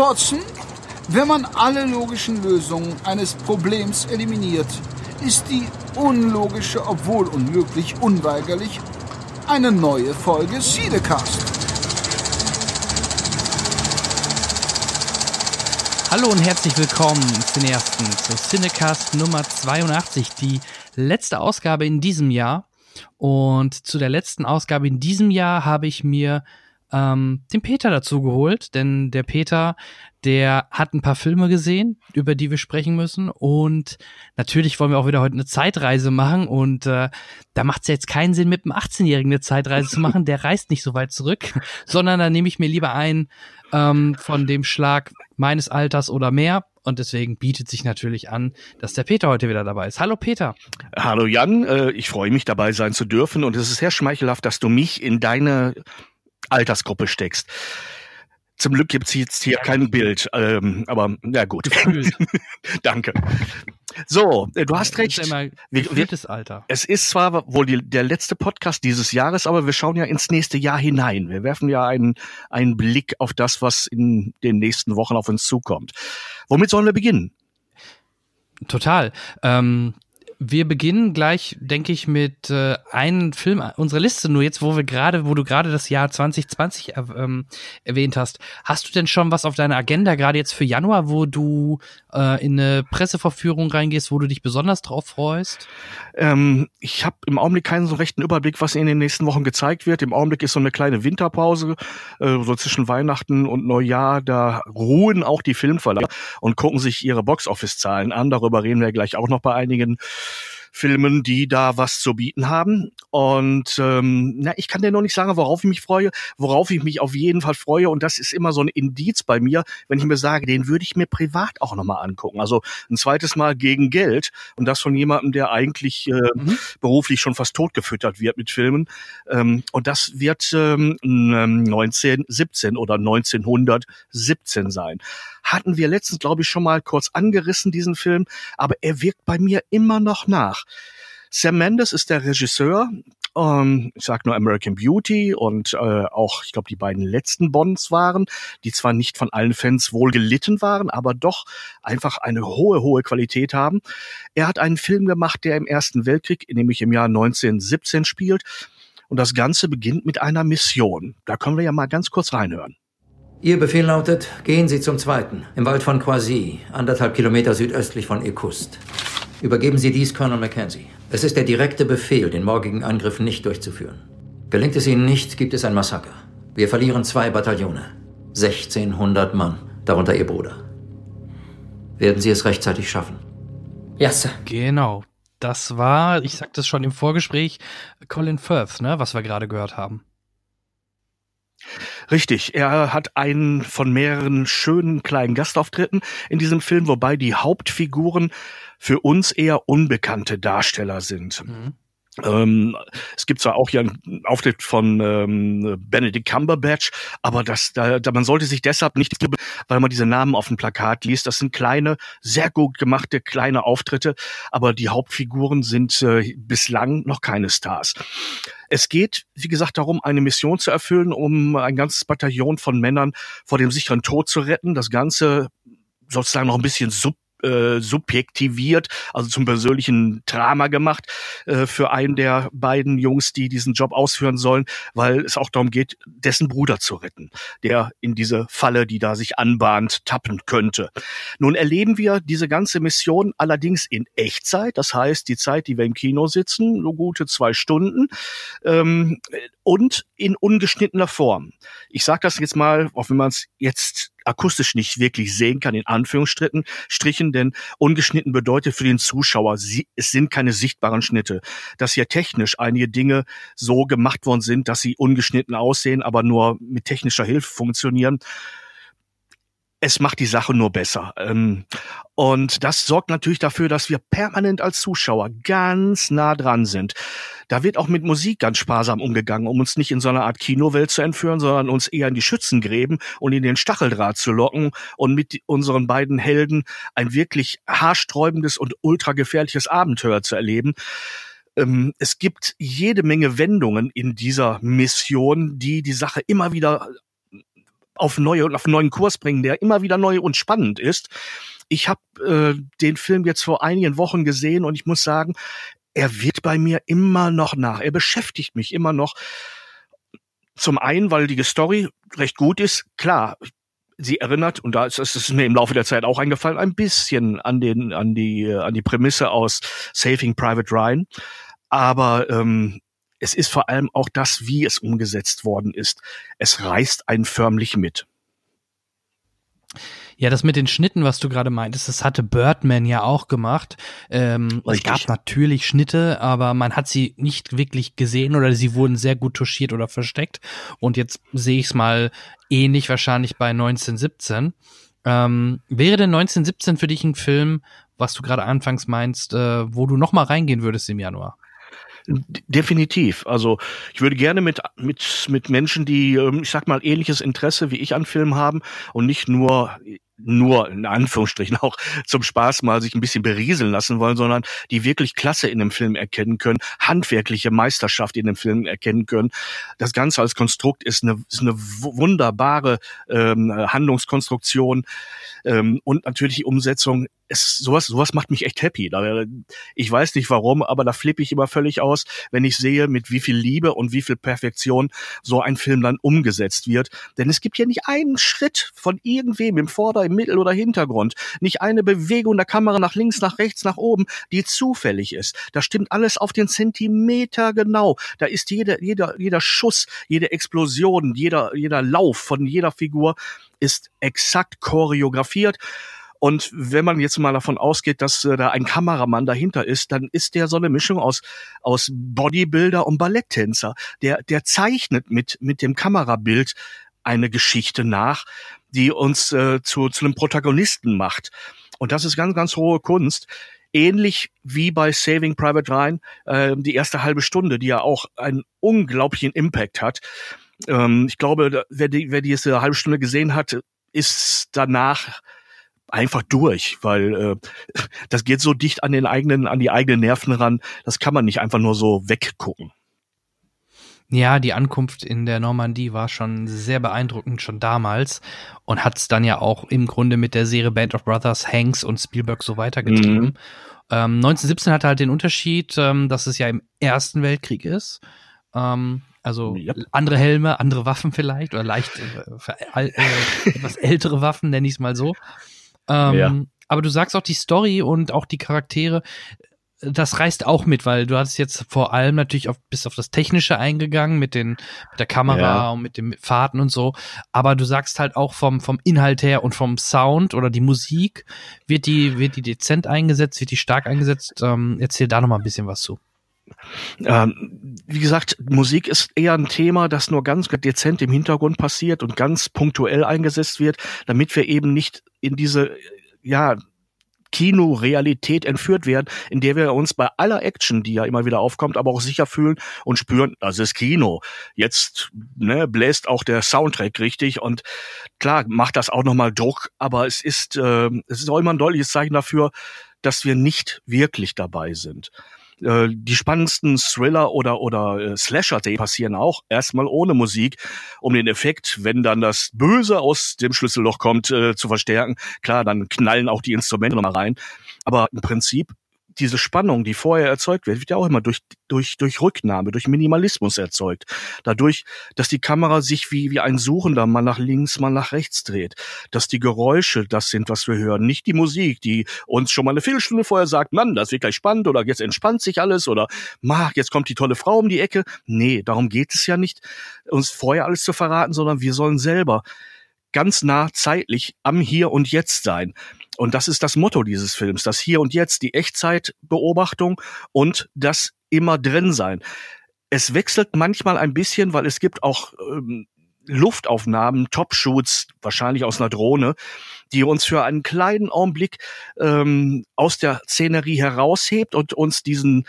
Watson, wenn man alle logischen Lösungen eines Problems eliminiert, ist die unlogische, obwohl unmöglich, unweigerlich eine neue Folge Siedecast. Hallo und herzlich willkommen, Cineasten, zu Cinecast Nummer 82, die letzte Ausgabe in diesem Jahr. Und zu der letzten Ausgabe in diesem Jahr habe ich mir ähm, den Peter dazu geholt, denn der Peter, der hat ein paar Filme gesehen, über die wir sprechen müssen. Und natürlich wollen wir auch wieder heute eine Zeitreise machen. Und äh, da macht es jetzt keinen Sinn, mit einem 18-Jährigen eine Zeitreise zu machen. Der reist nicht so weit zurück, sondern da nehme ich mir lieber einen ähm, von dem Schlag meines Alters oder mehr. Und deswegen bietet sich natürlich an, dass der Peter heute wieder dabei ist. Hallo Peter. Hallo Jan, äh, ich freue mich dabei sein zu dürfen und es ist sehr schmeichelhaft, dass du mich in deine Altersgruppe steckst. Zum Glück gibt's jetzt hier kein Bild, ähm, aber ja gut. Danke. So, äh, du hast recht. Wir, wir, Alter. Es ist zwar wohl die, der letzte Podcast dieses Jahres, aber wir schauen ja ins nächste Jahr hinein. Wir werfen ja einen, einen Blick auf das, was in den nächsten Wochen auf uns zukommt. Womit sollen wir beginnen? Total. Ähm, wir beginnen gleich, denke ich, mit äh, einem Film unserer Liste. Nur jetzt, wo wir gerade, wo du gerade das Jahr 2020 äh, ähm, erwähnt hast, hast du denn schon was auf deiner Agenda gerade jetzt für Januar, wo du äh, in eine Presseverführung reingehst, wo du dich besonders drauf freust? Ähm, ich habe im Augenblick keinen so rechten Überblick, was in den nächsten Wochen gezeigt wird. Im Augenblick ist so eine kleine Winterpause, äh, so zwischen Weihnachten und Neujahr. Da ruhen auch die Filmverleiher und gucken sich ihre Boxoffice-Zahlen an. Darüber reden wir gleich auch noch bei einigen Filmen, die da was zu bieten haben. Und ähm, na, ich kann dir noch nicht sagen, worauf ich mich freue, worauf ich mich auf jeden Fall freue. Und das ist immer so ein Indiz bei mir, wenn ich mir sage, den würde ich mir privat auch nochmal angucken. Also ein zweites Mal gegen Geld und das von jemandem, der eigentlich äh, mhm. beruflich schon fast totgefüttert wird mit Filmen. Ähm, und das wird ähm, 1917 oder 1917 sein hatten wir letztens, glaube ich, schon mal kurz angerissen, diesen Film, aber er wirkt bei mir immer noch nach. Sam Mendes ist der Regisseur. Ähm, ich sag nur American Beauty und äh, auch, ich glaube, die beiden letzten Bonds waren, die zwar nicht von allen Fans wohl gelitten waren, aber doch einfach eine hohe, hohe Qualität haben. Er hat einen Film gemacht, der im Ersten Weltkrieg, nämlich im Jahr 1917 spielt. Und das Ganze beginnt mit einer Mission. Da können wir ja mal ganz kurz reinhören. Ihr Befehl lautet, gehen Sie zum Zweiten, im Wald von Quasi, anderthalb Kilometer südöstlich von Ekust. Übergeben Sie dies Colonel Mackenzie. Es ist der direkte Befehl, den morgigen Angriff nicht durchzuführen. Gelingt es Ihnen nicht, gibt es ein Massaker. Wir verlieren zwei Bataillone. 1600 Mann, darunter Ihr Bruder. Werden Sie es rechtzeitig schaffen? Ja, Sir. Genau. Das war, ich sagte es schon im Vorgespräch, Colin Firth, ne, was wir gerade gehört haben. Richtig, er hat einen von mehreren schönen kleinen Gastauftritten in diesem Film, wobei die Hauptfiguren für uns eher unbekannte Darsteller sind. Mhm. Ähm, es gibt zwar auch hier einen Auftritt von ähm, Benedict Cumberbatch, aber das, da, da, man sollte sich deshalb nicht, weil man diese Namen auf dem Plakat liest. Das sind kleine, sehr gut gemachte kleine Auftritte, aber die Hauptfiguren sind äh, bislang noch keine Stars. Es geht, wie gesagt, darum, eine Mission zu erfüllen, um ein ganzes Bataillon von Männern vor dem sicheren Tod zu retten. Das Ganze sozusagen noch ein bisschen sub äh, subjektiviert, also zum persönlichen Drama gemacht äh, für einen der beiden Jungs, die diesen Job ausführen sollen, weil es auch darum geht, dessen Bruder zu retten, der in diese Falle, die da sich anbahnt, tappen könnte. Nun erleben wir diese ganze Mission allerdings in Echtzeit, das heißt die Zeit, die wir im Kino sitzen, so gute zwei Stunden ähm, und in ungeschnittener Form. Ich sage das jetzt mal, auch wenn man es jetzt akustisch nicht wirklich sehen kann, in Anführungsstrichen, Strichen, denn ungeschnitten bedeutet für den Zuschauer, sie, es sind keine sichtbaren Schnitte. Dass hier technisch einige Dinge so gemacht worden sind, dass sie ungeschnitten aussehen, aber nur mit technischer Hilfe funktionieren es macht die Sache nur besser. Ähm, und das sorgt natürlich dafür, dass wir permanent als Zuschauer ganz nah dran sind. Da wird auch mit Musik ganz sparsam umgegangen, um uns nicht in so eine Art Kinowelt zu entführen, sondern uns eher in die Schützengräben und in den Stacheldraht zu locken und mit unseren beiden Helden ein wirklich haarsträubendes und ultra gefährliches Abenteuer zu erleben ähm, es gibt jede Menge Wendungen in dieser Mission, die die Sache immer wieder auf neue auf einen neuen Kurs bringen, der immer wieder neu und spannend ist. Ich habe äh, den Film jetzt vor einigen Wochen gesehen und ich muss sagen, er wird bei mir immer noch nach. Er beschäftigt mich immer noch. Zum einen, weil die Story recht gut ist. Klar, sie erinnert, und da ist es mir im Laufe der Zeit auch eingefallen, ein bisschen an den, an die, an die Prämisse aus Saving Private Ryan. Aber ähm, es ist vor allem auch das, wie es umgesetzt worden ist. Es reißt einen förmlich mit. Ja, das mit den Schnitten, was du gerade meintest, das hatte Birdman ja auch gemacht. Ähm, es gab natürlich Schnitte, aber man hat sie nicht wirklich gesehen oder sie wurden sehr gut touchiert oder versteckt. Und jetzt sehe ich es mal ähnlich wahrscheinlich bei 1917. Ähm, wäre denn 1917 für dich ein Film, was du gerade anfangs meinst, äh, wo du noch mal reingehen würdest im Januar? Definitiv. Also ich würde gerne mit mit mit Menschen, die ähm, ich sag mal ähnliches Interesse wie ich an Filmen haben und nicht nur nur in Anführungsstrichen auch zum Spaß mal sich ein bisschen berieseln lassen wollen, sondern die wirklich Klasse in dem Film erkennen können, handwerkliche Meisterschaft in dem Film erkennen können. Das Ganze als Konstrukt ist eine, ist eine wunderbare ähm, Handlungskonstruktion ähm, und natürlich die Umsetzung es, sowas, sowas macht mich echt happy. Ich weiß nicht warum, aber da flippe ich immer völlig aus, wenn ich sehe, mit wie viel Liebe und wie viel Perfektion so ein Film dann umgesetzt wird. Denn es gibt ja nicht einen Schritt von irgendwem im Vorder-, im Mittel- oder Hintergrund, nicht eine Bewegung der Kamera nach links, nach rechts, nach oben, die zufällig ist. Da stimmt alles auf den Zentimeter genau. Da ist jeder, jeder, jeder Schuss, jede Explosion, jeder, jeder Lauf von jeder Figur ist exakt choreografiert. Und wenn man jetzt mal davon ausgeht, dass äh, da ein Kameramann dahinter ist, dann ist der so eine Mischung aus, aus Bodybuilder und Balletttänzer. Der, der zeichnet mit, mit dem Kamerabild eine Geschichte nach, die uns äh, zu, zu einem Protagonisten macht. Und das ist ganz, ganz hohe Kunst. Ähnlich wie bei Saving Private Ryan, äh, die erste halbe Stunde, die ja auch einen unglaublichen Impact hat. Ähm, ich glaube, wer, die, wer diese halbe Stunde gesehen hat, ist danach einfach durch, weil äh, das geht so dicht an den eigenen, an die eigenen Nerven ran, das kann man nicht einfach nur so weggucken. Ja, die Ankunft in der Normandie war schon sehr beeindruckend schon damals und hat es dann ja auch im Grunde mit der Serie Band of Brothers, Hanks und Spielberg so weitergetrieben. Mhm. Ähm, 1917 hatte halt den Unterschied, ähm, dass es ja im Ersten Weltkrieg ist. Ähm, also yep. andere Helme, andere Waffen vielleicht oder leicht äh, äh, etwas ältere Waffen, nenne ich es mal so. Ähm, ja. Aber du sagst auch die Story und auch die Charaktere, das reißt auch mit, weil du hattest jetzt vor allem natürlich auf, bis auf das Technische eingegangen mit den, mit der Kamera ja. und mit den Fahrten und so. Aber du sagst halt auch vom, vom Inhalt her und vom Sound oder die Musik wird die, wird die dezent eingesetzt, wird die stark eingesetzt. Ähm, erzähl da noch mal ein bisschen was zu. Ähm, wie gesagt, Musik ist eher ein Thema, das nur ganz dezent im Hintergrund passiert und ganz punktuell eingesetzt wird, damit wir eben nicht in diese, ja, Kinorealität entführt werden, in der wir uns bei aller Action, die ja immer wieder aufkommt, aber auch sicher fühlen und spüren, das ist Kino. Jetzt ne, bläst auch der Soundtrack richtig und klar macht das auch nochmal Druck, aber es ist, äh, es ist auch immer ein deutliches Zeichen dafür, dass wir nicht wirklich dabei sind. Äh, die spannendsten Thriller oder oder äh, Slasher die passieren auch erstmal ohne Musik, um den Effekt, wenn dann das Böse aus dem Schlüsselloch kommt, äh, zu verstärken. Klar, dann knallen auch die Instrumente nochmal rein. Aber im Prinzip diese Spannung, die vorher erzeugt wird, wird ja auch immer durch, durch, durch Rücknahme, durch Minimalismus erzeugt. Dadurch, dass die Kamera sich wie, wie ein Suchender mal nach links, mal nach rechts dreht. Dass die Geräusche das sind, was wir hören. Nicht die Musik, die uns schon mal eine Viertelstunde vorher sagt, Mann, das wird gleich spannend oder jetzt entspannt sich alles oder mach, jetzt kommt die tolle Frau um die Ecke. Nee, darum geht es ja nicht, uns vorher alles zu verraten, sondern wir sollen selber ganz nah zeitlich am Hier und Jetzt sein. Und das ist das Motto dieses Films, das Hier und Jetzt, die Echtzeitbeobachtung und das immer drin sein. Es wechselt manchmal ein bisschen, weil es gibt auch ähm, Luftaufnahmen, Top-Shoots, wahrscheinlich aus einer Drohne, die uns für einen kleinen Augenblick ähm, aus der Szenerie heraushebt und uns diesen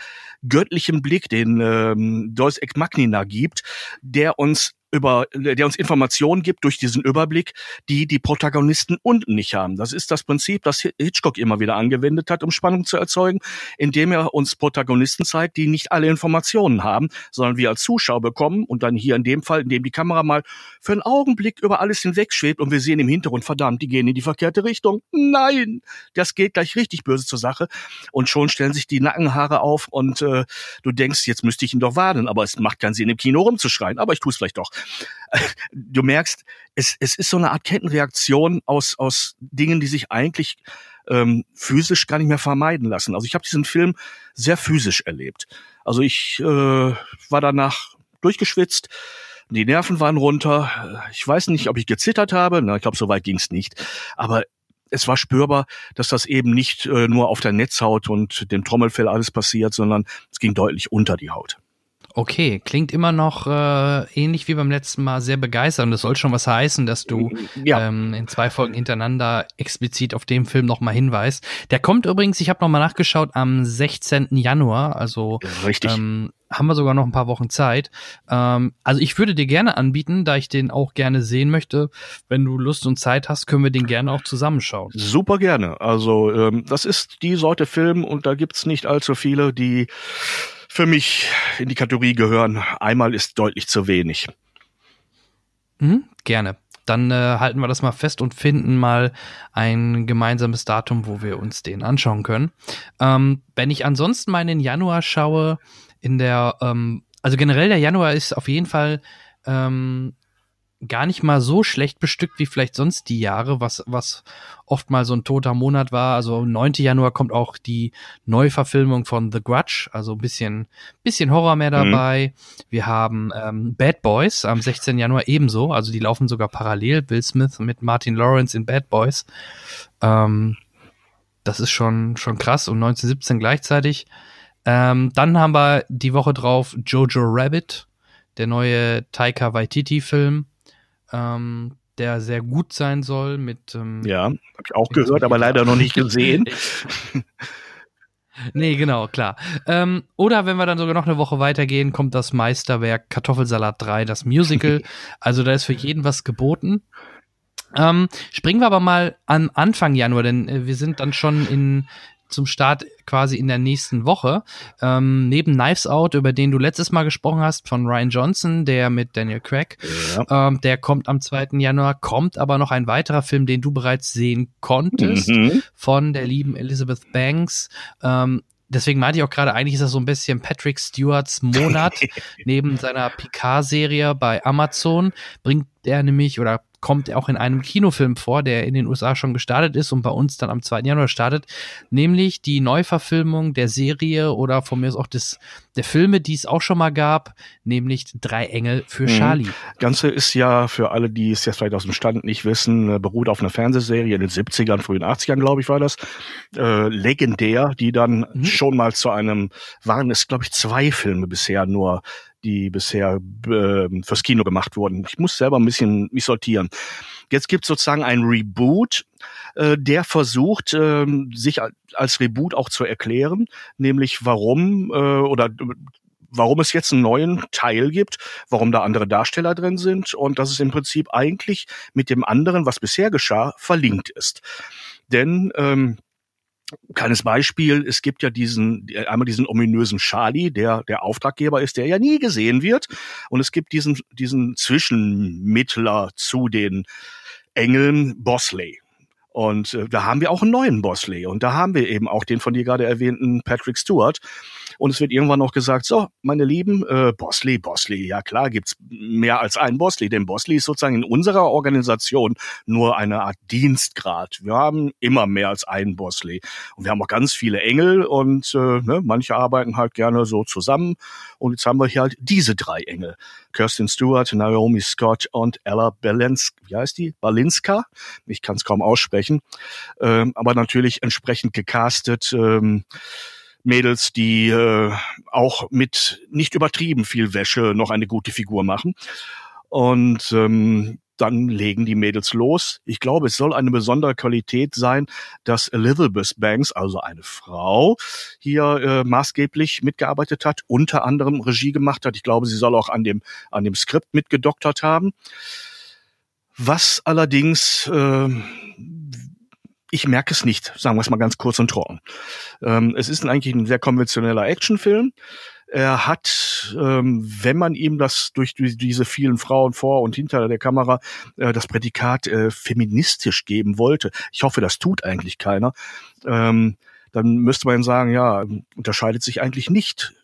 göttlichen Blick, den ähm, Deus Ex Machina gibt, der uns über, der uns Informationen gibt durch diesen Überblick, die die Protagonisten unten nicht haben. Das ist das Prinzip, das Hitchcock immer wieder angewendet hat, um Spannung zu erzeugen, indem er uns Protagonisten zeigt, die nicht alle Informationen haben, sondern wir als Zuschauer bekommen und dann hier in dem Fall, indem die Kamera mal für einen Augenblick über alles hinweg schwebt und wir sehen im Hintergrund, verdammt, die gehen in die verkehrte Richtung. Nein, das geht gleich richtig böse zur Sache und schon stellen sich die Nackenhaare auf und äh, du denkst, jetzt müsste ich ihn doch warnen, aber es macht keinen Sinn, im Kino rumzuschreien, aber ich tue es vielleicht doch du merkst, es, es ist so eine Art Kettenreaktion aus, aus Dingen, die sich eigentlich ähm, physisch gar nicht mehr vermeiden lassen. Also ich habe diesen Film sehr physisch erlebt. Also ich äh, war danach durchgeschwitzt, die Nerven waren runter. Ich weiß nicht, ob ich gezittert habe. Na, ich glaube, so weit ging es nicht. Aber es war spürbar, dass das eben nicht äh, nur auf der Netzhaut und dem Trommelfell alles passiert, sondern es ging deutlich unter die Haut. Okay, klingt immer noch äh, ähnlich wie beim letzten Mal sehr begeistert. Und das soll schon was heißen, dass du ja. ähm, in zwei Folgen hintereinander explizit auf den Film nochmal hinweist. Der kommt übrigens, ich habe nochmal nachgeschaut, am 16. Januar. Also Richtig. Ähm, haben wir sogar noch ein paar Wochen Zeit. Ähm, also ich würde dir gerne anbieten, da ich den auch gerne sehen möchte. Wenn du Lust und Zeit hast, können wir den gerne auch zusammenschauen. Super gerne. Also ähm, das ist die Sorte Film und da gibt's nicht allzu viele, die für mich in die Kategorie gehören. Einmal ist deutlich zu wenig. Mhm, gerne. Dann äh, halten wir das mal fest und finden mal ein gemeinsames Datum, wo wir uns den anschauen können. Ähm, wenn ich ansonsten mal in den Januar schaue, in der, ähm, also generell der Januar ist auf jeden Fall ähm, gar nicht mal so schlecht bestückt wie vielleicht sonst die Jahre, was, was oft mal so ein toter Monat war. Also 9. Januar kommt auch die Neuverfilmung von The Grudge, also ein bisschen, bisschen Horror mehr mhm. dabei. Mhm. Wir haben ähm, Bad Boys am 16. Januar ebenso, also die laufen sogar parallel. Bill Smith mit Martin Lawrence in Bad Boys. Ähm, das ist schon, schon krass und 1917 gleichzeitig. Ähm, dann haben wir die Woche drauf Jojo Rabbit, der neue Taika Waititi-Film ähm, der sehr gut sein soll mit ähm, Ja, habe ich auch gehört, aber leider noch nicht gesehen. nee, genau, klar. Ähm, oder wenn wir dann sogar noch eine Woche weitergehen, kommt das Meisterwerk Kartoffelsalat 3, das Musical. also da ist für jeden was geboten. Ähm, springen wir aber mal am Anfang Januar, denn äh, wir sind dann schon in zum Start quasi in der nächsten Woche. Ähm, neben Knives Out, über den du letztes Mal gesprochen hast, von Ryan Johnson, der mit Daniel Craig, ja. ähm, der kommt am 2. Januar, kommt aber noch ein weiterer Film, den du bereits sehen konntest, mhm. von der lieben Elizabeth Banks. Ähm, deswegen meinte ich auch gerade, eigentlich ist das so ein bisschen Patrick Stewarts Monat neben seiner Picard-Serie bei Amazon. Bringt er nämlich oder kommt auch in einem Kinofilm vor, der in den USA schon gestartet ist und bei uns dann am 2. Januar startet, nämlich die Neuverfilmung der Serie oder von mir aus auch des, der Filme, die es auch schon mal gab, nämlich Drei Engel für mhm. Charlie. Ganze ist ja für alle, die es jetzt vielleicht aus dem Stand nicht wissen, äh, beruht auf einer Fernsehserie in den 70ern, frühen 80ern, glaube ich, war das. Äh, legendär, die dann mhm. schon mal zu einem, waren es, glaube ich, zwei Filme bisher nur die bisher äh, fürs Kino gemacht wurden. Ich muss selber ein bisschen mich sortieren. Jetzt gibt es sozusagen ein Reboot, äh, der versucht, äh, sich als Reboot auch zu erklären, nämlich warum äh, oder warum es jetzt einen neuen Teil gibt, warum da andere Darsteller drin sind und dass es im Prinzip eigentlich mit dem anderen, was bisher geschah, verlinkt ist. Denn ähm, Kleines Beispiel, es gibt ja diesen, einmal diesen ominösen Charlie, der der Auftraggeber ist, der ja nie gesehen wird. Und es gibt diesen, diesen Zwischenmittler zu den Engeln Bosley. Und äh, da haben wir auch einen neuen Bosley. Und da haben wir eben auch den von dir gerade erwähnten Patrick Stewart. Und es wird irgendwann noch gesagt, so, meine Lieben, äh, Bosley, Bosley, ja klar gibt's mehr als einen Bosley. Denn Bosley ist sozusagen in unserer Organisation nur eine Art Dienstgrad. Wir haben immer mehr als einen Bosley. Und wir haben auch ganz viele Engel und äh, ne, manche arbeiten halt gerne so zusammen. Und jetzt haben wir hier halt diese drei Engel. Kirsten Stewart, Naomi Scott und Ella Balenska, wie heißt die? Balinska? Ich kann es kaum aussprechen. Ähm, aber natürlich entsprechend gecastet. Ähm, Mädels, die äh, auch mit nicht übertrieben viel Wäsche noch eine gute Figur machen. Und ähm, dann legen die Mädels los. Ich glaube, es soll eine besondere Qualität sein, dass Elizabeth Banks, also eine Frau, hier äh, maßgeblich mitgearbeitet hat, unter anderem Regie gemacht hat. Ich glaube, sie soll auch an dem, an dem Skript mitgedoktert haben. Was allerdings, äh, ich merke es nicht, sagen wir es mal ganz kurz und trocken. Ähm, es ist eigentlich ein sehr konventioneller Actionfilm. Er hat, ähm, wenn man ihm das durch diese vielen Frauen vor und hinter der Kamera äh, das Prädikat äh, feministisch geben wollte, ich hoffe, das tut eigentlich keiner, ähm, dann müsste man sagen, ja, unterscheidet sich eigentlich nicht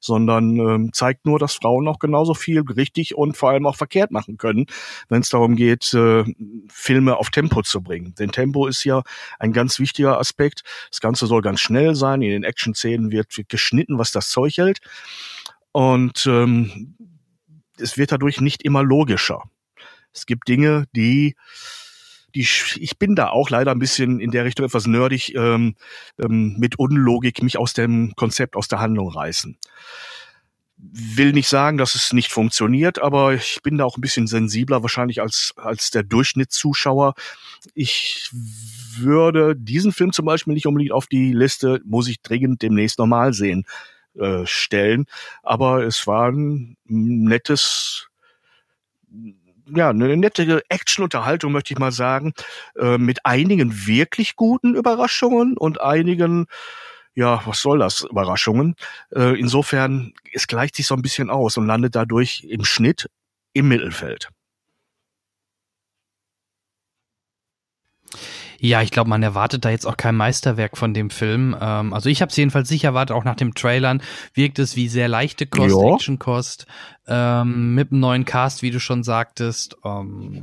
sondern ähm, zeigt nur, dass Frauen auch genauso viel richtig und vor allem auch verkehrt machen können, wenn es darum geht, äh, Filme auf Tempo zu bringen. Denn Tempo ist ja ein ganz wichtiger Aspekt. Das Ganze soll ganz schnell sein. In den Action-Szenen wird, wird geschnitten, was das Zeug hält. Und ähm, es wird dadurch nicht immer logischer. Es gibt Dinge, die die, ich bin da auch leider ein bisschen in der Richtung etwas nerdig ähm, ähm, mit Unlogik mich aus dem Konzept, aus der Handlung reißen. Will nicht sagen, dass es nicht funktioniert, aber ich bin da auch ein bisschen sensibler wahrscheinlich als, als der Durchschnittszuschauer. Ich würde diesen Film zum Beispiel nicht unbedingt auf die Liste, muss ich dringend demnächst nochmal sehen, äh, stellen. Aber es war ein nettes, ja, eine nette Action-Unterhaltung, möchte ich mal sagen, äh, mit einigen wirklich guten Überraschungen und einigen, ja, was soll das, Überraschungen. Äh, insofern, es gleicht sich so ein bisschen aus und landet dadurch im Schnitt im Mittelfeld. Ja, ich glaube, man erwartet da jetzt auch kein Meisterwerk von dem Film. Ähm, also ich habe es jedenfalls sicher erwartet, auch nach dem Trailern wirkt es wie sehr leichte Kost, ja. Actionkost, ähm, mit einem neuen Cast, wie du schon sagtest. Ähm,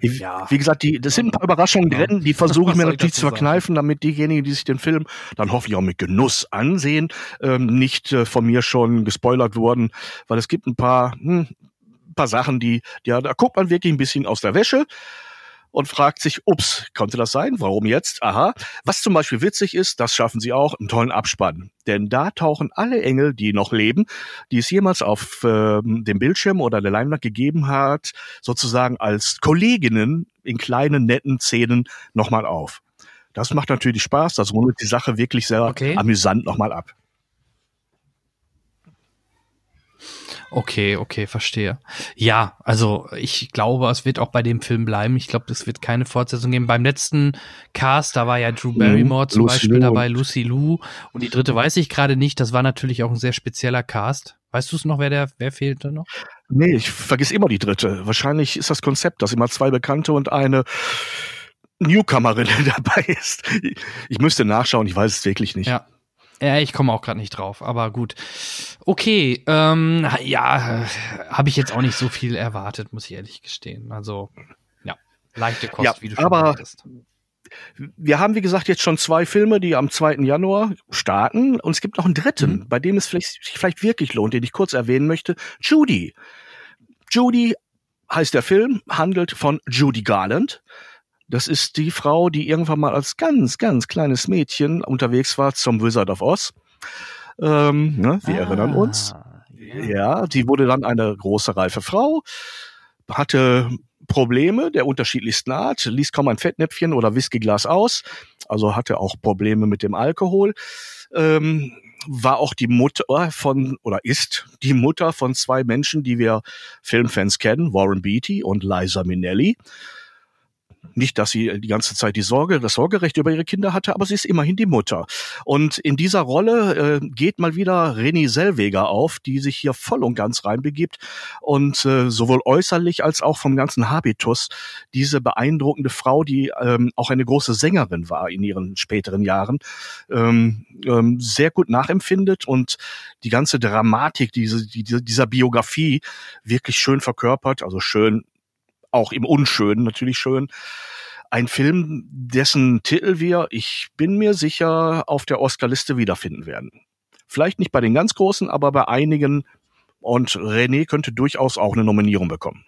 ja. Wie gesagt, die, das sind ein paar Überraschungen drin, die versuche ich mir natürlich zu verkneifen, damit diejenigen, die sich den Film dann hoffentlich auch mit Genuss ansehen, ähm, nicht äh, von mir schon gespoilert wurden, weil es gibt ein paar, hm, paar Sachen, die, ja, da guckt man wirklich ein bisschen aus der Wäsche und fragt sich, ups, konnte das sein? Warum jetzt? Aha. Was zum Beispiel witzig ist, das schaffen sie auch, einen tollen Abspann. Denn da tauchen alle Engel, die noch leben, die es jemals auf äh, dem Bildschirm oder der Leinwand gegeben hat, sozusagen als Kolleginnen in kleinen, netten Szenen nochmal auf. Das macht natürlich Spaß, das rundet die Sache wirklich sehr okay. amüsant nochmal ab. Okay, okay, verstehe. Ja, also ich glaube, es wird auch bei dem Film bleiben. Ich glaube, es wird keine Fortsetzung geben. Beim letzten Cast, da war ja Drew Barrymore mhm, zum Lucy Beispiel Lou. dabei, Lucy Lou. Und die dritte weiß ich gerade nicht. Das war natürlich auch ein sehr spezieller Cast. Weißt du es noch, wer der, wer fehlte noch? Nee, ich vergiss immer die dritte. Wahrscheinlich ist das Konzept, dass immer zwei Bekannte und eine Newcomerin dabei ist. Ich müsste nachschauen, ich weiß es wirklich nicht. Ja, ja, ich komme auch gerade nicht drauf, aber gut. Okay, ähm, ja, habe ich jetzt auch nicht so viel erwartet, muss ich ehrlich gestehen. Also, ja, leichte Kost, ja, wie du schon aber sagtest. Wir haben, wie gesagt, jetzt schon zwei Filme, die am 2. Januar starten. Und es gibt noch einen dritten, mhm. bei dem es vielleicht, sich vielleicht wirklich lohnt, den ich kurz erwähnen möchte. Judy. Judy heißt der Film, handelt von Judy Garland. Das ist die Frau, die irgendwann mal als ganz, ganz kleines Mädchen unterwegs war zum Wizard of Oz. Ähm, ne, wir ah, erinnern uns. Yeah. Ja, die wurde dann eine große, reife Frau, hatte Probleme der unterschiedlichsten Art, ließ kaum ein Fettnäpfchen oder Whiskyglas aus, also hatte auch Probleme mit dem Alkohol. Ähm, war auch die Mutter von oder ist die Mutter von zwei Menschen, die wir Filmfans kennen, Warren Beatty und Liza Minnelli. Nicht, dass sie die ganze Zeit die Sorge, das Sorgerecht über ihre Kinder hatte, aber sie ist immerhin die Mutter. Und in dieser Rolle äh, geht mal wieder René Selweger auf, die sich hier voll und ganz reinbegibt und äh, sowohl äußerlich als auch vom ganzen Habitus diese beeindruckende Frau, die ähm, auch eine große Sängerin war in ihren späteren Jahren, ähm, ähm, sehr gut nachempfindet und die ganze Dramatik diese, die, dieser Biografie wirklich schön verkörpert, also schön auch im Unschönen natürlich schön. Ein Film, dessen Titel wir, ich bin mir sicher, auf der Oscar-Liste wiederfinden werden. Vielleicht nicht bei den ganz Großen, aber bei einigen. Und René könnte durchaus auch eine Nominierung bekommen.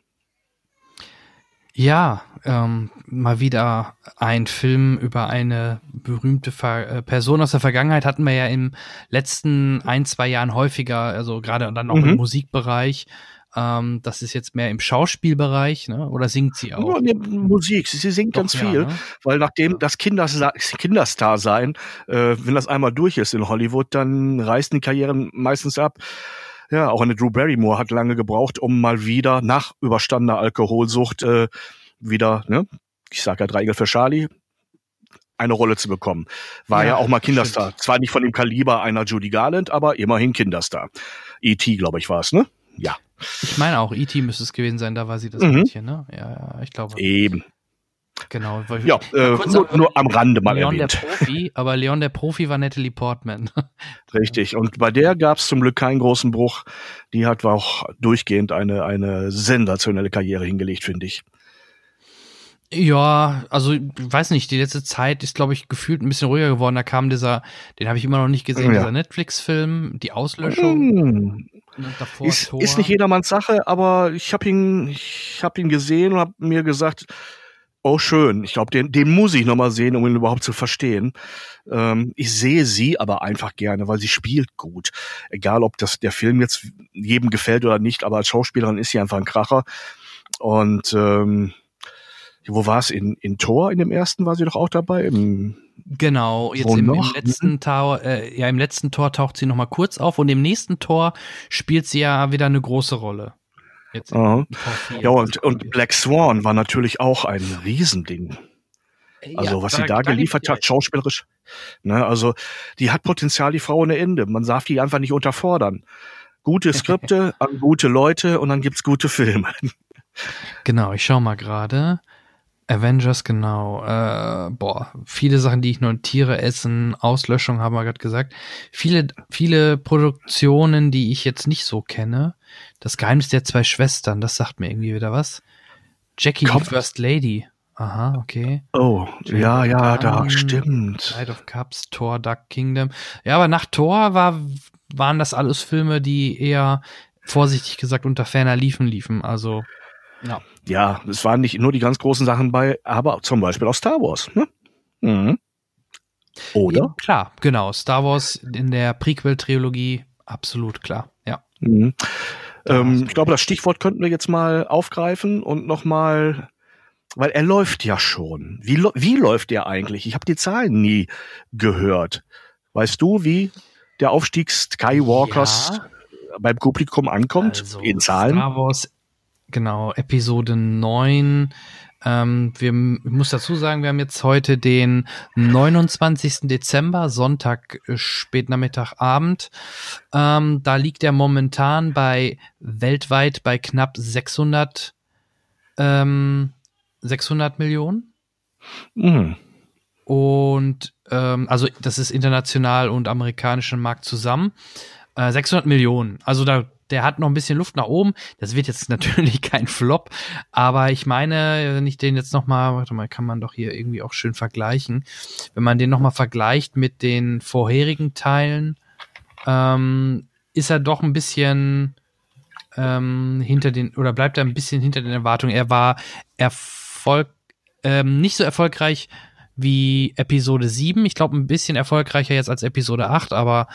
Ja, ähm, mal wieder ein Film über eine berühmte Ver äh, Person aus der Vergangenheit hatten wir ja im letzten ein, zwei Jahren häufiger, also gerade dann auch mhm. im Musikbereich. Ähm, das ist jetzt mehr im Schauspielbereich, ne? Oder singt sie auch? Ja, Musik, sie, sie singt Doch, ganz ja, viel, ne? weil nachdem das Kinderstar, Kinderstar sein, äh, wenn das einmal durch ist in Hollywood, dann reißen die Karrieren meistens ab. Ja, auch eine Drew Barrymore hat lange gebraucht, um mal wieder nach überstandener Alkoholsucht äh, wieder, ne, ich sag ja Dreigel für Charlie, eine Rolle zu bekommen. War ja, Ja, auch mal Kinderstar. Zwar nicht von dem Kaliber einer Judy Garland, aber immerhin Kinderstar. E.T., glaube ich, war es, ne? Ja, Ich meine auch, E.T. müsste es gewesen sein, da war sie das Mhm. Mädchen, ne? Ja, ja, ich glaube. eben. Genau. weil- Ja, äh, nur, nur am Rande mal Leon erwähnt. der Profi, aber Leon der Profi war Natalie Portman. Richtig. Und bei der gab es zum Glück keinen großen Bruch. Die hat auch durchgehend eine, eine sensationelle Karriere hingelegt, finde ich. Ja, also ich weiß nicht, die letzte Zeit ist, glaube ich, gefühlt ein bisschen ruhiger geworden. Da kam dieser, den habe ich immer noch nicht gesehen, Ja. dieser Netflix-Film, die Auslöschung. Und davor Ist, ist nicht jedermanns Sache, aber ich habe ihn, ich habe ihn gesehen und habe mir gesagt, oh schön, ich glaube, den, den muss ich noch mal sehen, um ihn überhaupt zu verstehen. Ähm, ich sehe sie aber einfach gerne, weil sie spielt gut. Egal, ob das der Film jetzt jedem gefällt oder nicht, aber als Schauspielerin ist sie einfach ein Kracher. Und ähm, wo war es? In, in Tor, in dem ersten war sie doch auch dabei. Im, Genau, jetzt im, im noch? letzten Tor, äh, ja, im letzten Tor taucht sie noch mal kurz auf und im nächsten Tor spielt sie ja wieder eine große Rolle. Jetzt 4. ja, und, und Black Swan war natürlich auch ein Riesending. Also, was sie da geliefert hat, schauspielerisch. Ne, also, die hat Potenzial, die Frau ohne Ende. Man darf die einfach nicht unterfordern. Gute Skripte an gute Leute und dann gibt's gute Filme. Genau, ich schau mal gerade. Avengers, genau. Äh, boah, viele Sachen, die ich notiere, Essen, Auslöschung, haben wir gerade gesagt. Viele, viele Produktionen, die ich jetzt nicht so kenne. Das Geheimnis der zwei Schwestern, das sagt mir irgendwie wieder was. Jackie, Komm. die First Lady. Aha, okay. Oh, ja, ja, da Dann stimmt. Side of Cups, Thor, Duck Kingdom. Ja, aber nach Thor war, waren das alles Filme, die eher, vorsichtig gesagt, unter ferner Liefen liefen. Also, ja. Ja, es waren nicht nur die ganz großen Sachen bei, aber zum Beispiel auch Star Wars. Ne? Mhm. Oder? Ja, klar, genau. Star Wars in der Prequel-Trilogie, absolut klar. Ja. Mhm. Ähm, ich glaube, das Stichwort könnten wir jetzt mal aufgreifen und nochmal, weil er läuft ja schon. Wie, wie läuft er eigentlich? Ich habe die Zahlen nie gehört. Weißt du, wie der Aufstieg Skywalkers Ja. beim Publikum ankommt? Also, in Zahlen? Star Wars, genau, Episode 9. Ähm, wir, ich muss dazu sagen, wir haben jetzt heute den 29. Dezember, Sonntag, äh, spätnachmittag, Abend. Ähm, da liegt er momentan bei weltweit bei knapp 600, ähm, 600 Millionen. Mhm. Und ähm, also das ist international und amerikanischen Markt zusammen. Äh, 600 Millionen. Also da, der hat noch ein bisschen Luft nach oben. Das wird jetzt natürlich kein Flop, aber ich meine, wenn ich den jetzt noch mal, warte mal, kann man doch hier irgendwie auch schön vergleichen. Wenn man den noch mal vergleicht mit den vorherigen Teilen, ähm, ist er doch ein bisschen ähm, hinter den oder bleibt er ein bisschen hinter den Erwartungen. Er war Erfolg ähm, nicht so erfolgreich wie Episode 7. Ich glaube, ein bisschen erfolgreicher jetzt als Episode 8, aber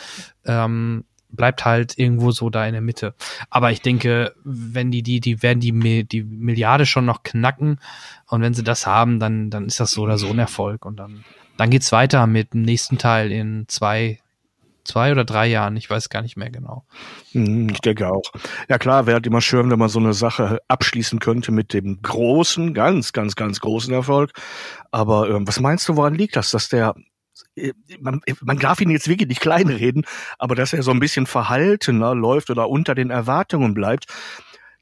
ähm, bleibt halt irgendwo so da in der Mitte. Aber ich denke, wenn die, die, die werden die, die Milliarde schon noch knacken und wenn sie das haben, dann, dann ist das so oder so ein Erfolg und dann, dann geht's weiter mit dem nächsten Teil in zwei, zwei oder drei Jahren. Ich weiß gar nicht mehr genau. Mhm, Ich denke auch. Ja klar, wäre halt immer schön, wenn man so eine Sache abschließen könnte mit dem großen, ganz, ganz, ganz großen Erfolg. Aber ähm, was meinst du, woran liegt das, dass der man, man darf ihn jetzt wirklich nicht kleinreden, aber dass er so ein bisschen verhaltener läuft oder unter den Erwartungen bleibt.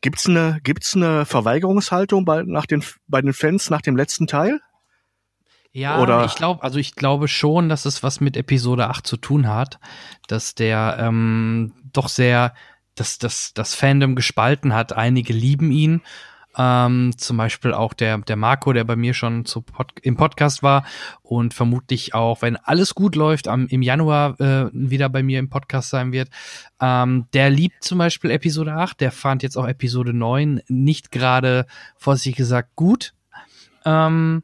Gibt's eine, gibt's eine Verweigerungshaltung bei, nach den, bei den Fans nach dem letzten Teil? Ja, Oder- ich glaube, also ich glaube schon, dass es was mit Episode 8 zu tun hat, dass der ähm, doch sehr, dass das, das Fandom gespalten hat. Einige lieben ihn. Ähm, zum Beispiel auch der, der Marco, der bei mir schon zu Pod im Podcast war und vermutlich auch, wenn alles gut läuft, am, im Januar äh, wieder bei mir im Podcast sein wird. Ähm, der liebt zum Beispiel Episode 8, der fand jetzt auch Episode 9 nicht gerade, vorsichtig gesagt, gut. Ähm,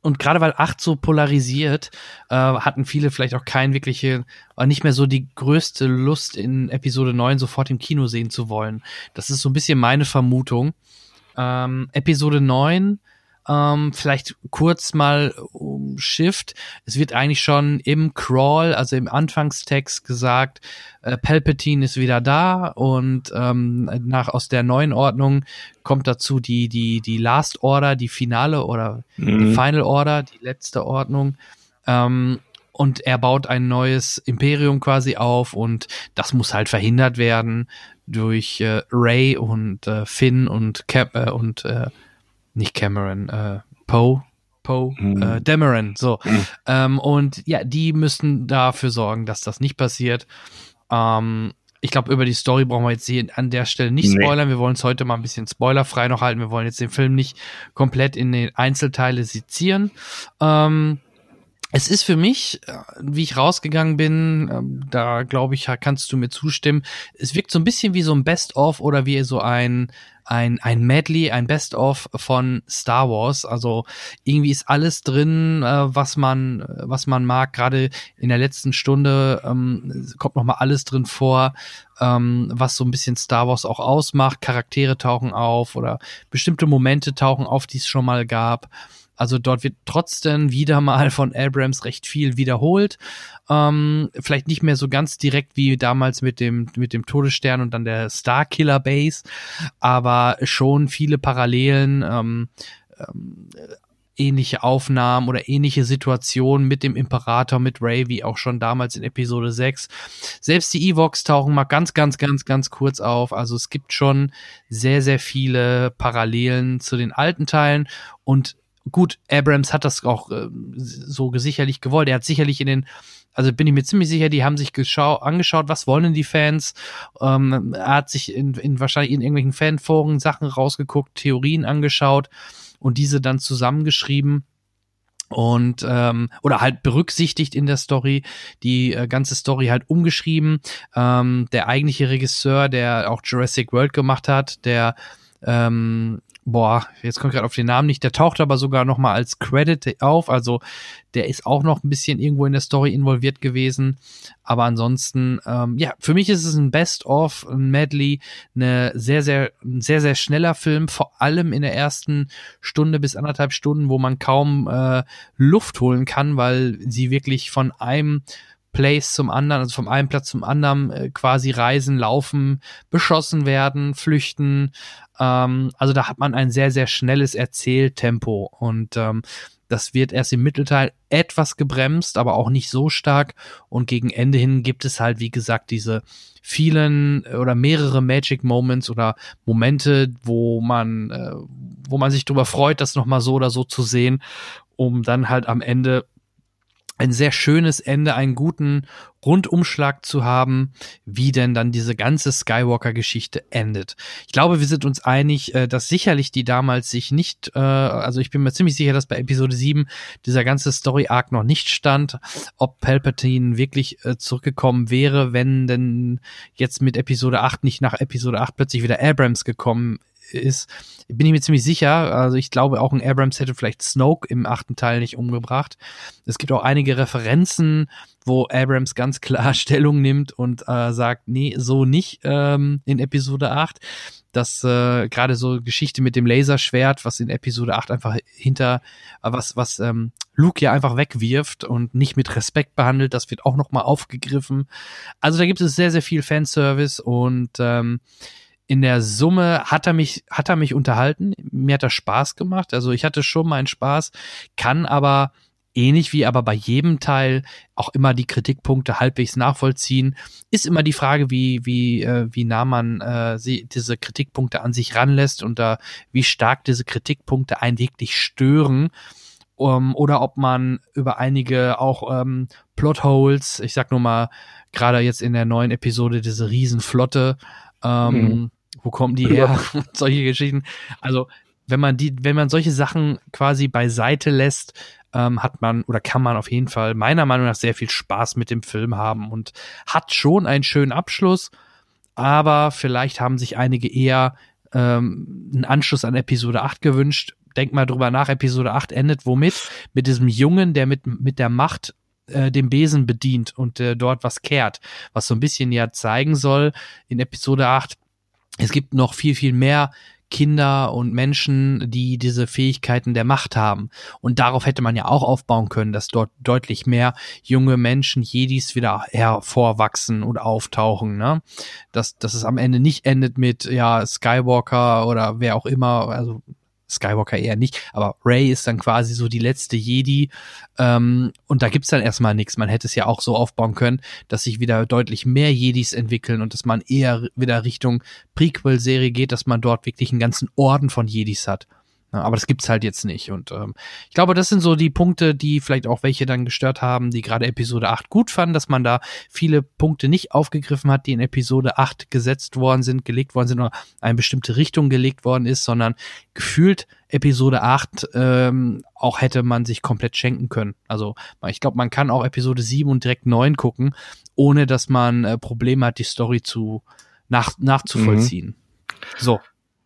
und gerade weil 8 so polarisiert, äh, hatten viele vielleicht auch kein wirkliche, äh, nicht mehr so die größte Lust in Episode 9 sofort im Kino sehen zu wollen. Das ist so ein bisschen meine Vermutung. Ähm, Episode 9 ähm, vielleicht kurz mal um Shift. Es wird eigentlich schon im Crawl, also im Anfangstext gesagt, äh, Palpatine ist wieder da und ähm, nach aus der neuen Ordnung kommt dazu die die die Last Order, die finale oder mhm. die Final Order, die letzte Ordnung. Ähm, und er baut ein neues Imperium quasi auf und das muss halt verhindert werden durch äh, Ray und äh, Finn und Cap äh, und äh, nicht Cameron, äh, Poe. Poe, mhm. äh, Dameron, so. Mhm. Ähm, und ja, die müssen dafür sorgen, dass das nicht passiert. Ähm, ich glaube, über die Story brauchen wir jetzt hier an der Stelle nicht spoilern. Nee. Wir wollen es heute mal ein bisschen spoilerfrei noch halten. Wir wollen jetzt den Film nicht komplett in den Einzelteile sezieren. Ähm, es ist für mich, äh, wie ich rausgegangen bin, ähm, da glaube ich, kannst du mir zustimmen. Es wirkt so ein bisschen wie so ein Best-of oder wie so ein ein, ein Medley, ein Best-of von Star Wars. Also irgendwie ist alles drin, äh, was man, was man mag. Gerade in der letzten Stunde ähm, kommt noch mal alles drin vor, ähm, was so ein bisschen Star Wars auch ausmacht. Charaktere tauchen auf oder bestimmte Momente tauchen auf, die es schon mal gab. Also dort wird trotzdem wieder mal von Abrams recht viel wiederholt. Ähm, vielleicht nicht mehr so ganz direkt wie damals mit dem, mit dem Todesstern und dann der Starkiller Base, aber schon viele Parallelen. Ähm, ähm, ähnliche Aufnahmen oder ähnliche Situationen mit dem Imperator, mit Ray, wie auch schon damals in Episode 6. Selbst die Evox tauchen mal ganz, ganz, ganz, ganz kurz auf. Also es gibt schon sehr, sehr viele Parallelen zu den alten Teilen und gut, Abrams hat das auch äh, so sicherlich gewollt. Er hat sicherlich in den, also bin ich mir ziemlich sicher, die haben sich geschau angeschaut, was wollen denn die Fans. Ähm, er hat sich in, in wahrscheinlich in irgendwelchen Fanforen Sachen rausgeguckt, Theorien angeschaut und diese dann zusammengeschrieben und ähm, oder halt berücksichtigt in der Story die äh, ganze Story halt umgeschrieben ähm, der eigentliche Regisseur der auch Jurassic World gemacht hat der ähm, boah, jetzt kommt gerade auf den Namen nicht, der taucht aber sogar noch mal als Credit auf, also der ist auch noch ein bisschen irgendwo in der Story involviert gewesen, aber ansonsten, ähm, ja, für mich ist es ein Best-of, ein Medley, eine sehr, sehr, ein sehr, sehr schneller Film, vor allem in der ersten Stunde bis anderthalb Stunden, wo man kaum äh, Luft holen kann, weil sie wirklich von einem Place zum anderen, also vom einen Platz zum anderen äh, quasi reisen, laufen, beschossen werden, flüchten, ähm, also da hat man ein sehr, sehr schnelles Erzähltempo und ähm, das wird erst im Mittelteil etwas gebremst, aber auch nicht so stark. Und gegen Ende hin gibt es halt, wie gesagt, diese vielen äh, oder mehrere Magic Moments oder Momente, wo man, äh, wo man sich darüber freut, das nochmal so oder so zu sehen, um dann halt am Ende ein sehr schönes Ende, einen guten Rundumschlag zu haben, wie denn dann diese ganze Skywalker-Geschichte endet. Ich glaube, wir sind uns einig, äh, dass sicherlich die damals sich nicht, äh, also ich bin mir ziemlich sicher, dass bei Episode 7 dieser ganze Story-Arc noch nicht stand, ob Palpatine wirklich äh, zurückgekommen wäre, wenn denn jetzt mit Episode 8 nicht nach Episode 8 plötzlich wieder Abrams gekommen ist, bin ich mir ziemlich sicher. Also ich glaube, auch ein Abrams hätte vielleicht Snoke im achten Teil nicht umgebracht. Es gibt auch einige Referenzen, wo Abrams ganz klar Stellung nimmt und äh, sagt, nee, so nicht ähm, in Episode 8. Das äh, gerade so Geschichte mit dem Laserschwert, was in Episode 8 einfach hinter, äh, was, was ähm, Luke ja einfach wegwirft und nicht mit Respekt behandelt, das wird auch nochmal aufgegriffen. Also da gibt es sehr, sehr viel Fanservice und ähm, in der Summe hat er mich, hat er mich unterhalten. Mir hat er Spaß gemacht. Also ich hatte schon meinen Spaß, kann aber ähnlich wie aber bei jedem Teil auch immer die Kritikpunkte halbwegs nachvollziehen. Ist immer die Frage, wie, wie, äh, wie nah man äh, sie, diese Kritikpunkte an sich ranlässt und äh, wie stark diese Kritikpunkte einen wirklich stören. Um, oder ob man über einige auch ähm, Plotholes, ich sag nur mal, gerade jetzt in der neuen Episode diese Riesenflotte, ähm, mhm. Wo kommen die her? solche Geschichten. Also, wenn man die, wenn man solche Sachen quasi beiseite lässt, ähm, hat man oder kann man auf jeden Fall meiner Meinung nach sehr viel Spaß mit dem Film haben und hat schon einen schönen Abschluss, aber vielleicht haben sich einige eher ähm, einen Anschluss an Episode 8 gewünscht. denk mal drüber nach, Episode 8 endet womit? Mit diesem Jungen, der mit, mit der Macht äh, den Besen bedient und äh, dort was kehrt, was so ein bisschen ja zeigen soll in Episode 8, es gibt noch viel, viel mehr Kinder und Menschen, die diese Fähigkeiten der Macht haben. Und darauf hätte man ja auch aufbauen können, dass dort deutlich mehr junge Menschen, Jedis wieder hervorwachsen und auftauchen. Ne? Dass, dass es am Ende nicht endet mit ja Skywalker oder wer auch immer, also Skywalker eher nicht, aber Ray ist dann quasi so die letzte Jedi ähm, und da gibt's dann erstmal nichts. Man hätte es ja auch so aufbauen können, dass sich wieder deutlich mehr Jedis entwickeln und dass man eher wieder Richtung Prequel-Serie geht, dass man dort wirklich einen ganzen Orden von Jedis hat. Aber das gibt's halt jetzt nicht. Und ähm, ich glaube, das sind so die Punkte, die vielleicht auch welche dann gestört haben, die gerade Episode 8 gut fanden, dass man da viele Punkte nicht aufgegriffen hat, die in Episode 8 gesetzt worden sind, gelegt worden sind oder eine bestimmte Richtung gelegt worden ist, sondern gefühlt Episode 8 ähm, auch hätte man sich komplett schenken können. Also ich glaube, man kann auch Episode 7 und direkt 9 gucken, ohne dass man äh, Probleme hat, die Story zu nach, nachzuvollziehen. Mhm. So,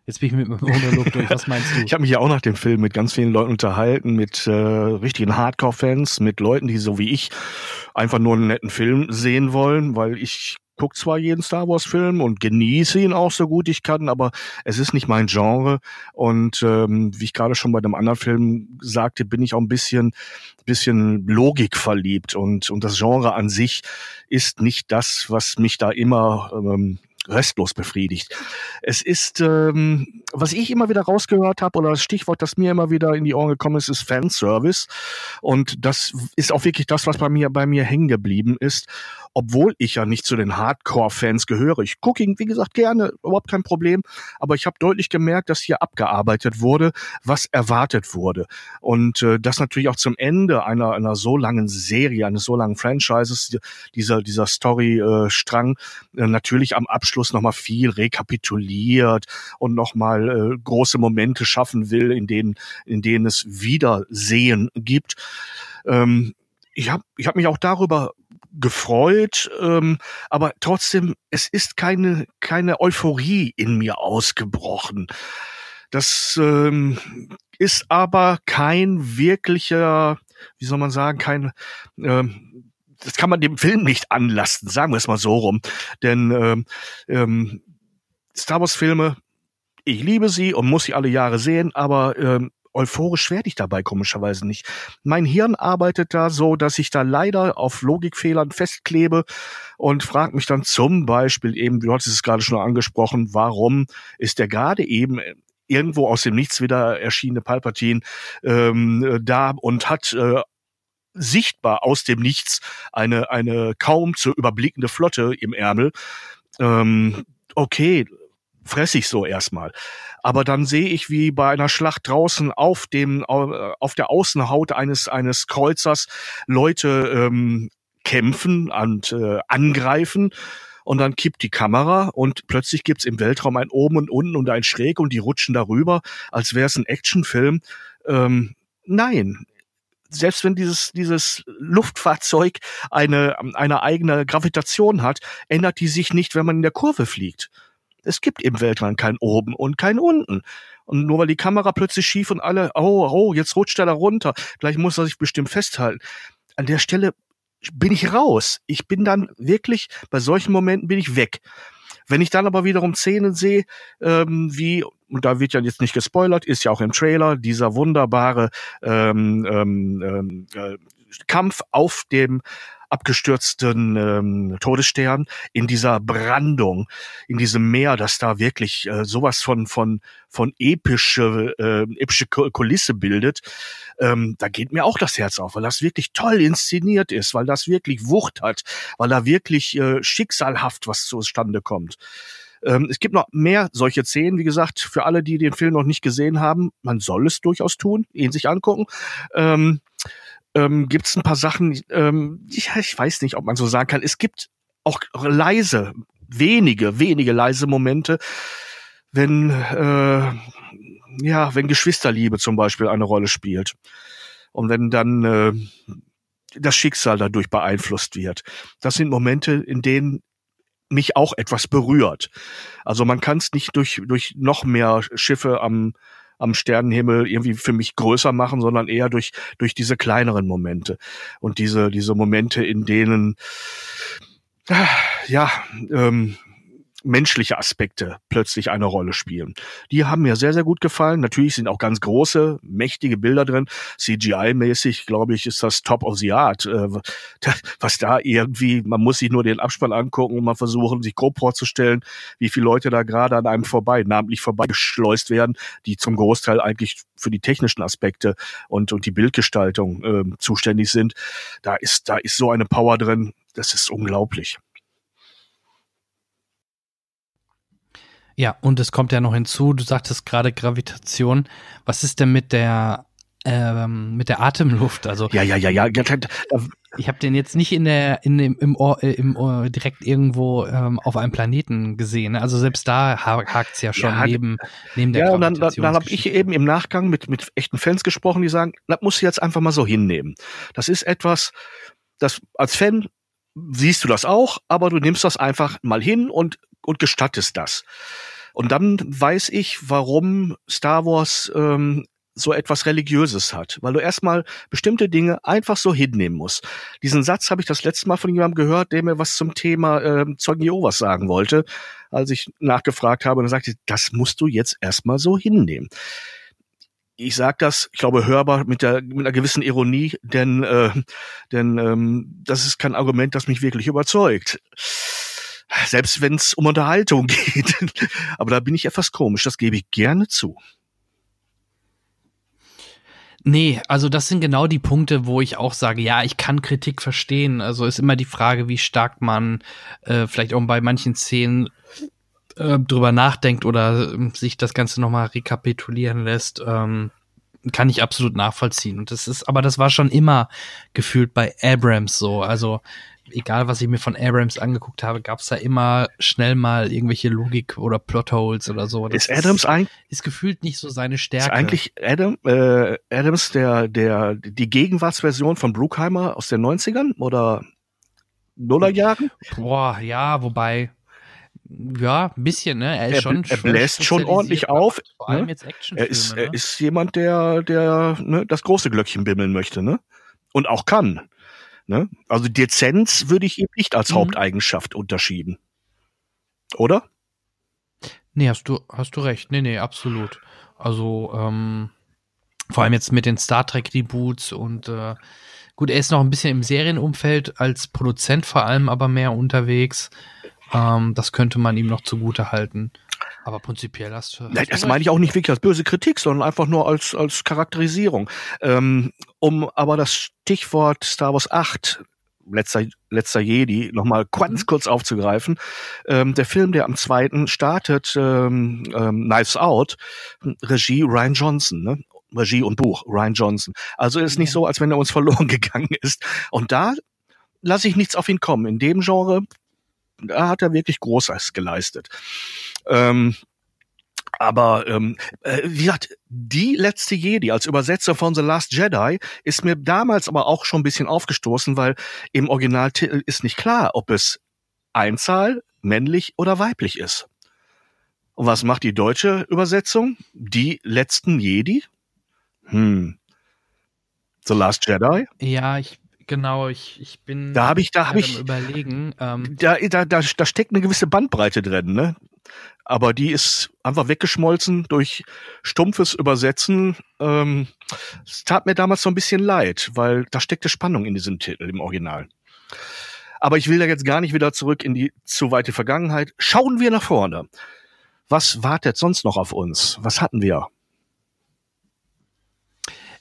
Jetzt bin ich mit dem Monolog durch. Was meinst du? Ich habe mich ja auch nach dem Film mit ganz vielen Leuten unterhalten, mit äh, richtigen Hardcore-Fans, mit Leuten, die so wie ich einfach nur einen netten Film sehen wollen, weil ich guck zwar jeden Star Wars Film und genieße ihn auch so gut ich kann, aber es ist nicht mein Genre und ähm, wie ich gerade schon bei dem anderen Film sagte, bin ich auch ein bisschen bisschen Logik verliebt und und das Genre an sich ist nicht das, was mich da immer ähm, restlos befriedigt. Es ist, ähm, was ich immer wieder rausgehört habe, oder das Stichwort, das mir immer wieder in die Ohren gekommen ist, ist Fanservice. Und das ist auch wirklich das, was bei mir, bei mir hängen geblieben ist obwohl ich ja nicht zu den Hardcore-Fans gehöre. Ich gucke ihn, wie gesagt, gerne, überhaupt kein Problem. Aber ich habe deutlich gemerkt, dass hier abgearbeitet wurde, was erwartet wurde. Und äh, das natürlich auch zum Ende einer, einer so langen Serie, eines so langen Franchises, dieser, dieser Story-Strang, äh, natürlich am Abschluss nochmal viel rekapituliert und nochmal äh, große Momente schaffen will, in denen, in denen es Wiedersehen gibt. Ähm, ich habe ich hab mich auch darüber gefreut, ähm, aber trotzdem, es ist keine, keine Euphorie in mir ausgebrochen. Das ähm, ist aber kein wirklicher, wie soll man sagen, kein, ähm, das kann man dem Film nicht anlasten, sagen wir es mal so rum. Denn ähm, ähm, Star Wars Filme, ich liebe sie und muss sie alle Jahre sehen, aber ähm, euphorisch werde ich dabei komischerweise nicht. Mein Hirn arbeitet da so, dass ich da leider auf Logikfehlern festklebe und frage mich dann zum Beispiel eben, du hattest es gerade schon angesprochen, warum ist der gerade eben irgendwo aus dem Nichts wieder erschienene Palpatine ähm, da und hat äh, sichtbar aus dem Nichts eine, eine kaum zu überblickende Flotte im Ärmel. Ähm, okay, fress ich so erstmal. Aber dann sehe ich, wie bei einer Schlacht draußen auf dem, auf der Außenhaut eines, eines Kreuzers Leute ähm, kämpfen und äh, angreifen. Und dann kippt die Kamera und plötzlich gibt's im Weltraum ein Oben und Unten und ein Schräg und die rutschen darüber, als wäre es ein Actionfilm. Ähm, nein, selbst wenn dieses, dieses Luftfahrzeug eine, eine eigene Gravitation hat, ändert die sich nicht, wenn man in der Kurve fliegt. Es gibt im Weltraum kein oben und kein unten. Und nur weil die Kamera plötzlich schief und alle, oh, oh, jetzt rutscht er da runter, gleich muss er sich bestimmt festhalten. An der Stelle bin ich raus. Ich bin dann wirklich, bei solchen Momenten bin ich weg. Wenn ich dann aber wiederum Szenen sehe, ähm, wie, und da wird ja jetzt nicht gespoilert, ist ja auch im Trailer, dieser wunderbare ähm, ähm, ähm äh, Kampf auf dem abgestürzten ähm, Todesstern, in dieser Brandung, in diesem Meer, das da wirklich äh, sowas von von von epische äh, epische Kulisse bildet, ähm, da geht mir auch das Herz auf, weil das wirklich toll inszeniert ist, weil das wirklich Wucht hat, weil da wirklich äh, schicksalhaft was zustande kommt. Ähm, es gibt noch mehr solche Szenen, wie gesagt, für alle, die den Film noch nicht gesehen haben, man soll es durchaus tun, ihn sich angucken. Ähm, ähm, gibt es ein paar Sachen, ähm, ich, ich weiß nicht, ob man so sagen kann. Es gibt auch leise, wenige, wenige leise Momente, wenn äh, ja, wenn Geschwisterliebe zum Beispiel eine Rolle spielt und wenn dann äh, das Schicksal dadurch beeinflusst wird. Das sind Momente, in denen mich auch etwas berührt. Also man kann es nicht durch durch noch mehr Schiffe am am Sternenhimmel irgendwie für mich größer machen, sondern eher durch, durch diese kleineren Momente. Und diese, diese Momente, in denen, ja, ähm, menschliche Aspekte plötzlich eine Rolle spielen. Die haben mir sehr, sehr gut gefallen. Natürlich sind auch ganz große, mächtige Bilder drin. CGI-mäßig, glaube ich, ist das Top of the Art. Äh, was da irgendwie, man muss sich nur den Abspann angucken und mal versuchen, sich grob vorzustellen, wie viele Leute da gerade an einem vorbei, namentlich vorbeigeschleust werden, die zum Großteil eigentlich für die technischen Aspekte und, und die Bildgestaltung äh, zuständig sind. Da ist, da ist so eine Power drin. Das ist unglaublich. Ja, und es kommt ja noch hinzu, du sagtest gerade Gravitation. Was ist denn mit der ähm, mit der Atemluft? Also ja, ja, ja, ja. Ich habe den jetzt nicht in der in dem im Ohr, äh, im Ohr direkt irgendwo ähm, auf einem Planeten gesehen. Ne? Also selbst da hakt's ja schon ja, neben neben der Ja, und dann, dann, dann habe ich eben im Nachgang mit mit echten Fans gesprochen, die sagen, das musst du jetzt einfach mal so hinnehmen. Das ist etwas, das als Fan siehst du das auch, aber du nimmst das einfach mal hin und und gestattest das. Und dann weiß ich, warum Star Wars ähm, so etwas Religiöses hat, weil du erstmal bestimmte Dinge einfach so hinnehmen musst. Diesen Satz habe ich das letzte Mal von jemandem gehört, der mir was zum Thema äh, Zeugen Jehovas sagen wollte, als ich nachgefragt habe und er sagte, das musst du jetzt erstmal so hinnehmen. Ich sage das, ich glaube, hörbar mit, der, mit einer gewissen Ironie, denn, äh, denn ähm, das ist kein Argument, das mich wirklich überzeugt selbst wenn es um Unterhaltung geht. Aber da bin ich etwas komisch, das gebe ich gerne zu. Nee, also das sind genau die Punkte, wo ich auch sage, ja, ich kann Kritik verstehen. Also ist immer die Frage, wie stark man äh, vielleicht auch bei manchen Szenen äh, drüber nachdenkt oder äh, sich das Ganze nochmal rekapitulieren lässt. Ähm, kann ich absolut nachvollziehen. Und das ist, aber das war schon immer gefühlt bei Abrams so. Also egal was ich mir von Abrams angeguckt habe, gab es da immer schnell mal irgendwelche Logik oder Plotholes oder so. Das ist Adams eigentlich ist gefühlt nicht so seine Stärke. Ist eigentlich Adam, äh, Adams der der die Gegenwartsversion von Bruckheimer aus den 90ern oder Nullerjahren? Boah, ja, wobei ja, ein bisschen, ne? Er ist er, schon. Er bläst schon ordentlich auf. Vor allem ne? jetzt Action. Er ist, ne? er ist jemand, der, der ne, das große Glöckchen bimmeln möchte, ne? Und auch kann. Ne? Also Dezenz würde ich ihm nicht als mhm. Haupteigenschaft unterschieben. Oder? Nee, hast du, hast du recht. Nee, nee, absolut. Also, ähm, vor allem jetzt mit den Star Trek Reboots und äh, gut, er ist noch ein bisschen im Serienumfeld als Produzent vor allem aber mehr unterwegs. Ähm, das könnte man ihm noch zugute halten. Aber prinzipiell hast du. Nein, das meine ich auch nicht wirklich als böse Kritik, sondern einfach nur als, als Charakterisierung. Ähm, um aber das Stichwort Star Wars 8 letzter, letzter Jedi nochmal ganz mhm. kurz aufzugreifen. Ähm, der Film, der am zweiten startet, ähm, ähm, Knives Out, Regie Ryan Johnson, ne? Regie und Buch Ryan Johnson. Also ist nicht so, als wenn er uns verloren gegangen ist. Und da lasse ich nichts auf ihn kommen. In dem Genre, da hat er wirklich Großes geleistet. Ähm, aber ähm, äh, wie gesagt, die letzte Jedi als Übersetzer von The Last Jedi ist mir damals aber auch schon ein bisschen aufgestoßen, weil im Originaltitel ist nicht klar, ob es Einzahl, männlich oder weiblich ist. Und was macht die deutsche Übersetzung? Die letzten Jedi? Hm. The Last Jedi? Ja, ich genau, ich, ich bin da habe ich da habe ich überlegen. Ähm, da, da, da, da steckt eine gewisse Bandbreite drin, ne? aber die ist einfach weggeschmolzen durch stumpfes Übersetzen. Ähm, es tat mir damals so ein bisschen leid, weil da steckte Spannung in diesem Titel im Original. Aber ich will da jetzt gar nicht wieder zurück in die zu weite Vergangenheit. Schauen wir nach vorne. Was wartet sonst noch auf uns? Was hatten wir?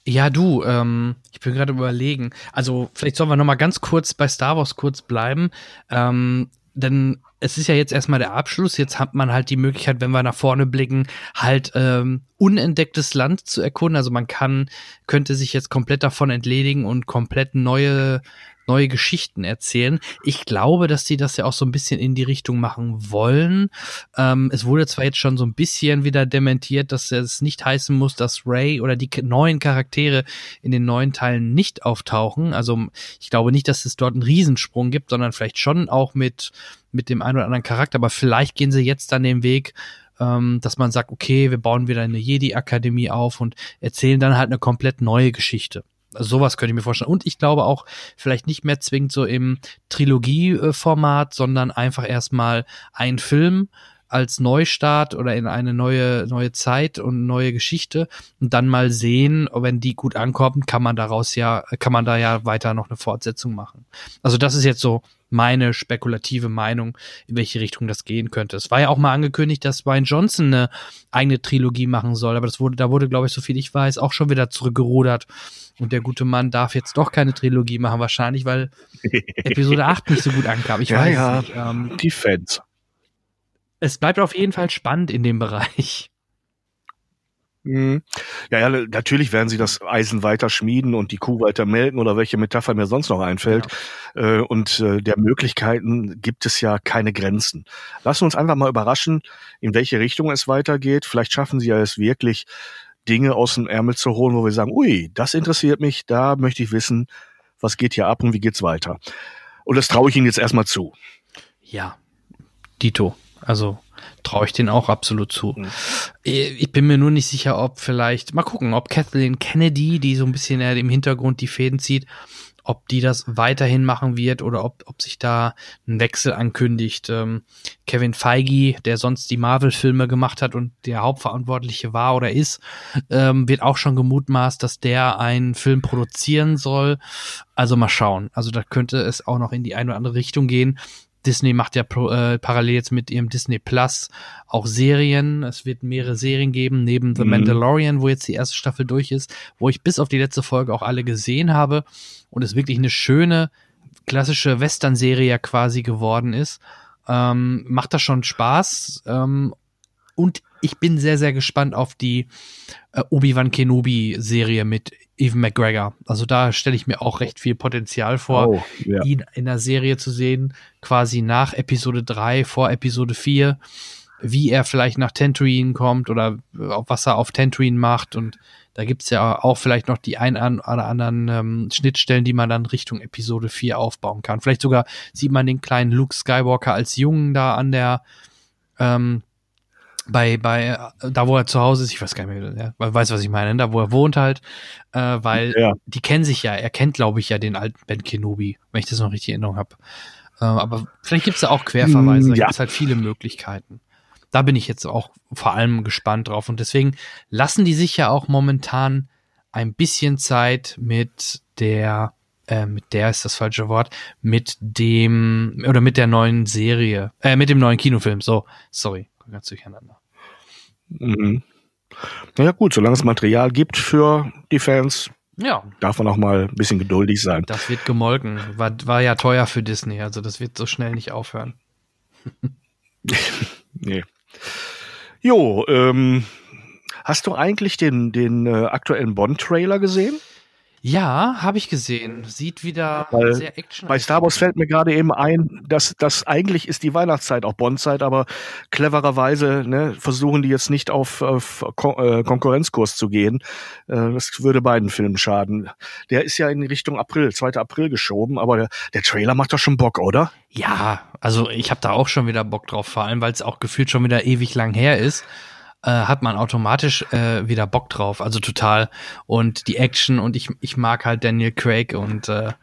Ja, du, ähm, ich bin gerade überlegen. Also vielleicht sollen wir noch mal ganz kurz bei Star Wars kurz bleiben. Ähm, denn es ist ja jetzt erstmal der Abschluss. Jetzt hat man halt die Möglichkeit, wenn wir nach vorne blicken, halt ähm, unentdecktes Land zu erkunden. Also man kann, könnte sich jetzt komplett davon entledigen und komplett neue neue Geschichten erzählen. Ich glaube, dass die das ja auch so ein bisschen in die Richtung machen wollen. Ähm, es wurde zwar jetzt schon so ein bisschen wieder dementiert, dass es nicht heißen muss, dass Ray oder die neuen Charaktere in den neuen Teilen nicht auftauchen. Also ich glaube nicht, dass es dort einen Riesensprung gibt, sondern vielleicht schon auch mit mit dem einen oder anderen Charakter. Aber vielleicht gehen sie jetzt dann den Weg, ähm, dass man sagt, okay, wir bauen wieder eine Jedi-Akademie auf und erzählen dann halt eine komplett neue Geschichte. Sowas könnte ich mir vorstellen. Und ich glaube auch, vielleicht nicht mehr zwingend so im Trilogie-Format, sondern einfach erstmal ein Film als Neustart oder in eine neue, neue Zeit und neue Geschichte und dann mal sehen, wenn die gut ankommt, kann man daraus ja, kann man da ja weiter noch eine Fortsetzung machen. Also das ist jetzt so meine spekulative Meinung, in welche Richtung das gehen könnte. Es war ja auch mal angekündigt, dass Ryan Johnson eine eigene Trilogie machen soll, aber das wurde, da wurde, glaube ich, so viel ich weiß, auch schon wieder zurückgerudert. Und der gute Mann darf jetzt doch keine Trilogie machen, wahrscheinlich, weil Episode 8 nicht so gut ankam. Ich ja, weiß ja, nicht. Ähm, die Fans. es bleibt auf jeden Fall spannend in dem Bereich. Mhm. Ja, ja, natürlich werden sie das Eisen weiter schmieden und die Kuh weiter melken oder welche Metapher mir sonst noch einfällt. Äh, Und äh, der Möglichkeiten gibt es ja keine Grenzen. Lassen wir uns einfach mal überraschen, in welche Richtung es weitergeht. Vielleicht schaffen sie ja es wirklich, Dinge aus dem Ärmel zu holen, wo wir sagen, ui, das interessiert mich, da möchte ich wissen, was geht hier ab und wie geht's weiter. Und das traue ich ihnen jetzt erstmal zu. Ja, Dito. Also traue ich den auch absolut zu. Ich bin mir nur nicht sicher, ob vielleicht, mal gucken, ob Kathleen Kennedy, die so ein bisschen eher im Hintergrund die Fäden zieht, ob die das weiterhin machen wird oder ob, ob sich da ein Wechsel ankündigt. Ähm, Kevin Feige, der sonst die Marvel-Filme gemacht hat und der Hauptverantwortliche war oder ist, ähm, wird auch schon gemutmaßt, dass der einen Film produzieren soll. Also mal schauen. Also da könnte es auch noch in die eine oder andere Richtung gehen. Disney macht ja pro, äh, parallel jetzt mit ihrem Disney Plus auch Serien. Es wird mehrere Serien geben, neben The Mhm. Mandalorian, wo jetzt die erste Staffel durch ist, wo ich bis auf die letzte Folge auch alle gesehen habe und es wirklich eine schöne, klassische Western-Serie ja quasi geworden ist. Ähm, macht das schon Spaß. Ähm, und ich bin sehr, sehr gespannt auf die äh, Obi-Wan Kenobi-Serie mit Evan McGregor. Also da stelle ich mir auch recht viel Potenzial vor Oh, ja. ihn in der Serie zu sehen, quasi nach Episode 3, vor Episode 4, wie er vielleicht nach Tatooine kommt oder was er auf Tatooine macht. Und da gibt's ja auch vielleicht noch die ein oder anderen ähm, Schnittstellen, die man dann Richtung Episode 4 aufbauen kann. Vielleicht sogar sieht man den kleinen Luke Skywalker als Jungen da an der ähm, bei, bei, da wo er zu Hause ist, ich weiß gar nicht mehr, ja, weiß, was ich meine, da wo er wohnt halt, äh, weil Ja. die kennen sich ja, er kennt, glaube ich, ja den alten Ben Kenobi, wenn ich das noch richtig in Erinnerung habe. Äh, aber vielleicht gibt's da auch Querverweise, Mm, da ja. gibt's halt viele Möglichkeiten. Da bin ich jetzt auch vor allem gespannt drauf und deswegen lassen die sich ja auch momentan ein bisschen Zeit mit der, äh, mit der ist das falsche Wort, mit dem, oder mit der neuen Serie, äh, mit dem neuen Kinofilm, so, sorry, ganz durcheinander. Mhm. Naja gut, solange es Material gibt für die Fans, Ja, darf man auch mal ein bisschen geduldig sein. das wird gemolken. War, war ja teuer für Disney, also das wird so schnell nicht aufhören. Nee. Jo, ähm, hast du eigentlich den, den äh, aktuellen Bond-Trailer gesehen? Ja, habe ich gesehen. Sieht wieder Weil sehr action Bei Star Wars fällt mir gerade eben ein, dass das eigentlich ist die Weihnachtszeit, auch Bondzeit, aber clevererweise ne, versuchen die jetzt nicht auf, auf Kon äh, Konkurrenzkurs zu gehen. Äh, das würde beiden Filmen schaden. Der ist ja in Richtung April, 2. April geschoben, aber der, der Trailer macht doch schon Bock, oder? Ja, also ich habe da auch schon wieder Bock drauf, vor allem weil es auch gefühlt schon wieder ewig lang her ist. Äh, hat man automatisch äh, wieder Bock drauf, also total. Und die Action und ich, ich mag halt Daniel Craig und äh,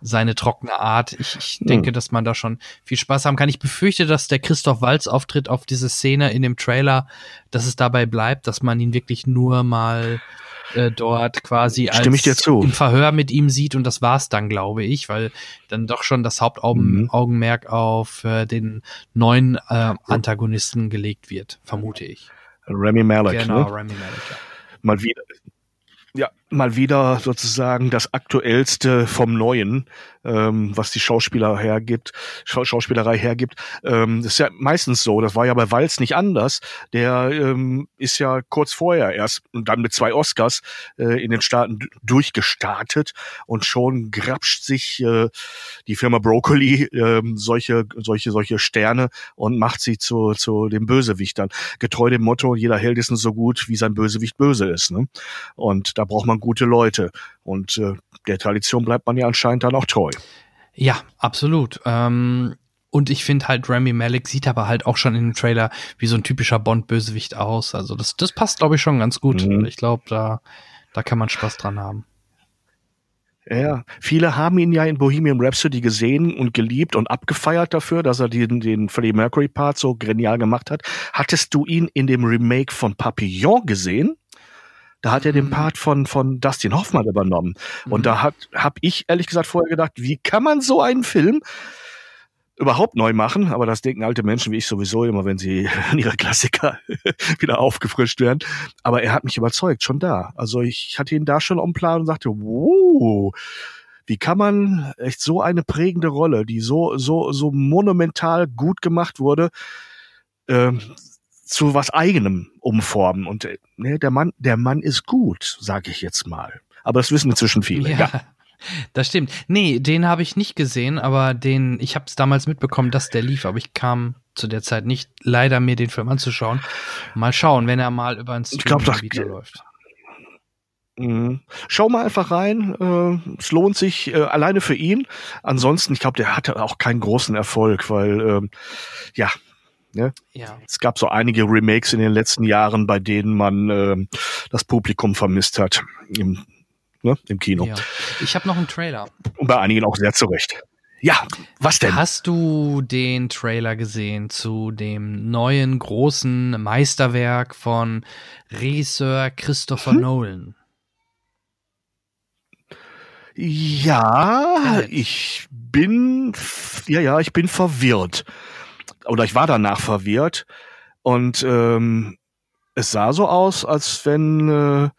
seine trockene Art. Ich, ich denke, dass man da schon viel Spaß haben kann. Ich befürchte, dass der Christoph Walz Auftritt auf diese Szene in dem Trailer, dass es dabei bleibt, dass man ihn wirklich nur mal äh, dort quasi als Stimme ich dir zu. im Verhör mit ihm sieht und das war's dann, glaube ich, weil dann doch schon das Hauptaugenmerk Mhm. auf äh, den neuen äh, Antagonisten gelegt wird, vermute ich. Remy Malek, genau, ne? Remy Malek. ja. mal wieder, ja, mal wieder sozusagen das aktuellste vom Neuen, ähm, was die Schauspieler hergibt, Schau Schauspielerei hergibt. Ähm, das ist ja meistens so. Das war ja bei Walz nicht anders. Der ähm, ist ja kurz vorher erst und dann mit zwei Oscars äh, in den Staaten durchgestartet und schon grapscht sich äh, die Firma Broccoli ähm, solche solche solche Sterne und macht sie zu zu den Bösewichtern getreu dem Motto jeder Held ist nur so gut wie sein Bösewicht böse ist ne? und da braucht man gute Leute und äh, der Tradition bleibt man ja anscheinend dann auch treu Ja, absolut. Ähm, Und ich finde halt, Rami Malek sieht aber halt auch schon in dem Trailer wie so ein typischer Bond-Bösewicht aus. Also das, das passt, glaube ich, schon ganz gut. Mhm. Ich glaube, da, da kann man Spaß dran haben. Ja, viele haben ihn ja in Bohemian Rhapsody gesehen und geliebt und abgefeiert dafür, dass er den, den Freddie Mercury Part so genial gemacht hat. Hattest du ihn in dem Remake von Papillon gesehen? Da hat er den mhm. Part von, von Dustin Hoffmann übernommen. Und mhm. da hat, hab ich ehrlich gesagt vorher gedacht, wie kann man so einen Film überhaupt neu machen, aber das denken alte Menschen wie ich sowieso immer, wenn sie an ihre Klassiker wieder aufgefrischt werden. Aber er hat mich überzeugt, schon da. Also ich hatte ihn da schon am Plan und sagte, wow, wie kann man echt so eine prägende Rolle, die so, so, so monumental gut gemacht wurde, äh, zu was eigenem umformen. Und äh, ne, der Mann, der Mann ist gut, sage ich jetzt mal. Aber das wissen inzwischen viele. Ja. ja. Das stimmt. Nee, den habe ich nicht gesehen, aber den, ich habe es damals mitbekommen, dass der lief, aber ich kam zu der Zeit nicht leider mir den Film anzuschauen. Mal schauen, wenn er mal über ein Streaming-Video läuft. Mhm. Schau mal einfach rein. Äh, es lohnt sich äh, alleine für ihn. Ansonsten, ich glaube, der hatte auch keinen großen Erfolg, weil ähm, ja, ne? ja, es gab so einige Remakes in den letzten Jahren, bei denen man äh, das Publikum vermisst hat. Im ne, im Kino. Ja. Ich habe noch einen Trailer. Und bei einigen auch sehr zurecht. Ja, was denn? Hast du den Trailer gesehen zu dem neuen großen Meisterwerk von Regisseur Christopher hm? Nolan? Ja, ich bin, ja, ja, ich bin verwirrt. Oder ich war danach verwirrt. Und ähm, es sah so aus, als wenn äh,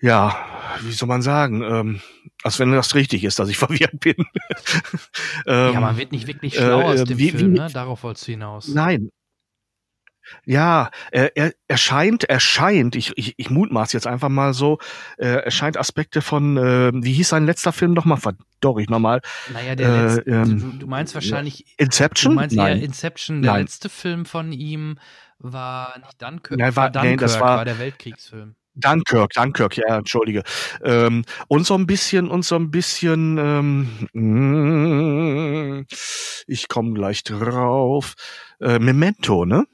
ja, wie soll man sagen, ähm, als wenn das richtig ist, dass ich verwirrt bin. ähm, ja, man wird nicht wirklich schlau äh, aus dem wie, Film, wie, ne? Darauf wolltest du hinaus. Nein. Ja, er, er, er scheint, er scheint, ich, ich, ich mutmaß jetzt einfach mal so, äh, er scheint Aspekte von, äh, wie hieß sein letzter Film nochmal? Verdorr ich nochmal. Naja, der äh, letzte, ähm, du, du, meinst wahrscheinlich Inception? Du meinst Nein. eher Inception, der Nein. letzte Film von ihm war nicht Dunkirk, Nein, war, war Dunkirk, nee, das war, war der Weltkriegsfilm. Dunkirk, Dunkirk, ja, entschuldige. Ähm, und so ein bisschen, und so ein bisschen, ähm, ich komme gleich drauf. Äh, Memento, ne?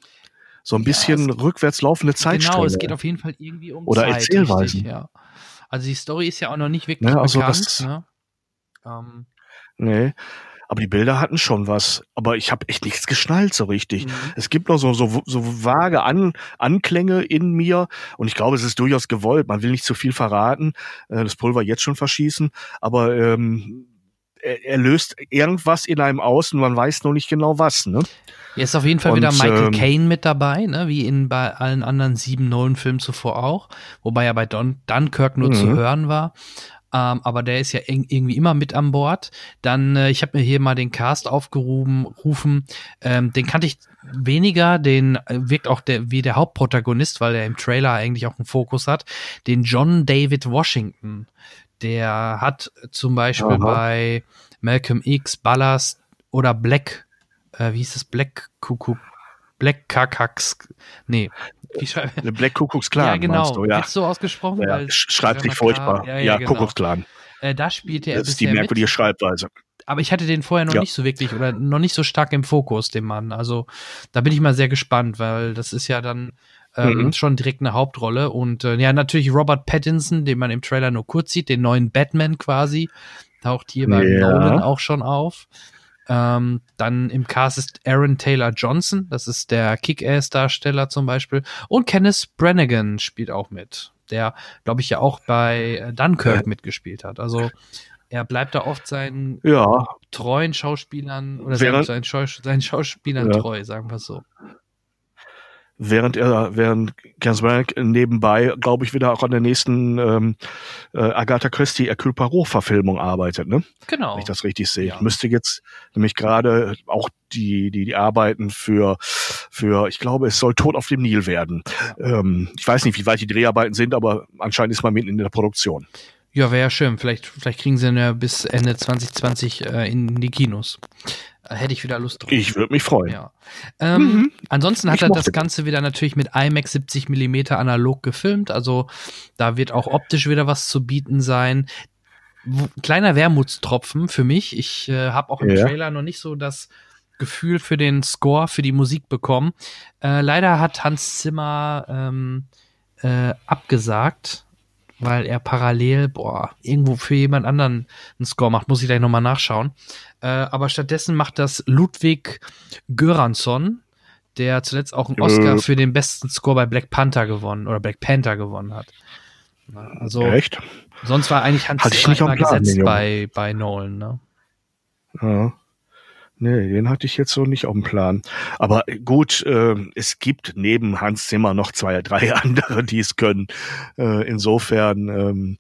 So ein bisschen ja, rückwärts laufende Zeitströme. Genau, es geht auf jeden Fall irgendwie um Oder Zeit, Erzählweisen. Richtig, ja. Also die Story ist ja auch noch nicht wirklich ja, also bekannt. Das, ne? ähm. Nee. Aber die Bilder hatten schon was. Aber ich habe echt nichts geschnallt so richtig. Mhm. Es gibt noch so, so, so vage An, Anklänge in mir. Und ich glaube, es ist durchaus gewollt. Man will nicht zu viel verraten, äh, das Pulver jetzt schon verschießen. Aber ähm, er, er löst irgendwas in einem aus und man weiß noch nicht genau was. Ne? Hier ist auf jeden Fall und, wieder Michael ähm, Caine mit dabei, ne? wie in bei allen anderen sieben neuen Filmen zuvor auch, wobei er bei Don Dunkirk nur zu mhm. hören war ähm, aber der ist ja irgendwie immer mit an Bord. Dann, äh, ich habe mir hier mal den Cast aufgerufen, rufen, ähm, den kannte ich weniger, den äh, wirkt auch der, wie der Hauptprotagonist, weil er im Trailer eigentlich auch einen Fokus hat, den John David Washington. Der hat zum Beispiel Aha. bei Malcolm X, Ballast oder Black, äh, wie hieß es, Black Kuckuck, Black Kakax, nee, wie schreibe Black Kuckucksklan. Ja, genau. Du, ja. Wird so ausgesprochen? Ja, weil schreibt sich furchtbar. Ja, ja, ja genau. Kuckucksklan. Äh, da spielt er. Das ist die merkwürdige mit. Schreibweise. Aber ich hatte den vorher noch ja. nicht so wirklich oder noch nicht so stark im Fokus, den Mann. Also da bin ich mal sehr gespannt, weil das ist ja dann ähm, mhm. schon direkt eine Hauptrolle. Und äh, ja, natürlich Robert Pattinson, den man im Trailer nur kurz sieht, den neuen Batman quasi, taucht hier bei ja. Nolan auch schon auf. Ähm, dann im Cast ist Aaron Taylor Johnson, das ist der Kick-Ass-Darsteller zum Beispiel. Und Kenneth Brannigan spielt auch mit, der, glaube ich, ja auch bei äh, Dunkirk ja. mitgespielt hat. Also er bleibt da oft seinen ja. treuen Schauspielern oder seinen, seinen Schauspielern ja. treu, sagen wir so während er, während Gansberg nebenbei, glaube ich, wieder auch an der nächsten ähm, äh, Agatha Christie Hercule Poirot Verfilmung arbeitet, ne? Genau. Wenn ich das richtig sehe. Ja. Müsste jetzt nämlich gerade auch die, die, die Arbeiten für, für, ich glaube, es soll Tod auf dem Nil werden. Ja. Ähm, ich weiß nicht, wie weit die Dreharbeiten sind, aber anscheinend ist man mitten in der Produktion. Ja, wäre ja schön. Vielleicht, vielleicht kriegen sie ihn ja bis Ende 2020 äh, in die Kinos. Hätte ich wieder Lust drauf. Ich würde mich freuen. Ja. Ähm, mhm. Ansonsten hat ich er das Ganze wieder natürlich mit IMAX 70 Millimeter analog gefilmt. Also da wird auch optisch wieder was zu bieten sein. kleiner Wermutstropfen für mich. Ich äh, habe auch im ja. Trailer noch nicht so das Gefühl für den Score, für die Musik bekommen. Äh, leider hat Hans Zimmer ähm, äh, abgesagt, weil er parallel, boah, irgendwo für jemand anderen einen Score macht. Muss ich gleich nochmal nachschauen. Äh, aber stattdessen macht das Ludwig Göransson, der zuletzt auch einen Oscar für den besten Score bei Black Panther gewonnen oder Black Panther gewonnen hat. Also, Echt? Sonst war eigentlich Hans Zimmer immer gesetzt bei, bei Nolan, ne? Ja. Nee, den hatte ich jetzt so nicht auf dem Plan. Aber gut, äh, es gibt neben Hans Zimmer noch zwei, drei andere, die es können. Äh, insofern, ähm,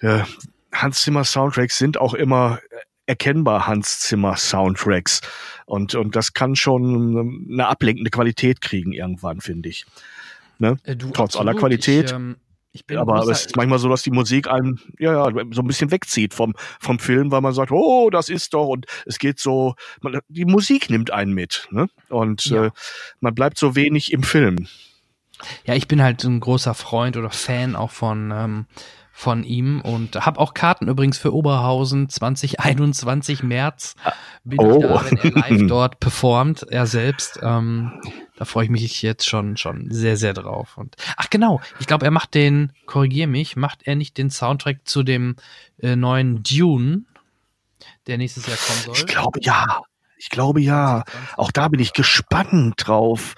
äh, Hans Zimmer Soundtracks sind auch immer erkennbar Hans Zimmer Soundtracks. Und, und das kann schon eine ablenkende Qualität kriegen irgendwann, finde ich. Ne? Äh, du, Trotz absolut. aller Qualität. Ich, ähm aber es ist manchmal so, dass die Musik einen ja, ja so ein bisschen wegzieht vom vom Film, weil man sagt, oh, das ist doch und es geht so, man, die Musik nimmt einen mit, ne? Und ja. äh, man bleibt so wenig im Film. Ja, ich bin halt ein großer Freund oder Fan auch von ähm, von ihm und habe auch Karten übrigens für Oberhausen 2021 März bin oh. ich da, wenn er live dort performt, er selbst. Ähm, da freue ich mich jetzt schon, schon sehr, sehr drauf. Und ach genau, ich glaube, er macht den, korrigier mich, macht er nicht den Soundtrack zu dem äh, neuen Dune, der nächstes Jahr kommen soll? Ich glaube ja. Ich glaube ja. Auch da bin ich gespannt drauf.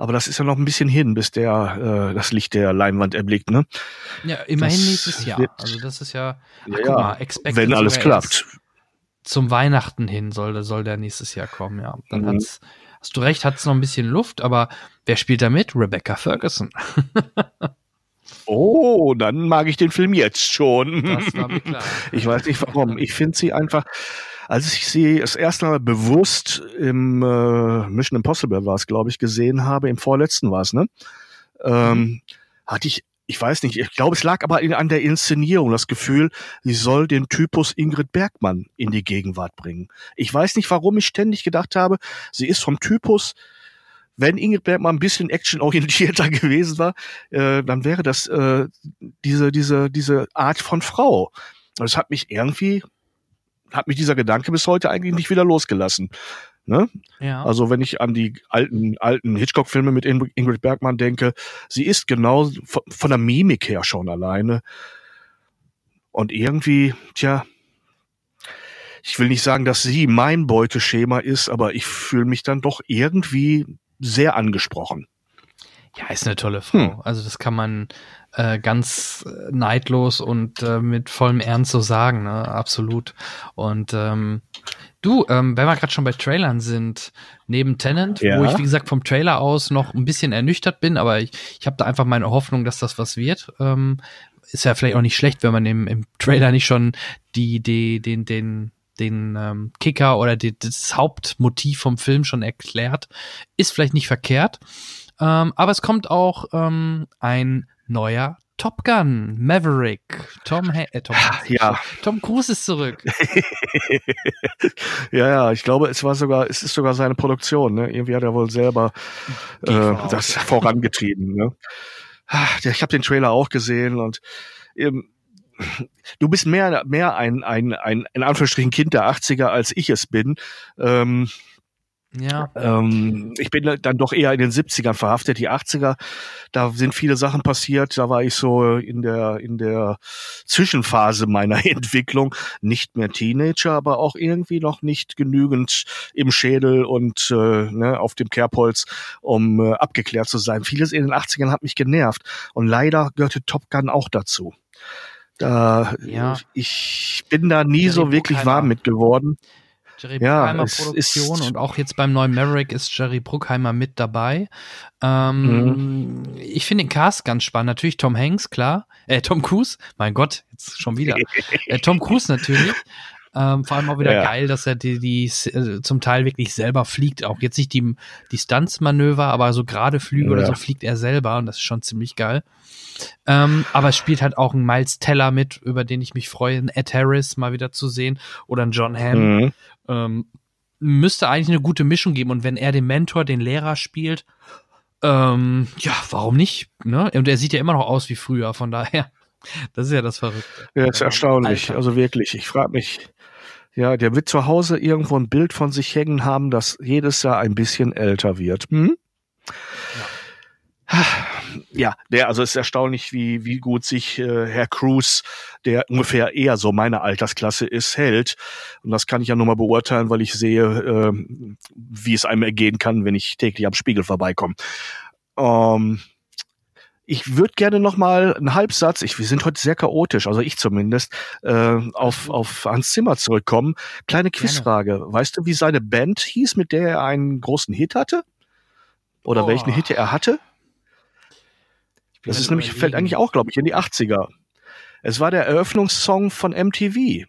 Aber das ist ja noch ein bisschen hin, bis der äh, das Licht der Leinwand erblickt, ne? Ja, immerhin das nächstes Jahr. Also das ist ja, ach, ja mal, wenn alles klappt. Zum Weihnachten hin soll, soll der nächstes Jahr kommen, ja. Dann mhm. hat's Hast du recht, hat es noch ein bisschen Luft, aber wer spielt da mit? Rebecca Ferguson. oh, dann mag ich den Film jetzt schon. Das war mir klar. Ich weiß nicht warum. Ich finde sie einfach, als ich sie das erste Mal bewusst im äh, Mission Impossible war es, glaube ich, gesehen habe, im vorletzten war es, ne? Ähm, mhm. hatte ich ich weiß nicht, ich glaube, es lag aber in, an der Inszenierung das Gefühl, sie soll den Typus Ingrid Bergmann in die Gegenwart bringen. Ich weiß nicht, warum ich ständig gedacht habe, sie ist vom Typus, wenn Ingrid Bergmann ein bisschen actionorientierter gewesen war, äh, dann wäre das äh, diese, diese, diese Art von Frau. Das hat mich irgendwie, hat mich dieser Gedanke bis heute eigentlich nicht wieder losgelassen. Ne? Ja. Also wenn ich an die alten, alten Hitchcock-Filme mit Ingrid Bergmann denke, sie ist genau von, von der Mimik her schon alleine. Und irgendwie, tja, ich will nicht sagen, dass sie mein Beuteschema ist, aber ich fühle mich dann doch irgendwie sehr angesprochen. Ja, ist eine tolle Frau. Hm. Also das kann man äh, ganz neidlos und äh, mit vollem Ernst so sagen, ne? Absolut. Und ähm, Du, ähm, wenn wir gerade schon bei Trailern sind, neben Tenant, ja. wo ich wie gesagt vom Trailer aus noch ein bisschen ernüchtert bin, aber ich, ich habe da einfach meine Hoffnung, dass das was wird. Ähm, ist ja vielleicht auch nicht schlecht, wenn man im, im Trailer nicht schon die, die, den, den, den ähm, Kicker oder die, das Hauptmotiv vom Film schon erklärt. Ist vielleicht nicht verkehrt. Ähm, aber es kommt auch ähm, ein neuer Top Gun, Maverick, Tom, ha äh, Tom, ja. Tom Cruise ist zurück. ja, ja, ich glaube, es war sogar, es ist sogar seine Produktion. Ne? Irgendwie hat er wohl selber äh, das vorangetrieben. Ne? Ich habe den Trailer auch gesehen und ähm, du bist mehr, mehr ein, ein, ein, in Anführungsstrichen Kind der 80er, als ich es bin. Ähm, ja. Ähm, ich bin dann doch eher in den 70ern verhaftet. Die 80er, da sind viele Sachen passiert. Da war ich so in der, in der Zwischenphase meiner Entwicklung. Nicht mehr Teenager, aber auch irgendwie noch nicht genügend im Schädel und äh, ne, auf dem Kerbholz, um äh, abgeklärt zu sein. Vieles in den 80ern hat mich genervt. Und leider gehörte Top Gun auch dazu. Da, ja. ich bin da nie ja, so wirklich warm mit geworden. Jerry Bruckheimer ja, Produktion und auch jetzt beim neuen Maverick ist Jerry Bruckheimer mit dabei. Ähm, mhm. Ich finde den Cast ganz spannend. Natürlich Tom Hanks, klar. Äh, Tom Cruise, mein Gott, jetzt schon wieder. äh, Tom Cruise natürlich. Ähm, vor allem auch wieder ja. geil, dass er die, die äh, zum Teil wirklich selber fliegt. Auch jetzt nicht die, die Stunts-Manöver, aber so gerade Flüge ja. oder so fliegt er selber und das ist schon ziemlich geil. Ähm, aber es spielt halt auch ein Miles Teller mit, über den ich mich freue, ein Ed Harris mal wieder zu sehen oder ein John Hamm. Mhm. Ähm, müsste eigentlich eine gute Mischung geben. Und wenn er den Mentor, den Lehrer spielt, ähm, ja, warum nicht? Ne? Und er sieht ja immer noch aus wie früher, von daher. Das ist ja das Verrückte. Ja, ist erstaunlich. Alter. Also wirklich, ich frage mich, ja, der wird zu Hause irgendwo ein Bild von sich hängen haben, das jedes Jahr ein bisschen älter wird. Hm? Ja. Ja, der, also es ist erstaunlich, wie, wie gut sich äh, Herr Cruz, der ungefähr eher so meine Altersklasse ist, hält. Und das kann ich ja nur mal beurteilen, weil ich sehe, äh, wie es einem ergehen kann, wenn ich täglich am Spiegel vorbeikomme. Ähm, ich würde gerne noch mal einen Halbsatz, ich, wir sind heute sehr chaotisch, also ich zumindest, äh, auf, auf Hans Zimmer zurückkommen. Kleine Quizfrage. Gerne. Weißt du, wie seine Band hieß, mit der er einen großen Hit hatte? Oder oh. welchen Hit er hatte? Das ist nämlich, fällt eigentlich auch, glaube ich, in die 80er. Es war der Eröffnungssong von MTV.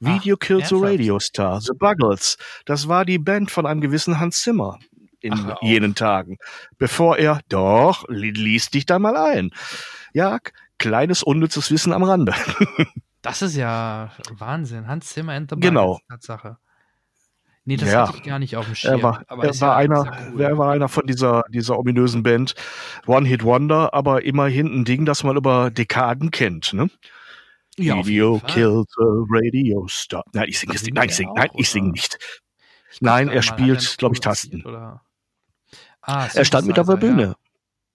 Video Ach, Killed the Radio Star, The Buggles. Das war die Band von einem gewissen Hans Zimmer in Ach, jenen Tagen, bevor er, doch, liest dich da mal ein. Ja, kleines unnützes Wissen am Rande. das ist ja Wahnsinn. Hans Zimmer and the Buggles, genau. Tatsache. Nee, das ja. hatte ich gar nicht auf dem Schirm. Er war, er war ja, einer, cool. er war einer von dieser, dieser ominösen Band One Hit Wonder, aber immerhin ein Ding, das man über Dekaden kennt, ne? Ja, Video killed the radio star. Nein, ich singe nicht. Nein, ich singe, nein, ich singe nicht. Nein, er spielt, glaube ich, Tasten. Ah, er stand mit auf der Bühne.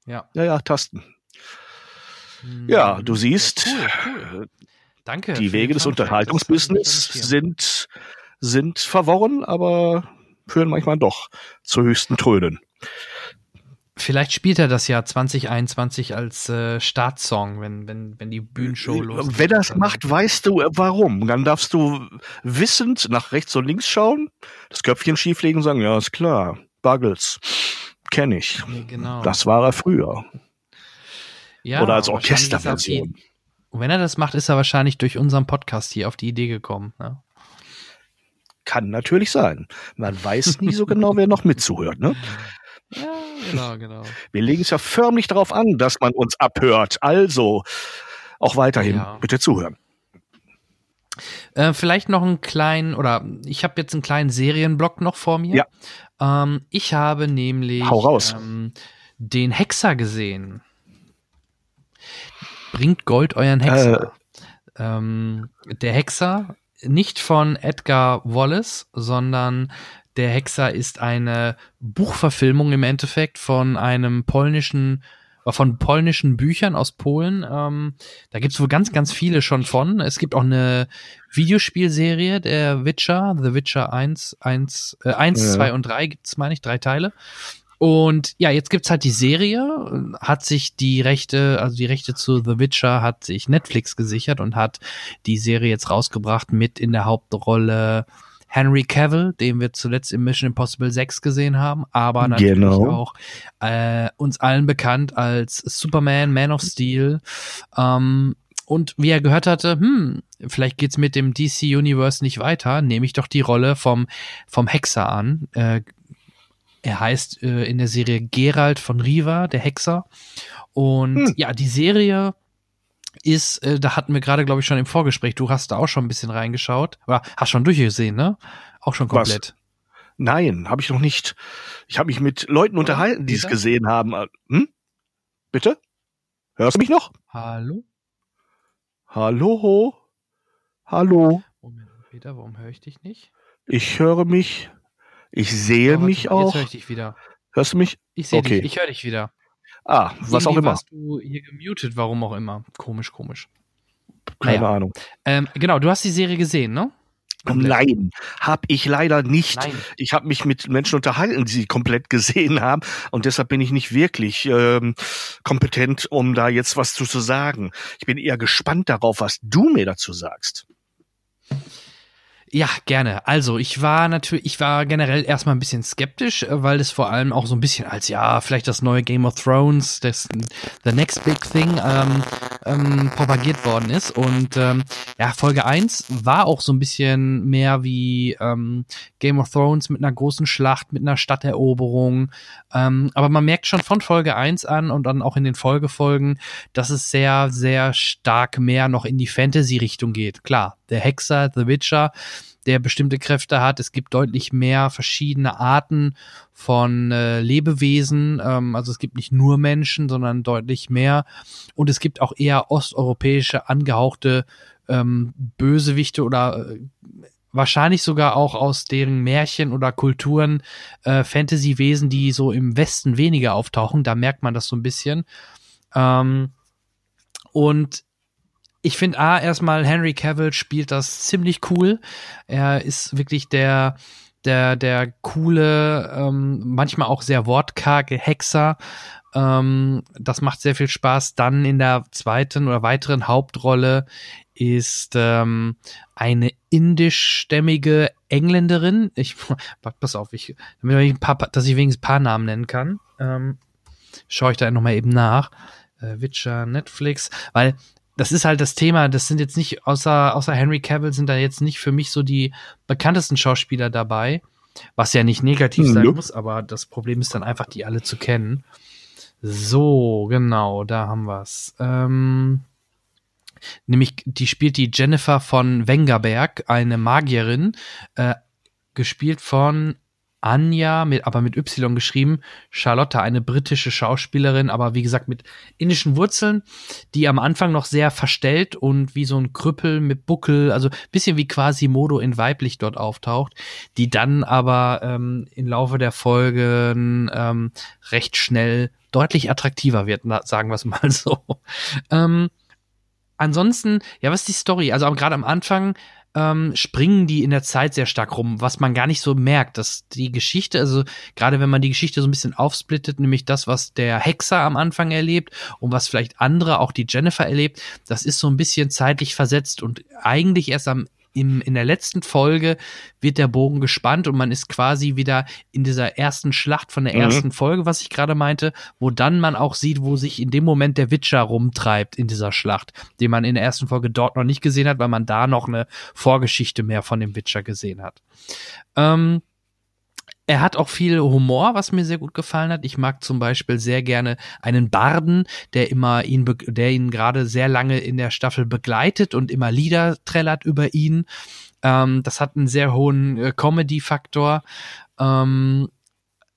Ja. Ja, ja, Tasten. Hm, ja, du siehst, cool, cool. Danke. Die Wege des Unterhaltungsbusiness sind sind verworren, aber führen manchmal doch zu höchsten Tönen. Vielleicht spielt er das Jahr 2021 als äh, Startsong, wenn, wenn, wenn die Bühnenshow äh, losgeht. Wenn er das macht, weißt du äh, warum. Dann darfst du wissend nach rechts und links schauen, das Köpfchen schieflegen und sagen, ja, ist klar, Buggles, kenne ich. Nee, genau. Das war er früher. Ja, Oder als Orchesterversion. Wenn er das macht, ist er wahrscheinlich durch unseren Podcast hier auf die Idee gekommen. Ne? Kann natürlich sein. Man weiß nie so genau, wer noch mitzuhört, ne? Ja, genau, genau. Wir legen es ja förmlich darauf an, dass man uns abhört. Also auch weiterhin ja. bitte zuhören. Äh, vielleicht noch einen kleinen, oder ich habe jetzt einen kleinen Serienblock noch vor mir. Ja. Ähm, ich habe nämlich. Ähm, den Hexer gesehen. Bringt Gold euren Hexer. Äh. Ähm, der Hexer nicht von Edgar Wallace, sondern der Hexer ist eine Buchverfilmung im Endeffekt von einem polnischen äh, von polnischen Büchern aus Polen. Ähm, da gibt's wohl ganz, ganz viele schon von. Es gibt auch eine Videospielserie, der Witcher, The Witcher 1, 1, äh, 1 ja. 2 und 3 gibt's, meine ich, drei Teile. Und ja, jetzt gibt's halt die Serie, hat sich die Rechte, also die Rechte zu The Witcher hat sich Netflix gesichert und hat die Serie jetzt rausgebracht mit in der Hauptrolle Henry Cavill, den wir zuletzt in Mission Impossible 6 gesehen haben, aber natürlich genau. auch äh, uns allen bekannt als Superman, Man of Steel. Ähm, und wie er gehört hatte, hm, vielleicht geht's mit dem DC Universe nicht weiter, nehme ich doch die Rolle vom, vom Hexer an. Äh, er heißt äh, in der Serie Gerald von Riva, der Hexer. Und hm. ja, die Serie ist, äh, da hatten wir gerade, glaube ich, schon im Vorgespräch, du hast da auch schon ein bisschen reingeschaut. Oder hast schon durchgesehen, ne? Auch schon komplett. Was? Nein, habe ich noch nicht. Ich habe mich mit Leuten unterhalten, die es gesehen haben. Hm? Bitte? Hörst du mich noch? Hallo? Hallo? Hallo? Moment, Peter, warum höre ich dich nicht? Ich höre mich. Ich sehe oh, mich auch. Jetzt höre ich dich wieder. Hörst du mich? Ich sehe okay. dich, ich höre dich wieder. Ah, was Irgendwie auch immer. warst du hier gemutet, warum auch immer. Komisch, komisch. Keine naja. Ahnung. Ähm, genau, du hast die Serie gesehen, ne? Komplett. Nein, habe ich leider nicht. Nein. Ich habe mich mit Menschen unterhalten, die sie komplett gesehen haben und deshalb bin ich nicht wirklich ähm, kompetent, um da jetzt was zu, zu sagen. Ich bin eher gespannt darauf, was du mir dazu sagst. Ja, gerne. Also ich war natürlich, ich war generell erstmal ein bisschen skeptisch, äh, weil es vor allem auch so ein bisschen als ja, vielleicht das neue Game of Thrones, das The Next Big Thing ähm, ähm, propagiert worden ist. Und ähm, ja, Folge 1 war auch so ein bisschen mehr wie ähm, Game of Thrones mit einer großen Schlacht, mit einer Stadteroberung. Ähm, aber man merkt schon von Folge 1 an und dann auch in den Folgefolgen, dass es sehr, sehr stark mehr noch in die Fantasy-Richtung geht. Klar, der Hexer, The Witcher, der bestimmte Kräfte hat. Es gibt deutlich mehr verschiedene Arten von äh, Lebewesen. Ähm, also es gibt nicht nur Menschen, sondern deutlich mehr. Und es gibt auch eher osteuropäische angehauchte ähm, Bösewichte oder äh, wahrscheinlich sogar auch aus deren Märchen oder Kulturen äh, Fantasy-Wesen, die so im Westen weniger auftauchen. Da merkt man das so ein bisschen. Ähm, und ich finde A, erstmal Henry Cavill spielt das ziemlich cool. Er ist wirklich der, der, der coole, ähm, manchmal auch sehr wortkarge Hexer. Ähm, das macht sehr viel Spaß. Dann in der zweiten oder weiteren Hauptrolle ist ähm, eine indischstämmige Engländerin. Ich pass auf, ich, damit ich ein paar, dass ich wenigstens ein paar Namen nennen kann. Ähm, schaue ich da nochmal eben nach. Äh, Witcher, Netflix, weil das ist halt das Thema, das sind jetzt nicht, außer, außer Henry Cavill sind da jetzt nicht für mich so die bekanntesten Schauspieler dabei, was ja nicht negativ sein mhm. muss, aber das Problem ist dann einfach, die alle zu kennen. So, genau, da haben wir's. Ähm, nämlich, die spielt die Jennifer von Wengerberg, eine Magierin, äh, gespielt von Anja, mit, aber mit Y geschrieben, Charlotte, eine britische Schauspielerin, aber wie gesagt mit indischen Wurzeln, die am Anfang noch sehr verstellt und wie so ein Krüppel mit Buckel, also bisschen wie quasi Modo in weiblich dort auftaucht, die dann aber ähm, im Laufe der Folgen ähm, recht schnell deutlich attraktiver wird, sagen wir es mal so. Ähm, ansonsten, ja, was ist die Story? Also gerade am Anfang ähm, springen die in der Zeit sehr stark rum, was man gar nicht so merkt, dass die Geschichte, also gerade wenn man die Geschichte so ein bisschen aufsplittet, nämlich das, was der Hexer am Anfang erlebt und was vielleicht andere, auch die Jennifer erlebt, das ist so ein bisschen zeitlich versetzt und eigentlich erst am im, in der letzten Folge wird der Bogen gespannt und man ist quasi wieder in dieser ersten Schlacht von der mhm. ersten Folge, was ich gerade meinte, wo dann man auch sieht, wo sich in dem Moment der Witcher rumtreibt in dieser Schlacht, den man in der ersten Folge dort noch nicht gesehen hat, weil man da noch eine Vorgeschichte mehr von dem Witcher gesehen hat. Ähm, er hat auch viel Humor, was mir sehr gut gefallen hat. Ich mag zum Beispiel sehr gerne einen Barden, der immer ihn, der ihn gerade sehr lange in der Staffel begleitet und immer Lieder trällert über ihn. Ähm, das hat einen sehr hohen äh, Comedy-Faktor. Ähm,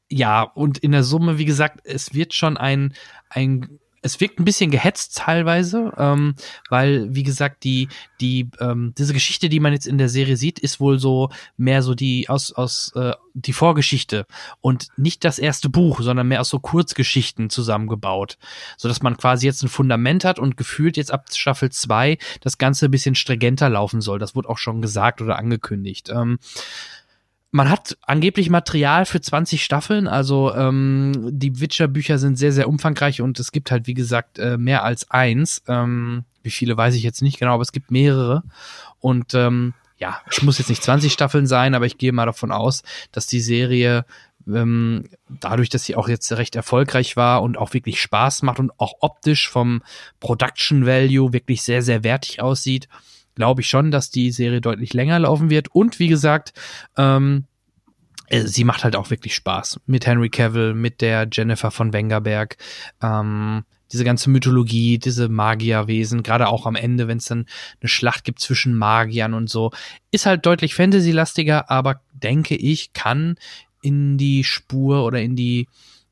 ja, und in der Summe, wie gesagt, es wird schon ein, ein es wirkt ein bisschen gehetzt teilweise, ähm, weil, wie gesagt, die, die, ähm, diese Geschichte, die man jetzt in der Serie sieht, ist wohl so mehr so die aus, aus äh, die Vorgeschichte und nicht das erste Buch, sondern mehr aus so Kurzgeschichten zusammengebaut. So dass man quasi jetzt ein Fundament hat und gefühlt jetzt ab Staffel 2 das Ganze ein bisschen stringenter laufen soll. Das wurde auch schon gesagt oder angekündigt. Ähm, man hat angeblich Material für 20 Staffeln, also ähm, die Witcher-Bücher sind sehr, sehr umfangreich und es gibt halt, wie gesagt, äh, mehr als eins. Ähm, wie viele weiß ich jetzt nicht genau, aber es gibt mehrere. Und ähm, ja, es muss jetzt nicht 20 Staffeln sein, aber ich gehe mal davon aus, dass die Serie ähm, dadurch, dass sie auch jetzt recht erfolgreich war und auch wirklich Spaß macht und auch optisch vom Production Value wirklich sehr, sehr wertig aussieht, glaube ich schon, dass die Serie deutlich länger laufen wird. Und wie gesagt, ähm, äh, sie macht halt auch wirklich Spaß mit Henry Cavill, mit der Jennifer von Wengerberg. Ähm, diese ganze Mythologie, diese Magierwesen, gerade auch am Ende, wenn es dann eine Schlacht gibt zwischen Magiern und so, ist halt deutlich Fantasy-lastiger, aber denke ich, kann in die Spur oder in die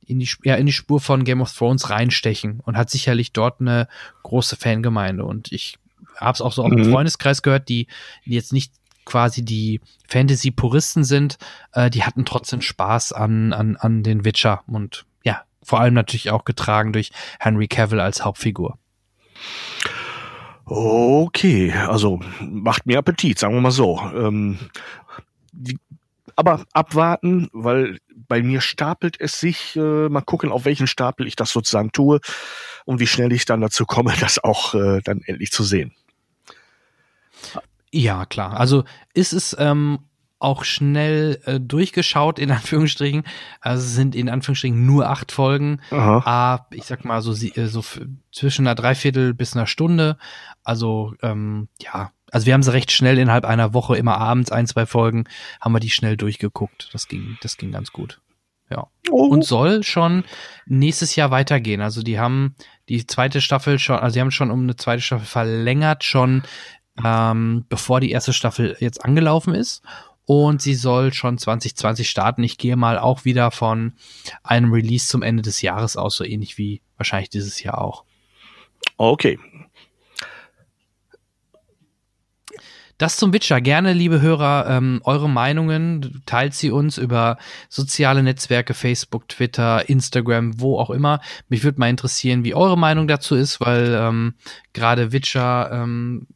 in die, ja, in die Spur von Game of Thrones reinstechen und hat sicherlich dort eine große Fangemeinde. Und ich habe es auch so mhm. im Freundeskreis gehört, die, die jetzt nicht quasi die Fantasy-Puristen sind, äh, die hatten trotzdem Spaß an, an, an den Witcher und ja, vor allem natürlich auch getragen durch Henry Cavill als Hauptfigur. Okay, also macht mir Appetit, sagen wir mal so. Ähm, die, aber abwarten, weil bei mir stapelt es sich. Äh, mal gucken, auf welchen Stapel ich das sozusagen tue und wie schnell ich dann dazu komme, das auch äh, dann endlich zu sehen. Ja, klar. Also ist es ähm, auch schnell äh, durchgeschaut, in Anführungsstrichen. Also es sind in Anführungsstrichen nur acht Folgen. Aha. Äh, ich sag mal so, äh, so zwischen einer Dreiviertel bis einer Stunde. Also ähm, ja, also wir haben sie recht schnell innerhalb einer Woche, immer abends ein, zwei Folgen, haben wir die schnell durchgeguckt. Das ging, das ging ganz gut. Ja. Oh. Und soll schon nächstes Jahr weitergehen. Also die haben die zweite Staffel schon, also sie haben schon um eine zweite Staffel verlängert, schon ähm, bevor die erste Staffel jetzt angelaufen ist. Und sie soll schon 2020 starten. Ich gehe mal auch wieder von einem Release zum Ende des Jahres aus, so ähnlich wie wahrscheinlich dieses Jahr auch. Okay, Das zum Witcher. Gerne, liebe Hörer, ähm, eure Meinungen, teilt sie uns über soziale Netzwerke, Facebook, Twitter, Instagram, wo auch immer. Mich würde mal interessieren, wie eure Meinung dazu ist, weil ähm, gerade Witcher, ähm,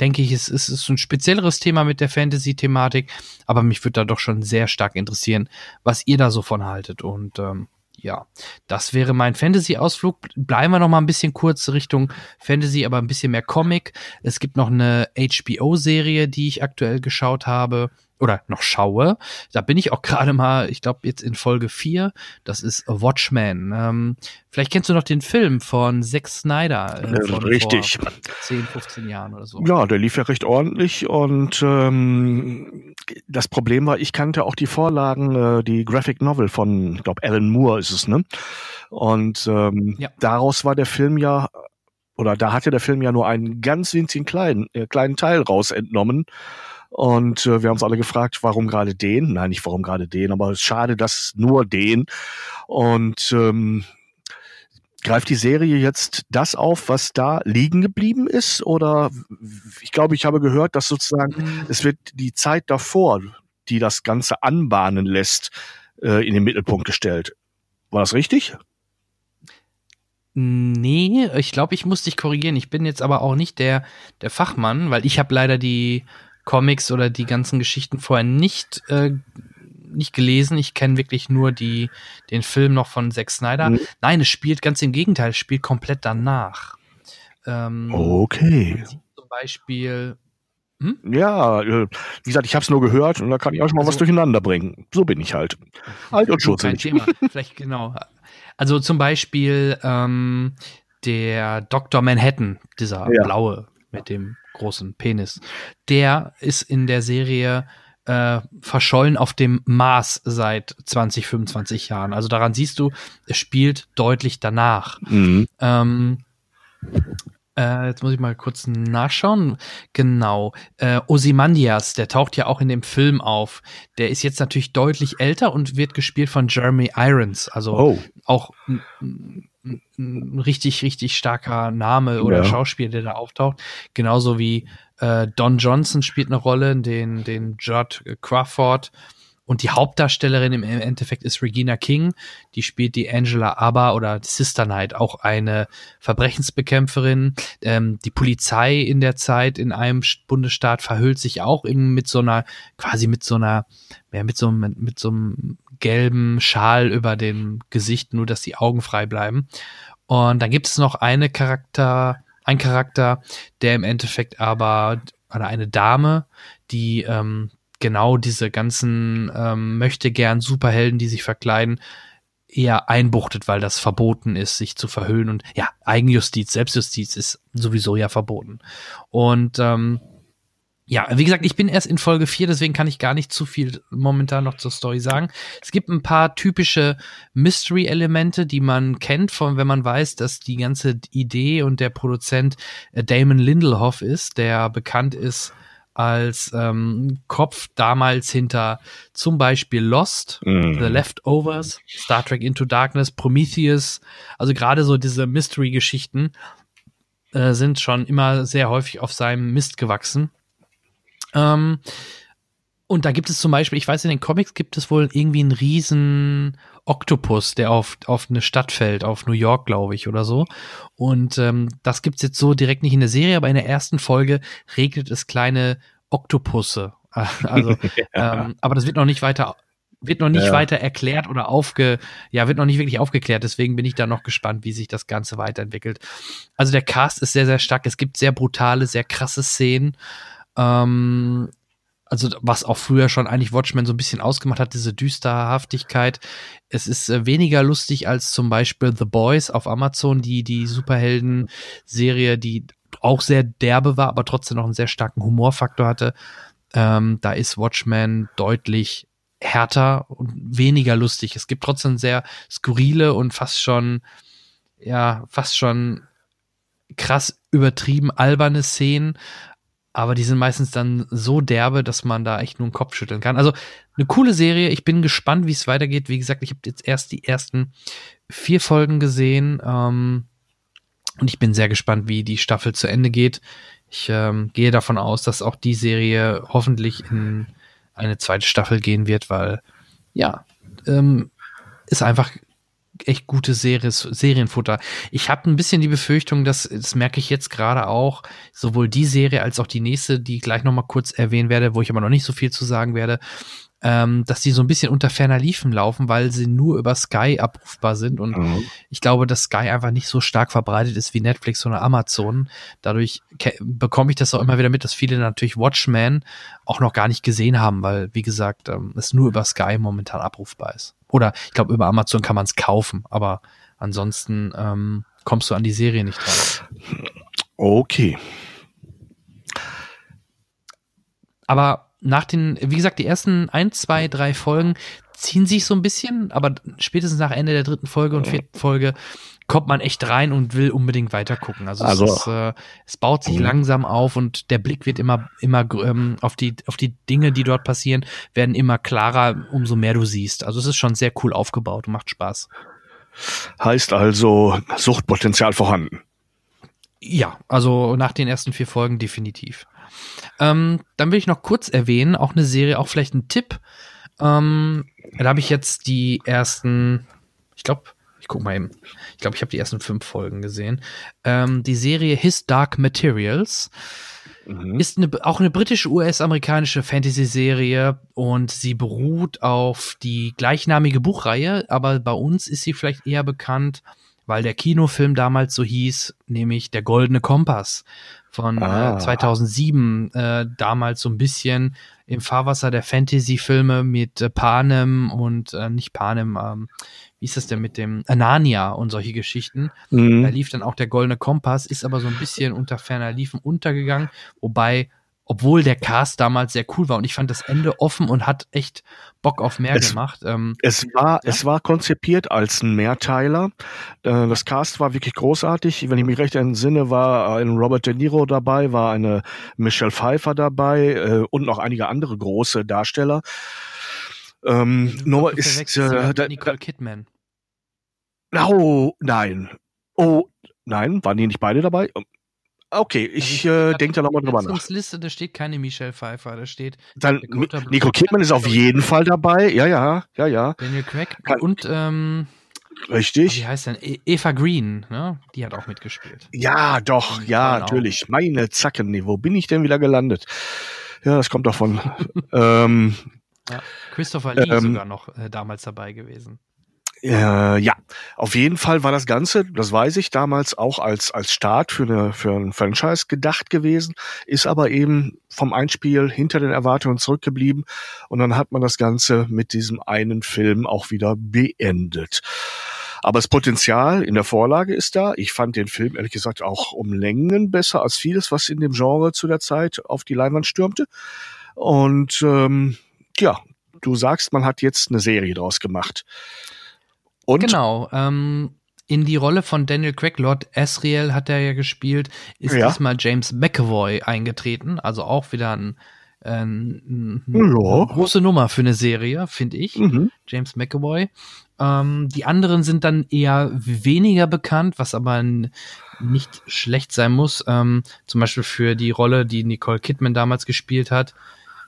denke ich, es, es ist ein spezielleres Thema mit der Fantasy-Thematik, aber mich würde da doch schon sehr stark interessieren, was ihr da so von haltet. Und ähm, ja, das wäre mein Fantasy-Ausflug. Bleiben wir noch mal ein bisschen kurz Richtung Fantasy, aber ein bisschen mehr Comic. Es gibt noch eine HBO-Serie, die ich aktuell geschaut habe oder noch schaue. Da bin ich auch gerade mal, ich glaube jetzt in Folge 4, das ist Watchmen. Ähm, vielleicht kennst du noch den Film von Zack Snyder. Äh, von Richtig. 10, 15 Jahren oder so. Ja, der lief ja recht ordentlich und ähm, das Problem war, ich kannte auch die Vorlagen, äh, die Graphic Novel von, ich glaube, Alan Moore ist es, ne? Und ähm, ja. daraus war der Film ja oder da hatte der Film ja nur einen ganz winzigen kleinen, äh, kleinen Teil raus entnommen. Und äh, wir haben uns alle gefragt, warum gerade den? Nein, nicht warum gerade den, aber es ist schade, dass nur den. Und ähm, greift die Serie jetzt das auf, was da liegen geblieben ist? Oder ich glaube, ich habe gehört, dass sozusagen mhm. es wird die Zeit davor, die das Ganze anbahnen lässt, äh, in den Mittelpunkt gestellt. War das richtig? Nee, ich glaube, ich muss dich korrigieren. Ich bin jetzt aber auch nicht der, der Fachmann, weil ich habe leider die Comics oder die ganzen Geschichten vorher nicht, äh, nicht gelesen. Ich kenne wirklich nur die, den Film noch von Zack Snyder. Mhm. Nein, es spielt ganz im Gegenteil, es spielt komplett danach. Ähm, okay. Zum Beispiel. Hm? Ja, äh, wie gesagt, ich habe es nur gehört und da kann ich auch schon mal also, was durcheinander bringen. So bin ich halt. Alt und schutzig. Kein Thema. Vielleicht genau. Also zum Beispiel ähm, der Dr. Manhattan, dieser ja. blaue mit dem großen Penis. Der ist in der Serie äh, verschollen auf dem Mars seit 20, 25 Jahren. Also daran siehst du, es spielt deutlich danach. Mhm. Ähm, äh, jetzt muss ich mal kurz nachschauen. Genau. Äh, Osimandias, der taucht ja auch in dem Film auf. Der ist jetzt natürlich deutlich älter und wird gespielt von Jeremy Irons. Also oh. auch ein richtig, richtig starker Name oder ja. Schauspieler, der da auftaucht. Genauso wie äh, Don Johnson spielt eine Rolle, den, den Judd Crawford. Und die Hauptdarstellerin im Endeffekt ist Regina King. Die spielt die Angela Abba oder Sister Knight, auch eine Verbrechensbekämpferin. Ähm, die Polizei in der Zeit in einem Bundesstaat verhüllt sich auch eben mit so einer, quasi mit so einer, ja, mit so einem, mit so einem gelben Schal über dem Gesicht, nur dass die Augen frei bleiben. Und dann gibt es noch eine Charakter, ein Charakter, der im Endeffekt aber, oder eine Dame, die ähm, genau diese ganzen ähm, möchte gern Superhelden, die sich verkleiden, eher einbuchtet, weil das verboten ist, sich zu verhüllen. Und ja, Eigenjustiz, Selbstjustiz ist sowieso ja verboten. Und ähm, ja, wie gesagt, ich bin erst in Folge 4, deswegen kann ich gar nicht zu viel momentan noch zur Story sagen. Es gibt ein paar typische Mystery-Elemente, die man kennt, von wenn man weiß, dass die ganze Idee und der Produzent äh, Damon Lindelhoff ist, der bekannt ist als ähm, Kopf damals hinter zum Beispiel Lost, mm. The Leftovers, Star Trek Into Darkness, Prometheus, also gerade so diese Mystery-Geschichten äh, sind schon immer sehr häufig auf seinem Mist gewachsen. Ähm, und da gibt es zum Beispiel, ich weiß, in den Comics gibt es wohl irgendwie einen riesen Oktopus, der auf, auf eine Stadt fällt, auf New York, glaube ich, oder so. Und ähm, das gibt's jetzt so direkt nicht in der Serie, aber in der ersten Folge regnet es kleine Oktopusse. Also, ja. ähm, aber das wird noch nicht weiter wird noch nicht ja. weiter erklärt oder aufge, ja, wird noch nicht wirklich aufgeklärt. Deswegen bin ich da noch gespannt, wie sich das Ganze weiterentwickelt. Also der Cast ist sehr, sehr stark. Es gibt sehr brutale, sehr krasse Szenen. Ähm, also was auch früher schon eigentlich Watchmen so ein bisschen ausgemacht hat, diese Düsterhaftigkeit. Es ist äh, weniger lustig als zum Beispiel The Boys auf Amazon, die die Superhelden-Serie, die auch sehr derbe war, aber trotzdem noch einen sehr starken Humorfaktor hatte. Ähm, da ist Watchmen deutlich härter und weniger lustig. Es gibt trotzdem sehr skurrile und fast schon, ja, fast schon krass übertrieben alberne Szenen, aber die sind meistens dann so derbe, dass man da echt nur den Kopf schütteln kann. Also eine coole Serie. Ich bin gespannt, wie es weitergeht. Wie gesagt, ich habe jetzt erst die ersten vier Folgen gesehen ähm, und ich bin sehr gespannt, wie die Staffel zu Ende geht. Ich ähm, gehe davon aus, dass auch die Serie hoffentlich in eine zweite Staffel gehen wird, weil ja, ähm, ist einfach echt gute Series, Serienfutter. Ich habe ein bisschen die Befürchtung, dass, das merke ich jetzt gerade auch, sowohl die Serie als auch die nächste, die ich gleich noch mal kurz erwähnen werde, wo ich aber noch nicht so viel zu sagen werde, ähm, dass die so ein bisschen unter ferner Liefen laufen, weil sie nur über Sky abrufbar sind. Und mhm. ich glaube, dass Sky einfach nicht so stark verbreitet ist wie Netflix oder Amazon. Dadurch bekomme ich das auch immer wieder mit, dass viele natürlich Watchmen auch noch gar nicht gesehen haben, weil, wie gesagt, ähm, es nur über Sky momentan abrufbar ist. Oder ich glaube, über Amazon kann man es kaufen, aber ansonsten ähm, kommst du an die Serie nicht dran. Okay. Aber nach den, wie gesagt, die ersten ein, zwei, drei Folgen ziehen sich so ein bisschen, aber spätestens nach Ende der dritten Folge und vierten Folge kommt man echt rein und will unbedingt weiter gucken. Also, also es, ist, äh, es, baut sich mh. langsam auf und der Blick wird immer, immer ähm, auf die, auf die Dinge, die dort passieren, werden immer klarer, umso mehr du siehst. Also es ist schon sehr cool aufgebaut und macht Spaß. Heißt also Suchtpotenzial vorhanden. Ja, also nach den ersten vier Folgen definitiv. Ähm, dann will ich noch kurz erwähnen, auch eine Serie, auch vielleicht ein Tipp. Ähm, da habe ich jetzt die ersten, ich glaube, ich guck mal eben. Ich glaube, ich habe die ersten fünf Folgen gesehen. Ähm, die Serie His Dark Materials mhm. ist eine, auch eine britisch-US-amerikanische Fantasy-Serie und sie beruht auf die gleichnamige Buchreihe, aber bei uns ist sie vielleicht eher bekannt, weil der Kinofilm damals so hieß, nämlich Der Goldene Kompass von äh, ah. äh, 2007, äh, damals so ein bisschen im Fahrwasser der Fantasy-Filme mit äh, Panem und äh, nicht Panem, ähm, wie ist das denn mit dem Anania und solche Geschichten. Mhm. Da lief dann auch der Goldene Kompass, ist aber so ein bisschen unter ferner Liefen untergegangen, wobei obwohl der Cast damals sehr cool war und ich fand das Ende offen und hat echt Bock auf mehr es, gemacht. Ähm, es war, ja? es war konzipiert als ein Mehrteiler. Äh, das Cast war wirklich großartig. Wenn ich mich recht entsinne, war ein Robert De Niro dabei, war eine Michelle Pfeiffer dabei äh, und noch einige andere große Darsteller. Ähm, nur ist äh, da, Nicole Kidman. Oh, nein. Oh, nein, waren die nicht beide dabei? Okay, ich äh, denke da nochmal drüber nach. Liste, da steht keine Michelle Pfeiffer, da steht. Dann Nico Kidman ist auf jeden Fall dabei. Ja, ja, ja, ja. Daniel Craig Kann, und ähm, Richtig. Wie heißt denn? E Eva Green, ne? Die hat auch mitgespielt. Ja, doch, ja, natürlich. Auch. Meine Zacken, nee, wo bin ich denn wieder gelandet? Ja, das kommt davon. ähm, ja, Christopher Lee ähm, sogar noch äh, damals dabei gewesen. Äh, ja, auf jeden Fall war das Ganze, das weiß ich, damals auch als, als Start für, eine, für ein Franchise gedacht gewesen, ist aber eben vom Einspiel hinter den Erwartungen zurückgeblieben und dann hat man das Ganze mit diesem einen Film auch wieder beendet. Aber das Potenzial in der Vorlage ist da. Ich fand den Film ehrlich gesagt auch um Längen besser als vieles, was in dem Genre zu der Zeit auf die Leinwand stürmte. Und ähm, ja, du sagst, man hat jetzt eine Serie draus gemacht. Und? Genau. Ähm, in die Rolle von Daniel Craig, Lord Asriel hat er ja gespielt, ist ja. diesmal James McAvoy eingetreten. Also auch wieder ein, ein, ein ja. große Nummer für eine Serie, finde ich. Mhm. James McAvoy. Ähm, die anderen sind dann eher weniger bekannt, was aber nicht schlecht sein muss. Ähm, zum Beispiel für die Rolle, die Nicole Kidman damals gespielt hat,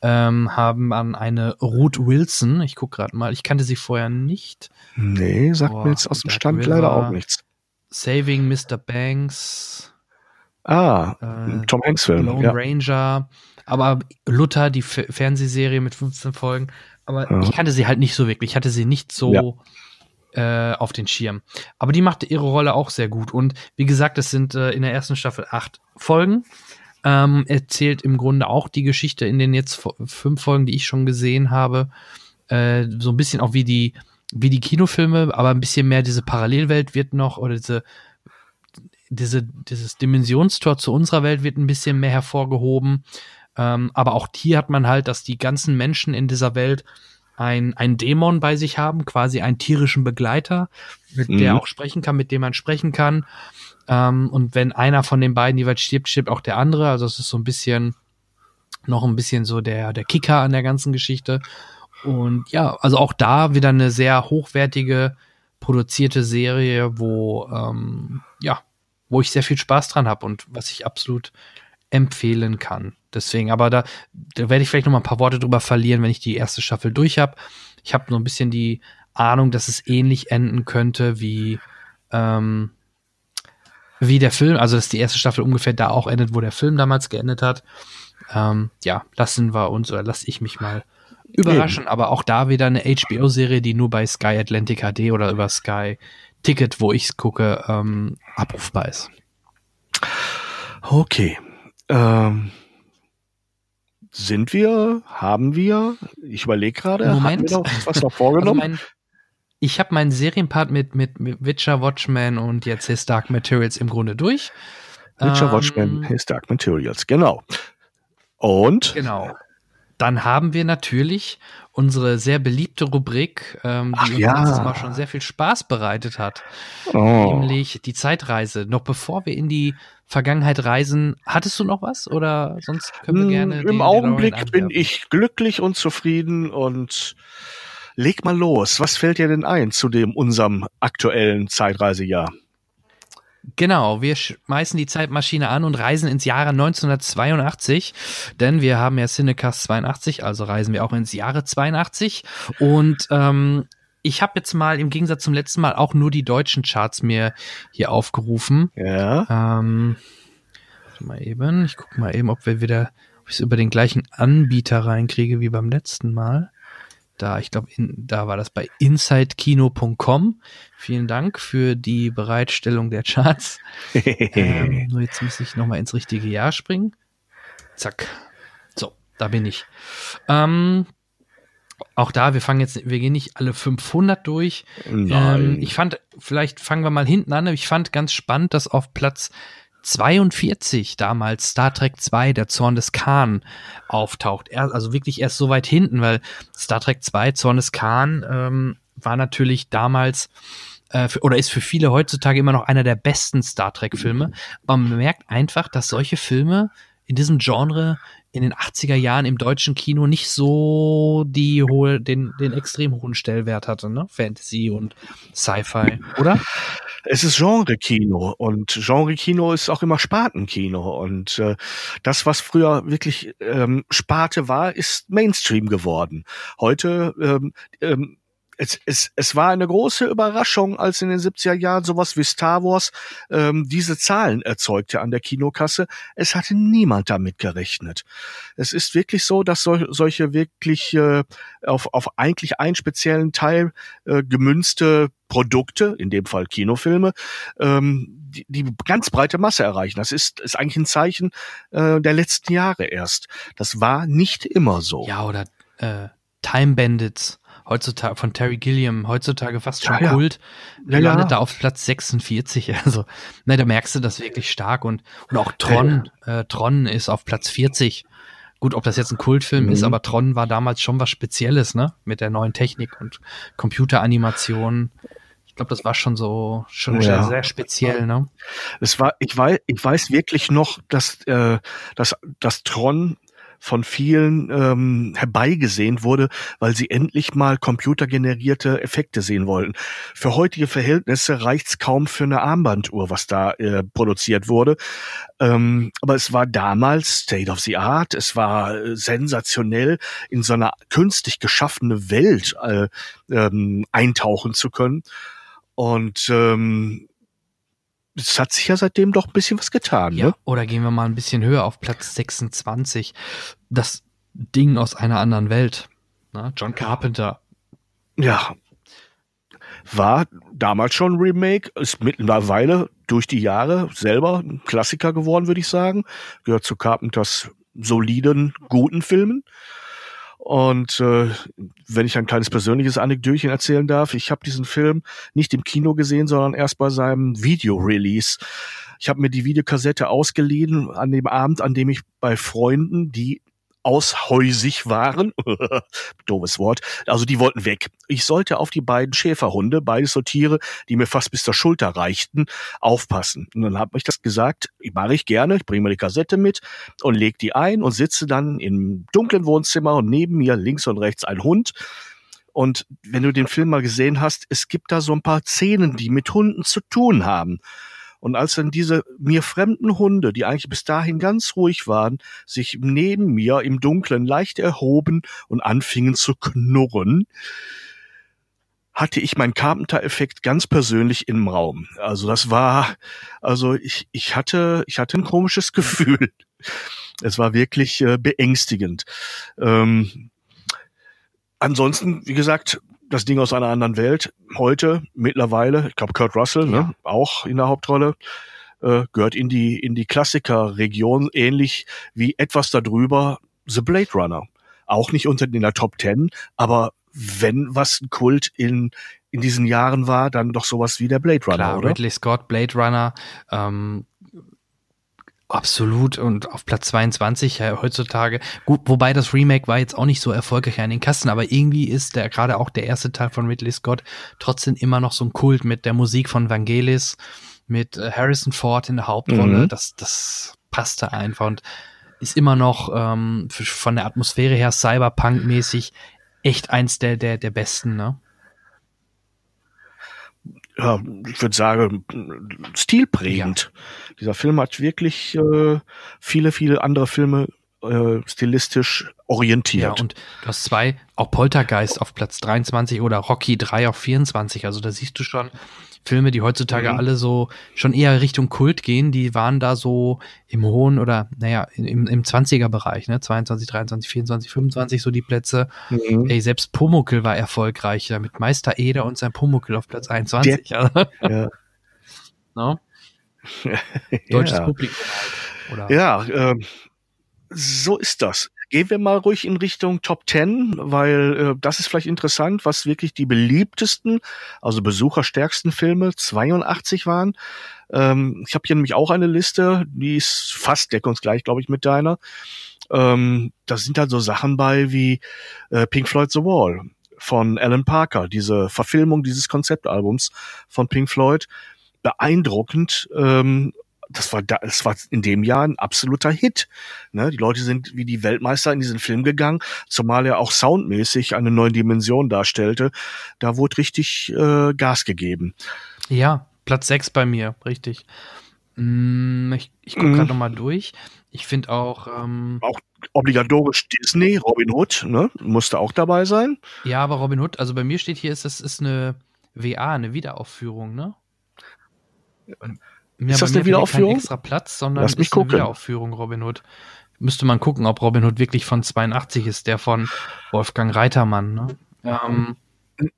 ähm, haben an eine Ruth Wilson. Ich gucke gerade mal, ich kannte sie vorher nicht. Nee, sagt oh, mir jetzt aus dem Stand River, leider auch nichts. Saving Mr. Banks. Ah, äh, Tom Hanks Film. Lone ja. Ranger. Aber Luther, die F Fernsehserie mit 15 Folgen. Aber ja. ich kannte sie halt nicht so wirklich. Ich hatte sie nicht so ja. äh, auf den Schirm. Aber die machte ihre Rolle auch sehr gut. Und wie gesagt, es sind äh, in der ersten Staffel acht Folgen ähm, erzählt im Grunde auch die Geschichte in den jetzt fünf Folgen, die ich schon gesehen habe. Äh, so ein bisschen auch wie die, wie die Kinofilme, aber ein bisschen mehr diese Parallelwelt wird noch oder diese, diese, dieses Dimensionstor zu unserer Welt wird ein bisschen mehr hervorgehoben. Ähm, aber auch hier hat man halt, dass die ganzen Menschen in dieser Welt ein, ein Dämon bei sich haben, quasi einen tierischen Begleiter, mit mhm. der auch sprechen kann, mit dem man sprechen kann. Ähm, und wenn einer von den beiden jeweils stirbt, stirbt auch der andere. Also es ist so ein bisschen noch ein bisschen so der, der Kicker an der ganzen Geschichte. Und ja, also auch da wieder eine sehr hochwertige produzierte Serie, wo ähm, ja, wo ich sehr viel Spaß dran habe und was ich absolut empfehlen kann. Deswegen, aber da, da werde ich vielleicht noch mal ein paar Worte drüber verlieren, wenn ich die erste Staffel durch habe. Ich habe so ein bisschen die Ahnung, dass es ähnlich enden könnte wie ähm, wie der Film, also dass die erste Staffel ungefähr da auch endet, wo der Film damals geendet hat. Ähm, ja, lassen wir uns oder lasse ich mich mal überraschen. Eben. Aber auch da wieder eine HBO-Serie, die nur bei Sky Atlantic HD oder über Sky Ticket, wo ich es gucke, ähm, abrufbar ist. Okay. Ähm, sind wir? Haben wir? Ich überlege gerade. Haben wir noch was noch vorgenommen? Also mein, ich habe meinen Serienpart mit, mit, mit Witcher, Watchmen und jetzt His Dark Materials im Grunde durch. Witcher, ähm, Watchmen, His Dark Materials, genau. Und? Genau. Dann haben wir natürlich unsere sehr beliebte Rubrik, ähm, die Ach, uns ja. letztes Mal schon sehr viel Spaß bereitet hat. Oh. Nämlich die Zeitreise. Noch bevor wir in die Vergangenheit reisen, hattest du noch was? Oder sonst können wir hm, gerne. Im Augenblick bin ich glücklich und zufrieden und leg mal los. Was fällt dir denn ein zu dem unserem aktuellen Zeitreisejahr? Genau, wir schmeißen die Zeitmaschine an und reisen ins Jahre 1982, denn wir haben ja Cinecast 82, also reisen wir auch ins Jahre 82 und ähm, ich habe jetzt mal im Gegensatz zum letzten Mal auch nur die deutschen Charts mir hier aufgerufen. Ja. Ähm, mal eben, ich gucke mal eben, ob wir wieder, ob ich es über den gleichen Anbieter reinkriege wie beim letzten Mal da, ich glaube, da war das bei insidekino.com. Vielen Dank für die Bereitstellung der Charts. ähm, nur jetzt muss ich nochmal ins richtige Jahr springen. Zack. So, da bin ich. Ähm, auch da, wir fangen jetzt, wir gehen nicht alle 500 durch. Ähm, ich fand, vielleicht fangen wir mal hinten an. Ich fand ganz spannend, dass auf Platz 42 damals Star Trek 2, der Zorn des Khan, auftaucht. Er, also wirklich erst so weit hinten, weil Star Trek 2, Zorn des Khan, ähm, war natürlich damals äh, oder ist für viele heutzutage immer noch einer der besten Star Trek-Filme. Aber man merkt einfach, dass solche Filme in diesem Genre in den 80er Jahren im deutschen Kino nicht so die hohe, den, den extrem hohen Stellwert hatte, ne? Fantasy und Sci-Fi, oder? Es ist Genre-Kino und Genre-Kino ist auch immer Spartenkino und äh, das, was früher wirklich ähm, Sparte war, ist Mainstream geworden. Heute ähm, ähm, es, es, es war eine große Überraschung, als in den 70er Jahren sowas wie Star Wars ähm, diese Zahlen erzeugte an der Kinokasse. Es hatte niemand damit gerechnet. Es ist wirklich so, dass sol solche wirklich äh, auf, auf eigentlich einen speziellen Teil äh, gemünzte Produkte, in dem Fall Kinofilme, ähm, die, die ganz breite Masse erreichen. Das ist, ist eigentlich ein Zeichen äh, der letzten Jahre erst. Das war nicht immer so. Ja, oder äh, Time Bandits heutzutage von Terry Gilliam, heutzutage fast schon ja, Kult, ja. landet ja. da auf Platz 46. Also, ne, da merkst du das wirklich stark und, und auch Tron, äh, Tron ist auf Platz 40. Gut, ob das jetzt ein Kultfilm mhm. ist, aber Tron war damals schon was Spezielles, ne? Mit der neuen Technik und Computeranimation. Ich glaube, das war schon so schon ja. sehr, sehr speziell, ne? Es war, ich weiß, ich weiß wirklich noch, dass, äh, dass, dass Tron von vielen ähm, herbeigesehnt wurde, weil sie endlich mal computergenerierte Effekte sehen wollten. Für heutige Verhältnisse reicht's kaum für eine Armbanduhr, was da äh, produziert wurde. Ähm, aber es war damals State of the Art, es war äh, sensationell, in so einer künstlich geschaffene Welt äh, ähm, eintauchen zu können. Und ähm, es hat sich ja seitdem doch ein bisschen was getan. Ja, ne? Oder gehen wir mal ein bisschen höher auf Platz 26. Das Ding aus einer anderen Welt. Ne? John Carpenter. Ja. War damals schon ein Remake, ist mittlerweile durch die Jahre selber ein Klassiker geworden, würde ich sagen. Gehört zu Carpenters soliden, guten Filmen. Und äh, wenn ich ein kleines persönliches Anekdötchen erzählen darf, ich habe diesen Film nicht im Kino gesehen, sondern erst bei seinem Video-Release. Ich habe mir die Videokassette ausgeliehen an dem Abend, an dem ich bei Freunden, die aushäusig waren. Doofes Wort. Also die wollten weg. Ich sollte auf die beiden Schäferhunde, beides so Tiere, die mir fast bis zur Schulter reichten, aufpassen. Und dann habe ich das gesagt, mache ich gerne, ich bringe mir die Kassette mit und leg die ein und sitze dann im dunklen Wohnzimmer und neben mir links und rechts ein Hund. Und wenn du den Film mal gesehen hast, es gibt da so ein paar Szenen, die mit Hunden zu tun haben. Und als dann diese mir fremden Hunde, die eigentlich bis dahin ganz ruhig waren, sich neben mir im Dunkeln leicht erhoben und anfingen zu knurren, hatte ich meinen Carpenter-Effekt ganz persönlich im Raum. Also das war, also ich, ich hatte, ich hatte ein komisches Gefühl. Es war wirklich äh, beängstigend. Ähm, ansonsten, wie gesagt, das Ding aus einer anderen Welt. Heute, mittlerweile, ich glaube Kurt Russell, ne, ja. ne, auch in der Hauptrolle, äh, gehört in die, in die Klassikerregion, ähnlich wie etwas darüber The Blade Runner. Auch nicht unter in der Top Ten, aber wenn was ein Kult in, in diesen Jahren war, dann doch sowas wie der Blade Runner, Klar, oder? Ridley Scott, Blade Runner, ähm, Absolut und auf Platz 22 ja, heutzutage. Gut, wobei das Remake war jetzt auch nicht so erfolgreich an den Kassen, aber irgendwie ist der gerade auch der erste Teil von Ridley Scott trotzdem immer noch so ein Kult mit der Musik von Vangelis, mit äh, Harrison Ford in der Hauptrolle. Mhm. Das, das passte einfach und ist immer noch ähm, von der Atmosphäre her Cyberpunk-mäßig echt eins der, der, der besten, ne? Ja, ich würde sagen, stilprägend. Ja. Dieser Film hat wirklich äh, viele, viele andere Filme äh, stilistisch orientiert. Ja, und du hast zwei, auch Poltergeist auf Platz 23 oder Rocky 3 auf 24. Also da siehst du schon, Filme, die heutzutage mhm. alle so schon eher Richtung Kult gehen, die waren da so im hohen oder, naja, im, im 20er-Bereich, ne? 22, 23, 24, 25 so die Plätze. Mhm. Ey, selbst Pumuckl war erfolgreicher mit Meister Eder und sein Pumuckl auf Platz 21. Der, ja. no? Deutsches ja. Publikum halt. Oder? Ja, ähm, so ist das. Gehen wir mal ruhig in Richtung Top 10, weil äh, das ist vielleicht interessant, was wirklich die beliebtesten, also besucherstärksten Filme 82 waren. Ähm, ich habe hier nämlich auch eine Liste, die ist fast deckungsgleich, glaube ich, mit deiner. Ähm, da sind dann so Sachen bei wie äh, Pink Floyd The Wall von Alan Parker, diese Verfilmung dieses Konzeptalbums von Pink Floyd. Beeindruckend ähm, das war da, das war in dem Jahr ein absoluter Hit. Ne? Die Leute sind wie die Weltmeister in diesen Film gegangen, zumal er auch soundmäßig eine neue Dimension darstellte. Da wurde richtig äh, Gas gegeben. Ja, Platz 6 bei mir, richtig. Mm, ich ich gucke gerade mm. nochmal durch. Ich finde auch. Ähm, auch obligatorisch Disney, Robin Hood, ne? Musste auch dabei sein. Ja, aber Robin Hood, also bei mir steht hier, ist das ist eine WA, eine Wiederaufführung, ne? Ja, ist das eine Wiederaufführung? Kein extra Platz, sondern Lass mich ist gucken. eine Wiederaufführung Robin Hood. Müsste man gucken, ob Robin Hood wirklich von 82 ist, der von Wolfgang Reitermann. Ne? Ähm,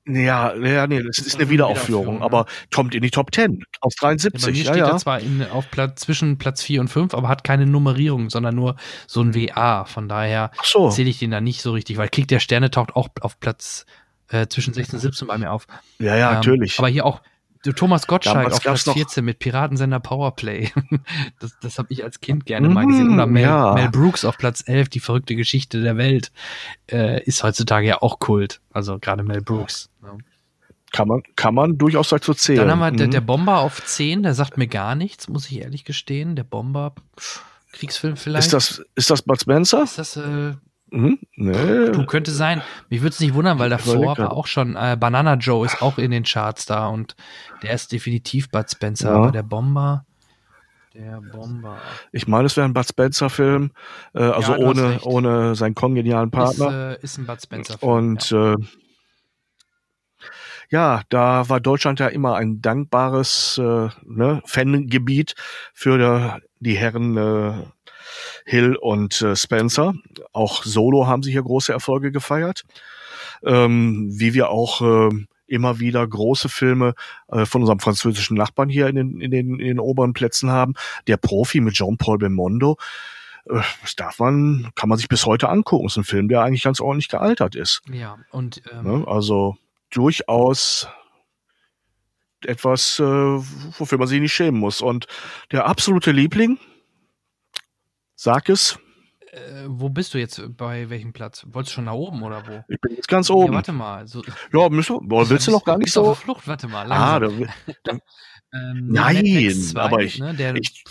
ja, ja, nee, das ist eine Wiederaufführung, Wiederaufführung aber kommt in die Top 10 aus 73. Ja, bei mir steht ja, ja. zwar in, auf Platz, zwischen Platz 4 und 5, aber hat keine Nummerierung, sondern nur so ein WA. Von daher so. zähle ich den da nicht so richtig, weil Krieg der Sterne taucht auch auf Platz äh, zwischen 16 und 17 bei mir auf. Ja, ja, ähm, natürlich. Aber hier auch Thomas Gottschalk Damals auf Platz 14 mit Piratensender Powerplay. Das, das habe ich als Kind gerne mal gesehen. Oder Mel, ja. Mel, Brooks auf Platz 11, die verrückte Geschichte der Welt, äh, ist heutzutage ja auch Kult. Also gerade Mel Brooks. Ja. Kann man, kann man durchaus dazu zählen. Dann haben wir mhm. der, der Bomber auf 10, der sagt mir gar nichts, muss ich ehrlich gestehen. Der Bomber, Kriegsfilm vielleicht. Ist das, ist das Bud Spencer? Ist das, äh, hm? Nee. Du könnte sein. Mich würde es nicht wundern, weil davor war auch schon äh, Banana Joe ist auch in den Charts da und der ist definitiv Bud Spencer, ja. aber der Bomber. Der Bomber. Ich meine, es wäre ein Bud Spencer-Film, äh, also ja, ohne, ohne seinen kongenialen Partner. Ist, äh, ist ein Bud Spencer-Film. Und ja. Äh, ja, da war Deutschland ja immer ein dankbares äh, ne, Fangebiet für der, die Herren äh, Hill und äh, Spencer. Auch solo haben sie hier große Erfolge gefeiert. Ähm, wie wir auch äh, immer wieder große Filme äh, von unserem französischen Nachbarn hier in den, in, den, in den oberen Plätzen haben. Der Profi mit Jean-Paul Belmondo. Äh, das darf man, kann man sich bis heute angucken. Das ist ein Film, der eigentlich ganz ordentlich gealtert ist. Ja, und ähm, ne? also durchaus etwas, äh, wofür man sich nicht schämen muss. Und der absolute Liebling, Sag es. Äh, wo bist du jetzt? Bei welchem Platz? Wolltest du schon nach oben oder wo? Ich bin jetzt ganz oben. Ja, warte mal. So, ja, müssen, boah, willst du noch gar nicht bist auf so? der Flucht, warte mal. Ah, Langsam. da, ähm, Nein, Mad Max 2, aber ich- ne, der ich-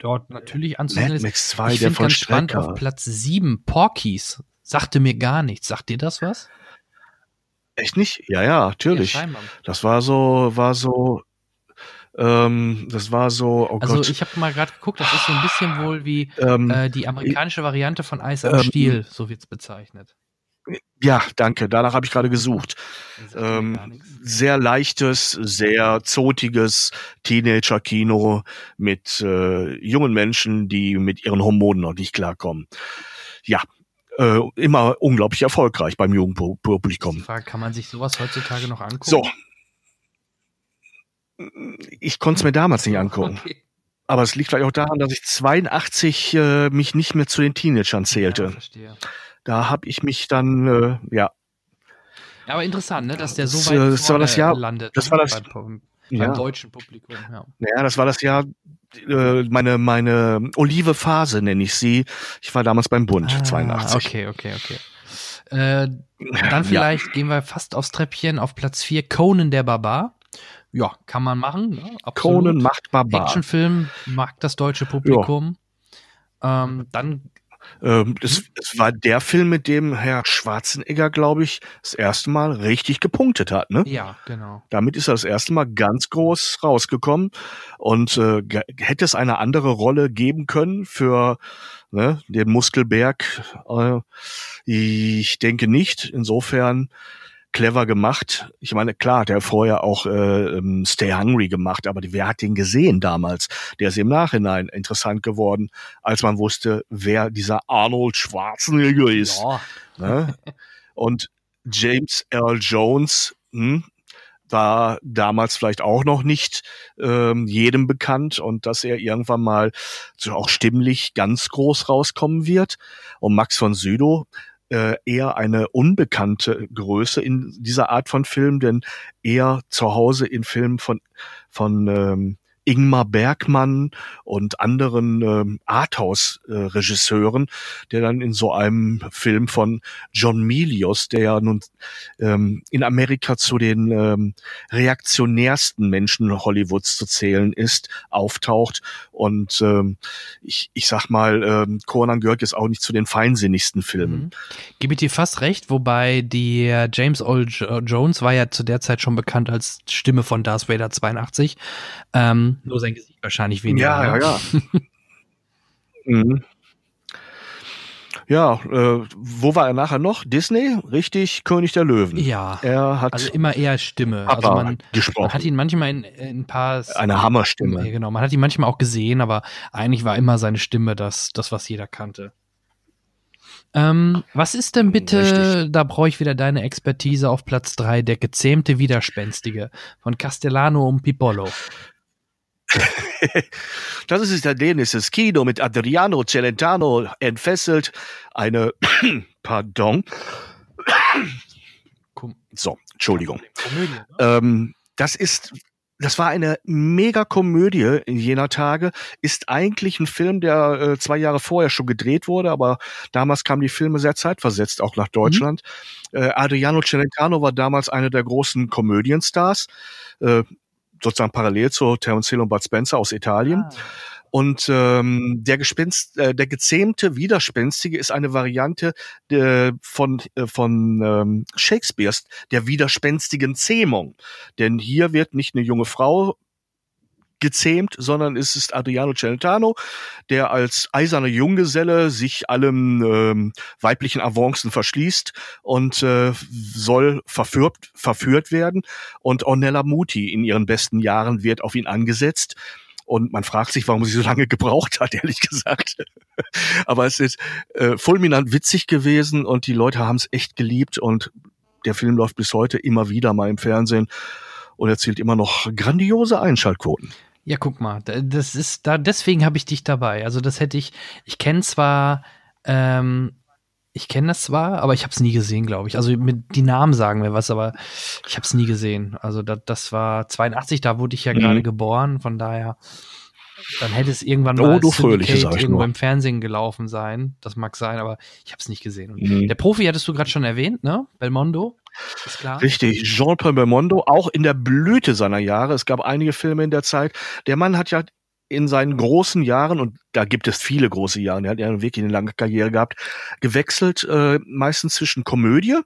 dort natürlich anzusehen Mad ist. Max 2, ich der finde ganz spannend auf Platz 7 Porkies. Sagte mir gar nichts. Sagt dir das was? Echt nicht? Ja, ja, natürlich. Ja, das war so, war so, ähm, das war so, oh Also Gott. ich habe mal gerade geguckt, das ist so ein bisschen wohl wie ähm, äh, die amerikanische Variante von Eis am ähm, Stiel, so wird's bezeichnet. ja, danke, danach habe ich gerade gesucht. Ähm, sehr leichtes, sehr zotiges Teenager-Kino mit äh, jungen Menschen, die mit ihren Hormonen noch nicht klarkommen. Ja, äh, immer unglaublich erfolgreich beim Jugendpublikum. Frage, kann man sich sowas heutzutage noch angucken? So. Ich konnte es mir damals nicht angucken. Okay. Aber es liegt vielleicht auch daran, dass ich 82 äh, mich nicht mehr zu den Teenagern Ja, zählte. verstehe. Da habe ich mich dann, äh, ja, Ja, aber interessant, ne, dass der so Das, weit äh, das war vorne das Jahr- landet. das ne, war das- beim, beim ja, deutschen Publikum. Ja. ja, das war das Jahr, äh, meine, meine Olive-Phase nenne ich sie. Ich war damals beim Bund, 82. Ah, Okay, okay, okay. Äh, dann vielleicht gehen wir fast aufs Treppchen auf Platz 4, Conan der Barbar. Ja, kann man machen. Ne? Absolut. Conan macht Barbar. Actionfilm mag das deutsche Publikum. Ähm, dann, Ähm, das, das war der Film, mit dem Herr Schwarzenegger, glaube ich, das erste Mal richtig gepunktet hat. Ne? ja, genau. Damit ist er das erste Mal ganz groß rausgekommen. Und äh, hätte es eine andere Rolle geben können für ne, den Muskelberg? Äh, ich denke nicht. Insofern clever gemacht. Ich meine, klar, hat er vorher auch äh, ähm, Stay Hungry gemacht, aber wer hat den gesehen damals? Der ist im Nachhinein interessant geworden, als man wusste, wer dieser Arnold Schwarzenegger ist. Ja, Ne? Und James Earl Jones hm, war damals vielleicht auch noch nicht ähm, jedem bekannt und dass er irgendwann mal so auch stimmlich ganz groß rauskommen wird. Und Max von Sydow äh, eher eine unbekannte Größe in dieser Art von Film, denn eher zu Hause in Filmen von, von ähm, Ingmar Bergmann und anderen ähm, Arthouse-Regisseuren, der dann in so einem Film von John Milius, der ja nun ähm, in Amerika zu den ähm, reaktionärsten Menschen Hollywoods zu zählen ist, auftaucht. Und ähm, ich, ich sag mal, ähm, Conan gehört jetzt auch nicht zu den feinsinnigsten Filmen. Mhm. Gebe ich dir fast recht, wobei der James Earl Jo- Jones war ja zu der Zeit schon bekannt als Stimme von Darth Vader 82. Ähm, nur sein Gesicht wahrscheinlich weniger. ne? ja. mhm. Ja, äh, wo war er nachher noch? Disney? Richtig, König der Löwen. Ja, Er hat also immer eher Stimme. Papa Also man, gesprochen. man hat ihn manchmal in, in ein paar Eine Hammerstimme. Ja, genau, man hat ihn manchmal auch gesehen, aber eigentlich war immer seine Stimme das, das was jeder kannte. Ähm, was ist denn bitte, Richtig. da brauche ich wieder deine Expertise auf Platz 3, der gezähmte Widerspenstige von Castellano und Pipolo. Das ist italienisches Kino mit Adriano Celentano entfesselt. Eine, pardon. So, Entschuldigung. Ne? Ähm, das ist, das war eine Mega-Komödie in jener Tage. Ist eigentlich ein Film, der äh, zwei Jahre vorher schon gedreht wurde, aber damals kamen die Filme sehr zeitversetzt auch nach Deutschland. Äh, Adriano Celentano war damals einer der großen Komödienstars. Äh, sozusagen parallel zu Terence Hill und Bud Spencer aus Italien. Ah. Und ähm, der Gespenst, äh, der gezähmte Widerspenstige ist eine Variante äh, von äh, von ähm, Shakespeares der widerspenstigen Zähmung. Denn hier wird nicht eine junge Frau gezähmt, sondern es ist Adriano Celentano, der als eiserner Junggeselle sich allem ähm, weiblichen Avancen verschließt und äh, soll verführt, verführt werden. Und Ornella Muti in ihren besten Jahren wird auf ihn angesetzt. Und man fragt sich, warum sie so lange gebraucht hat, ehrlich gesagt. Aber es ist äh, fulminant witzig gewesen und die Leute haben es echt geliebt und der Film läuft bis heute immer wieder mal im Fernsehen und erzielt immer noch grandiose Einschaltquoten. Ja, guck mal, da- das ist da, deswegen habe ich dich dabei. Also das hätte ich, ich kenne zwar, ähm, ich kenne das zwar, aber ich habe es nie gesehen, glaube ich. Also mit die Namen sagen mir was, aber ich habe es nie gesehen. Also da, das war 82, da wurde ich ja Mhm. gerade geboren, von daher dann hätte es irgendwann Oh, mal du als Fröhliche, sag ich irgendwo nur. im Fernsehen gelaufen sein. Das mag sein, aber ich habe es nicht gesehen. Mhm. Der Profi hattest du gerade schon erwähnt, ne? Belmondo, ist klar. Richtig, Jean-Paul Belmondo, auch in der Blüte seiner Jahre. Es gab einige Filme in der Zeit. Der Mann hat ja in seinen großen Jahren, und da gibt es viele große Jahre, der hat ja wirklich eine lange Karriere gehabt, gewechselt, äh, meistens zwischen Komödie,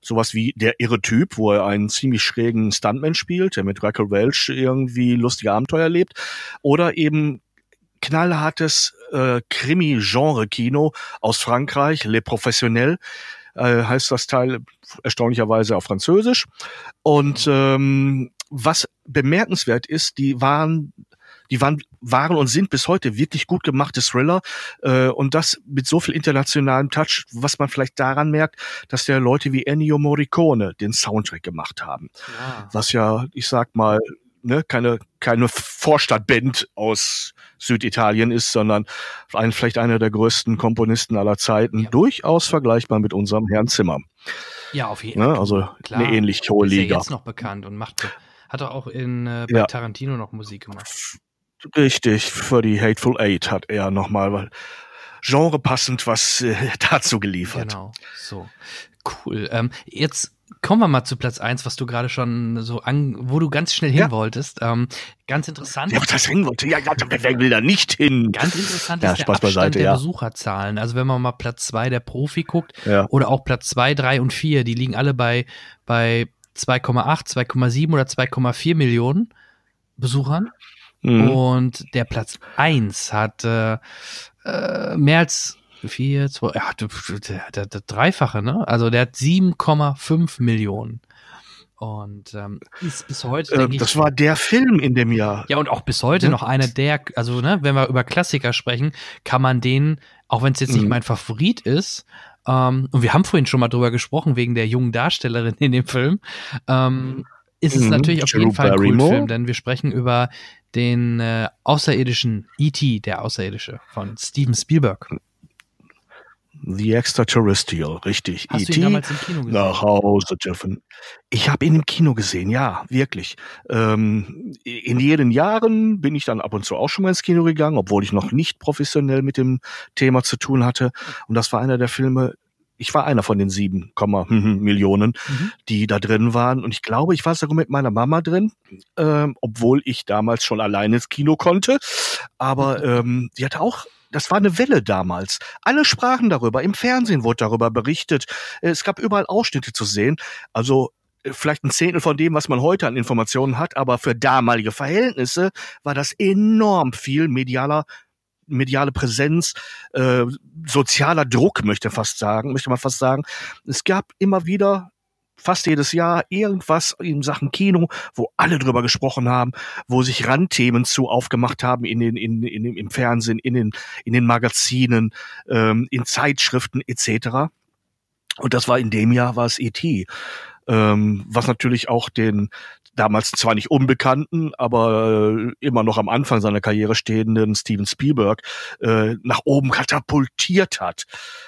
sowas wie Der irre Typ, wo er einen ziemlich schrägen Stuntman spielt, der mit Raquel Welch irgendwie lustige Abenteuer erlebt, oder eben knallhartes äh, Krimi-Genre-Kino aus Frankreich, Les Professionnels, äh, heißt das Teil erstaunlicherweise auf Französisch. Und ähm, was bemerkenswert ist, die waren die waren, waren und sind bis heute wirklich gut gemachte Thriller äh, und das mit so viel internationalem Touch, was man vielleicht daran merkt, dass der Leute wie Ennio Morricone den Soundtrack gemacht haben. Ja. Was ja, ich sag mal, ne, keine, keine Vorstadtband aus Süditalien ist, sondern ein, vielleicht einer der größten Komponisten aller Zeiten, Ja. durchaus vergleichbar mit unserem Herrn Zimmer. ja, auf jeden Ne? Fall. Also Klar. eine ähnlich hohe ist ja Liga. jetzt noch bekannt und macht, hat er auch in äh, bei Ja. Tarantino noch Musik gemacht. Richtig, für die Hateful Eight hat er nochmal genrepassend was äh, dazu geliefert. Genau, so. Cool. Ähm, jetzt kommen wir mal zu Platz eins, was du gerade schon so an, wo du ganz schnell hin Ja. wolltest. Ähm, ganz interessant. Ja, das hängen wollte. Ja, wer will da nicht hin? Ganz interessant Ja, ist der Spaß Abstand beiseite, der ja. Besucherzahlen. Also wenn man mal Platz zwei der Profi guckt Ja. oder auch Platz zwei, drei und vier, die liegen alle bei, bei 2,8, 2,7 oder 2,4 Millionen Besuchern. Mhm. Und der Platz eins hat äh, mehr als vier, zwei, ja, der, der, der Dreifache, ne? Also der hat 7,5 Millionen. Und ähm, ist bis heute, Äh, denke ich, das war der Film in dem Jahr. ja, und auch bis heute Ja. noch einer der, also ne, wenn wir über Klassiker sprechen, kann man den, auch wenn es jetzt nicht Mhm. mein Favorit ist, ähm, und wir haben vorhin schon mal drüber gesprochen, wegen der jungen Darstellerin in dem Film, ähm, ist es Mhm. natürlich auf Drew jeden Fall ein. Kultfilm, denn wir sprechen über den äh, außerirdischen E.T., der Außerirdische von Steven Spielberg. The Extraterrestrial, richtig. Hast du E.T. ihn damals im Kino gesehen? Nach Hause dürfen. Ich habe ihn im Kino gesehen, ja, wirklich. Ähm, in jenen Jahren bin ich dann ab und zu auch schon mal ins Kino gegangen, obwohl ich noch nicht professionell mit dem Thema zu tun hatte. Und das war einer der Filme, ich war einer von den sieben Komma Millionen, Mhm. die da drin waren. Und ich glaube, ich war sogar mit meiner Mama drin, ähm, obwohl ich damals schon alleine ins Kino konnte. Aber ähm, die hatte auch das war eine Welle damals. Alle sprachen darüber. Im Fernsehen wurde darüber berichtet. Es gab überall Ausschnitte zu sehen. Also äh, vielleicht ein Zehntel von dem, was man heute an Informationen hat, aber für damalige Verhältnisse war das enorm viel medialer mediale Präsenz, äh, sozialer Druck, möchte fast sagen, möchte man fast sagen. Es gab immer wieder fast jedes Jahr irgendwas in Sachen Kino, wo alle drüber gesprochen haben, wo sich Randthemen zu aufgemacht haben in den, in, in, im Fernsehen, in den, in den Magazinen, ähm, in Zeitschriften etc. Und das war in dem Jahr war es E.T., ähm, was natürlich auch den damals zwar nicht unbekannten, aber äh, immer noch am Anfang seiner Karriere stehenden Steven Spielberg äh, nach oben katapultiert hat.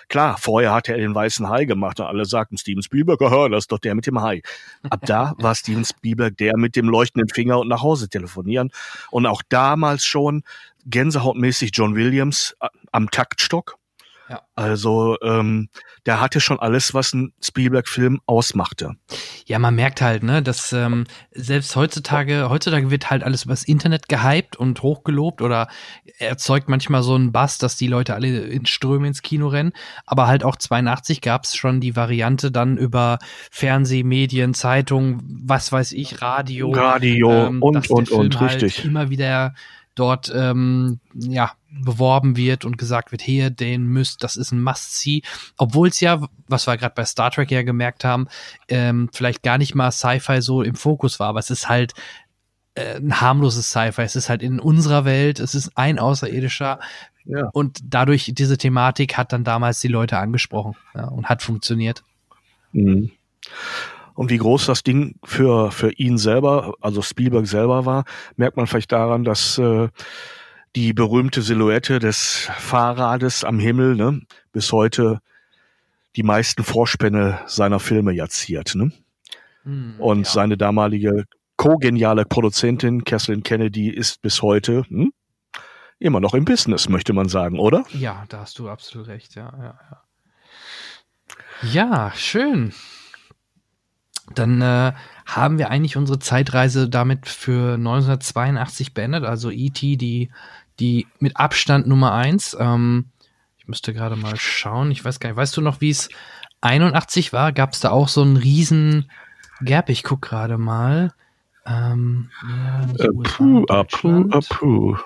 Klar, vorher hatte er den weißen Hai gemacht und alle sagten, Steven Spielberg, aha, das ist doch der mit dem Hai. Ab da war Steven Spielberg der mit dem leuchtenden Finger und nach Hause telefonieren. Und auch damals schon gänsehautmäßig John Williams äh, am Taktstock. Ja. Also ähm, der hatte schon alles, was ein Spielberg-Film ausmachte. Ja, man merkt halt, ne, dass ähm, selbst heutzutage, heutzutage wird halt alles übers Internet gehypt und hochgelobt oder erzeugt manchmal so einen Bass, dass die Leute alle in Strömen ins Kino rennen. Aber halt auch 82 gab es schon die Variante dann über Fernseh, Medien, Zeitung, was weiß ich, Radio. Radio ähm, und, der und, Film und, halt richtig. Immer wieder dort ähm, ja beworben wird und gesagt wird, hier, den müsst, das ist ein Must-See, obwohl es ja, was wir gerade bei Star Trek ja gemerkt haben, ähm, vielleicht gar nicht mal Sci-Fi so im Fokus war, aber es ist halt äh, ein harmloses Sci-Fi. Es ist halt in unserer Welt, es ist ein Außerirdischer Ja. und dadurch diese Thematik hat dann damals die Leute angesprochen ja, und hat funktioniert. Mhm. Und wie groß das Ding für, für ihn selber, also Spielberg selber war, merkt man vielleicht daran, dass äh, die berühmte Silhouette des Fahrrades am Himmel ne, bis heute die meisten Vorspänne seiner Filme ja ziert. Ne? Hm, Und ja. seine damalige co-geniale Produzentin Kathleen Kennedy ist bis heute hm, immer noch im Business, möchte man sagen, oder? Ja, da hast du absolut recht, ja, ja, ja. Ja, schön. Dann äh, haben wir eigentlich unsere Zeitreise damit für 1982 beendet, also E.T., die, die mit Abstand Nummer eins. Ähm, ich müsste gerade mal schauen, ich weiß gar nicht, weißt du noch, wie es 81 war? Gab es da auch so einen riesen Gap? Ich guck gerade mal. Ähm, ja, Äh, puh, ah, puh, ah, puh.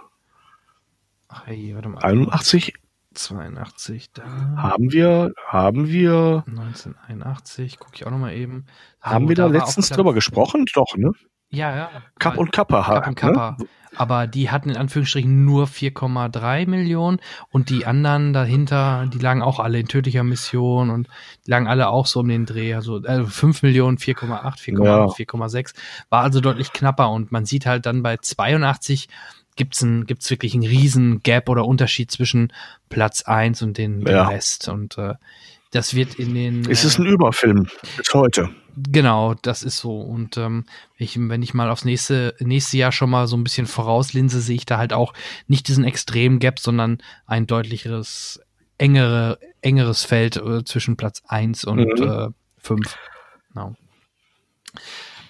Ach, hey, warte mal. 81 82, da. haben wir, haben wir, 1981, gucke ich auch noch mal eben. haben So, wir da war letztens drüber gesprochen? Doch, ne? Ja, ja. Kapp und Kappa. Kapp und Kappa. Ne? Aber die hatten in Anführungsstrichen nur 4,3 Millionen und die anderen dahinter, die lagen auch alle in tödlicher Mission und die lagen alle auch so um den Dreh. Also äh, 5 Millionen, 4,8, 4,8, Ja. 4,6. War also deutlich knapper und man sieht halt dann bei 82 gibt's ein, gibt's wirklich einen riesen Gap oder Unterschied zwischen Platz 1 und den, den Ja. Rest. Und äh, das wird in den. Es ist äh, ein Überfilm bis heute. Genau, das ist so. Und ähm, ich, wenn ich mal aufs nächste, nächste Jahr schon mal so ein bisschen vorauslinse, sehe ich da halt auch nicht diesen extremen Gap, sondern ein deutlicheres, engere, engeres Feld äh, zwischen Platz 1 und Mhm. äh, 5. Genau.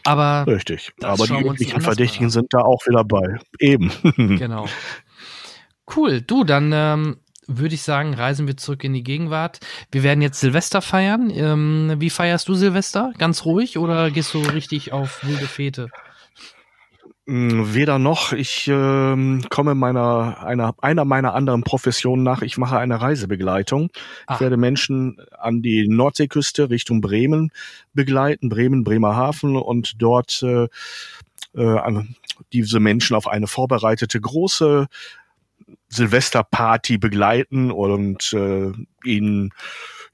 Aber Richtig. Aber die üblichen Verdächtigen sind da auch wieder bei. Eben. genau. Cool, du, dann ähm, würde ich sagen, reisen wir zurück in die Gegenwart. Wir werden jetzt Silvester feiern. Ähm, wie feierst du Silvester? Ganz ruhig oder gehst du richtig auf wilde Fete? Mm, Weder noch. Ich ähm, komme meiner einer einer meiner anderen Professionen nach. Ich mache eine Reisebegleitung. Ah. Ich werde Menschen an die Nordseeküste Richtung Bremen begleiten, Bremen, Bremerhaven und dort äh, äh, diese Menschen auf eine vorbereitete große Silvesterparty begleiten und äh, ihnen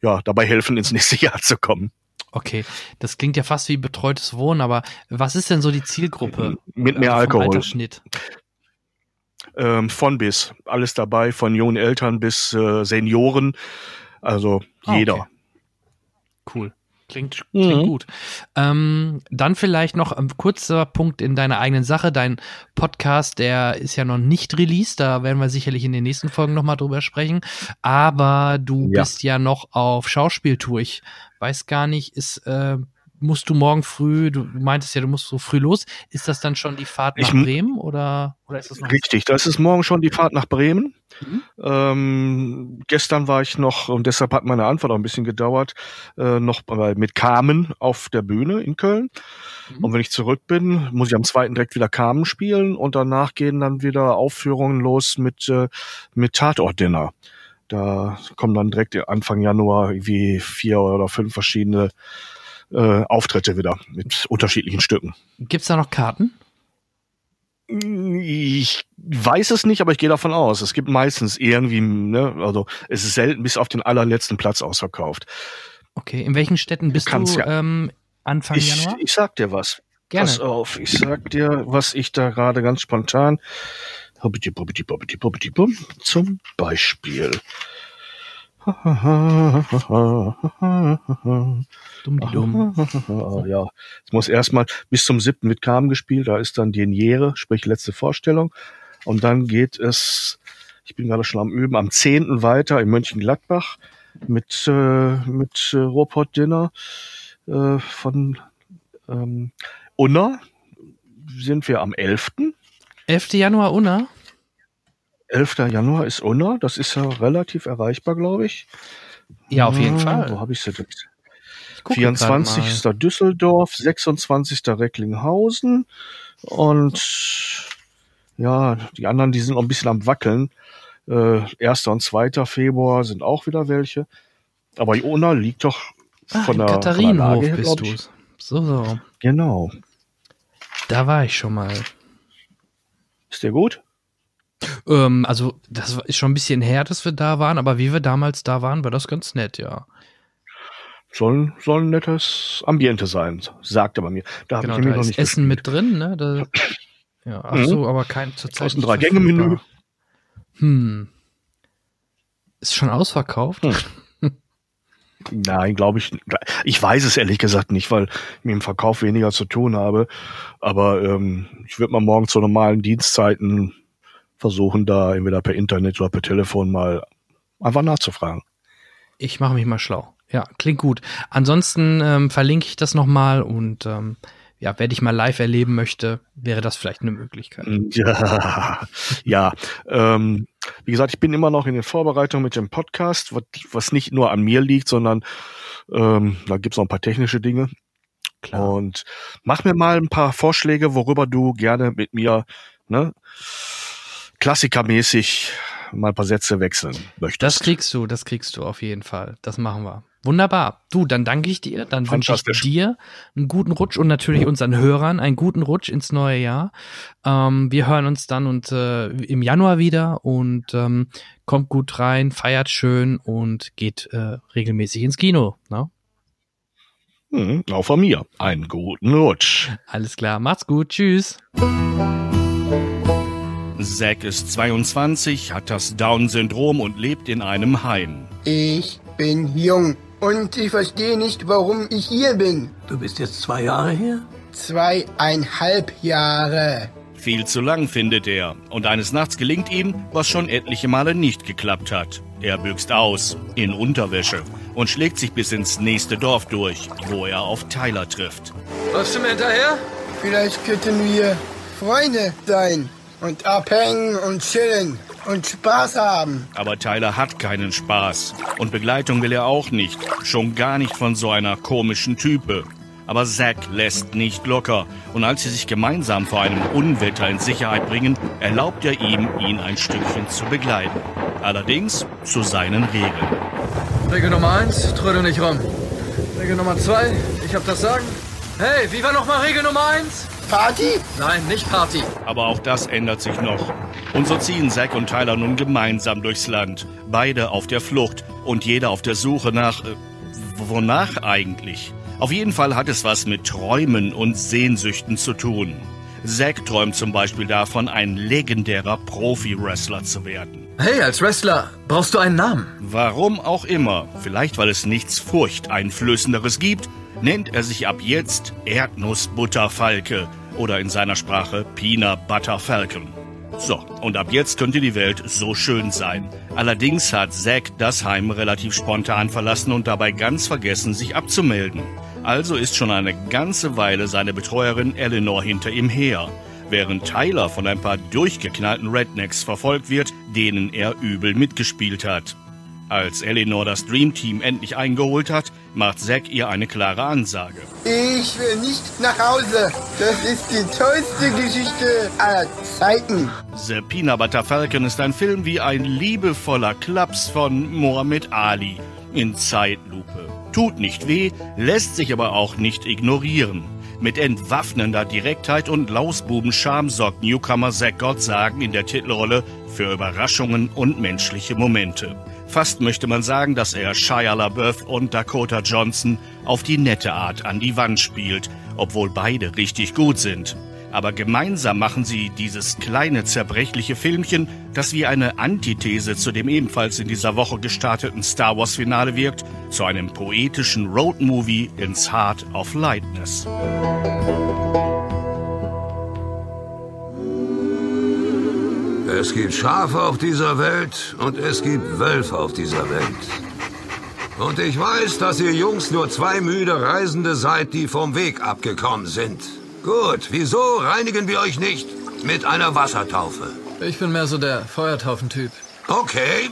ja dabei helfen, ins nächste Jahr zu kommen. Okay, das klingt ja fast wie betreutes Wohnen, aber was ist denn so die Zielgruppe? Mit mehr Also Alkohol. Altersschnitt. Ähm, von bis. Alles dabei, von jungen Eltern bis äh, Senioren. Also Ah, jeder. okay. Cool. Klingt, klingt Mhm. gut. Ähm, dann vielleicht noch ein kurzer Punkt in deiner eigenen Sache. Dein Podcast, der ist ja noch nicht released. Da werden wir sicherlich in den nächsten Folgen nochmal drüber sprechen. Aber du Ja. bist ja noch auf Schauspieltour. Ich weiß gar nicht, ist, äh, musst du morgen früh, du meintest ja, du musst so früh los. Ist das dann schon die Fahrt Ich nach mu- Bremen oder, oder ist das noch? Richtig, das ist morgen schon die Fahrt nach Bremen. Mhm. Ähm, gestern war ich noch, und deshalb hat meine Antwort auch ein bisschen gedauert, äh, noch bei, mit Carmen auf der Bühne in Köln. Mhm. Und wenn ich zurück bin, muss ich am zweiten direkt wieder Carmen spielen und danach gehen dann wieder Aufführungen los mit, äh, mit Tatort-Dinner. Da kommen dann direkt Anfang Januar irgendwie vier oder fünf verschiedene äh, Auftritte wieder mit unterschiedlichen Stücken. Gibt's da noch Karten? Ich weiß es nicht, aber ich gehe davon aus. Es gibt meistens irgendwie, ne, also es ist selten bis auf den allerletzten Platz ausverkauft. Okay, in welchen Städten bist du kannst ja- ähm, Anfang Ich, Januar? ich sag dir was. Gerne. Pass auf, ich sag dir, was ich da gerade ganz spontan. Zum Beispiel. Dumm die dumm. ja, es muss erstmal bis zum siebten mit Carmen gespielt, da ist dann Deniere, sprich letzte Vorstellung. Und dann geht es, ich bin gerade schon am Üben, am zehnten weiter in Mönchengladbach mit, äh, mit äh, Ruhrpott Dinner äh, von ähm, Unna sind wir am 11. 11. Januar, Unna? 11. Januar ist Unna, das ist ja relativ erreichbar, glaube ich. Ja, auf jeden Ah, Fall. Wo habe ich sie denn? Ich gucke 24. grad ist Düsseldorf, 26. Recklinghausen und ja, die anderen, die sind noch ein bisschen am Wackeln. Äh, 1. und 2. Februar sind auch wieder welche. Aber Jona liegt doch. Ah, von der, von der Katharinenhof Lage her, bist glaub du. ich. So, so. Genau. Da war ich schon mal. Ist der gut? Ähm, also, das ist schon ein bisschen her, dass wir da waren, aber wie wir damals da waren, war das ganz nett, ja. Soll, soll ein nettes Ambiente sein, sagte man mir. Da habe Genau, ich nämlich da noch nicht Essen gespielt. mit drin, ne? Da, ja, ach Mhm. so, aber kein zurzeit Aus dem nicht Drei-Gänge-Menü. Hm. Ist schon ausverkauft? Hm. Nein, glaube ich. Ich weiß es ehrlich gesagt nicht, weil ich mit dem Verkauf weniger zu tun habe. Aber ähm, ich würde mal morgen zu normalen Dienstzeiten versuchen, da entweder per Internet oder per Telefon mal einfach nachzufragen. Ich mache mich mal schlau. Ja, klingt gut. Ansonsten ähm, verlinke ich das nochmal und ähm, ja, wer dich mal live erleben möchte, wäre das vielleicht eine Möglichkeit. Ja, ja. Ähm, wie gesagt, ich bin immer noch in den Vorbereitungen mit dem Podcast, was, was nicht nur an mir liegt, sondern ähm, da gibt's noch ein paar technische Dinge. Klar. Und mach mir mal ein paar Vorschläge, worüber du gerne mit mir ne, klassikermäßig mal ein paar Sätze wechseln möchtest. Das kriegst du, das kriegst du auf jeden Fall. Das machen wir. Wunderbar. Du, dann danke ich dir. Dann wünsche ich dir einen guten Rutsch und natürlich unseren Hörern einen guten Rutsch ins neue Jahr. Ähm, wir hören uns dann und äh, im Januar wieder und ähm, kommt gut rein, feiert schön und geht äh, regelmäßig ins Kino. Ne? Hm, auch von mir. Einen guten Rutsch. Alles klar. Macht's gut. Tschüss. Zack ist 22, hat das Down-Syndrom und lebt in einem Heim. Ich bin jung und ich verstehe nicht, warum ich hier bin. Du bist jetzt zwei Jahre hier? Zweieinhalb Jahre. Viel zu lang findet er. Und eines Nachts gelingt ihm, was schon etliche Male nicht geklappt hat. Er büxt aus, in Unterwäsche, und schlägt sich bis ins nächste Dorf durch, wo er auf Tyler trifft. Läufst du mir hinterher? Vielleicht könnten wir Freunde sein und abhängen und chillen und Spaß haben. Aber Tyler hat keinen Spaß. Und Begleitung will er auch nicht. Schon gar nicht von so einer komischen Type. Aber Zack lässt nicht locker. Und als sie sich gemeinsam vor einem Unwetter in Sicherheit bringen, erlaubt er ihm, ihn ein Stückchen zu begleiten. Allerdings zu seinen Regeln. Regel Nummer eins, trödel nicht rum. Regel Nummer zwei, ich hab das Sagen. Hey, wie war nochmal Regel Nummer eins? Party? Nein, nicht Party. Aber auch das ändert sich noch. Und so ziehen Zack und Tyler nun gemeinsam durchs Land. Beide auf der Flucht und jeder auf der Suche nach... Äh, wonach eigentlich? Auf jeden Fall hat es was mit Träumen und Sehnsüchten zu tun. Zack träumt zum Beispiel davon, ein legendärer Profi-Wrestler zu werden. Hey, als Wrestler brauchst du einen Namen. Warum auch immer, vielleicht weil es nichts Furchteinflößenderes gibt, nennt er sich ab jetzt Erdnussbutterfalke oder in seiner Sprache Peanut Butter Falcon. So, und ab jetzt könnte die Welt so schön sein. Allerdings hat Zack das Heim relativ spontan verlassen und dabei ganz vergessen, sich abzumelden. Also ist schon eine ganze Weile seine Betreuerin Eleanor hinter ihm her, während Tyler von ein paar durchgeknallten Rednecks verfolgt wird, denen er übel mitgespielt hat. Als Eleanor das Dream Team endlich eingeholt hat, macht Zack ihr eine klare Ansage. Ich will nicht nach Hause. Das ist die tollste Geschichte aller Zeiten. The Peanut Butter Falcon ist ein Film wie ein liebevoller Klaps von Mohammed Ali in Zeitlupe. Tut nicht weh, lässt sich aber auch nicht ignorieren. Mit entwaffnender Direktheit und Lausbubenscham sorgt Newcomer Zack Gottsagen in der Titelrolle für Überraschungen und menschliche Momente. Fast möchte man sagen, dass er Shia LaBeouf und Dakota Johnson auf die nette Art an die Wand spielt, obwohl beide richtig gut sind. Aber gemeinsam machen sie dieses kleine zerbrechliche Filmchen, das wie eine Antithese zu dem ebenfalls in dieser Woche gestarteten Star Wars Finale wirkt, zu einem poetischen Roadmovie ins Heart of Lightness. Es gibt Schafe auf dieser Welt und es gibt Wölfe auf dieser Welt. Und ich weiß, dass ihr Jungs nur zwei müde Reisende seid, die vom Weg abgekommen sind. Gut, wieso reinigen wir euch nicht mit einer Wassertaufe? Ich bin mehr so der Feuertaufen-Typ. Okay.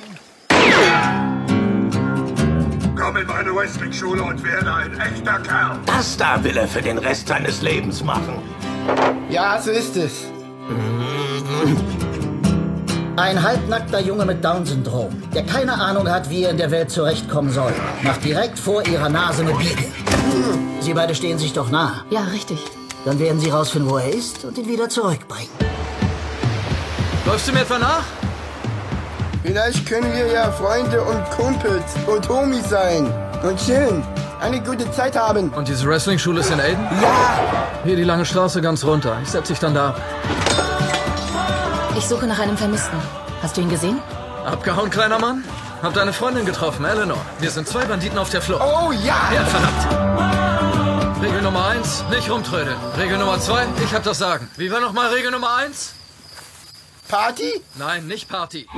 Komm in meine Wrestling-Schule und werde ein echter Kerl. Das da will er für den Rest seines Lebens machen. Ja, so ist es. Ein halbnackter Junge mit Down-Syndrom, der keine Ahnung hat, wie er in der Welt zurechtkommen soll, macht direkt vor ihrer Nase eine Biege. Sie beide stehen sich doch nah. Ja, richtig. Dann werden sie rausfinden, wo er ist und ihn wieder zurückbringen. Läufst du mir etwa nach? Vielleicht können wir ja Freunde und Kumpels und Homies sein und chillen. Eine gute Zeit haben. Und diese Wrestling-Schule ist in Aiden? Ja! Hier die lange Straße ganz runter. Ich setz dich dann da. Ich suche nach einem Vermissten. Hast du ihn gesehen? Abgehauen, kleiner Mann? Hab deine Freundin getroffen, Eleanor. Wir sind zwei Banditen auf der Flucht. Oh ja! Ja, verdammt. Regel Nummer eins, nicht rumtrödeln. Regel Nummer zwei, ich hab das Sagen. Wie war nochmal Regel Nummer eins? Party? Nein, nicht Party.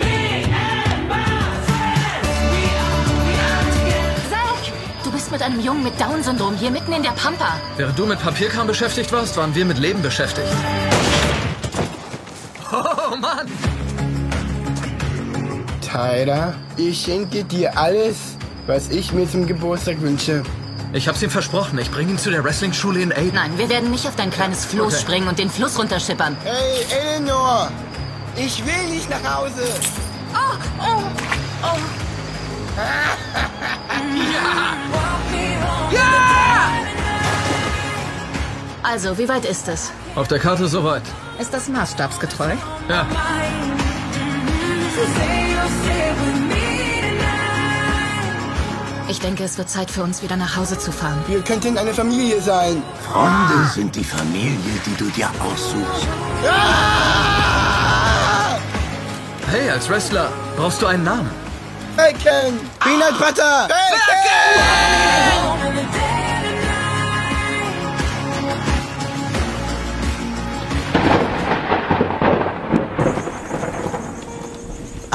Zack! Du bist mit einem Jungen mit Down-Syndrom hier mitten in der Pampa. Während du mit Papierkram beschäftigt warst, waren wir mit Leben beschäftigt. Oh Mann! Tyler, ich schenke dir alles, was ich mir zum Geburtstag wünsche. Ich hab's ihm versprochen. Ich bring ihn zu der Wrestling-Schule in Aiden. Nein, wir werden nicht auf dein kleines Floß Okay. springen und den Fluss runterschippern. Hey, Eleanor! Ich will nicht nach Hause! Oh, oh, oh. Also, wie weit ist es? Auf der Karte soweit. Ist das maßstabsgetreu? Ja. Ich denke, es wird Zeit für uns wieder nach Hause zu fahren. Wir könnten eine Familie sein. Freunde sind die Familie, die du dir aussuchst. Hey, als Wrestler brauchst du einen Namen. Bacon! Peanut Butter! Bacon!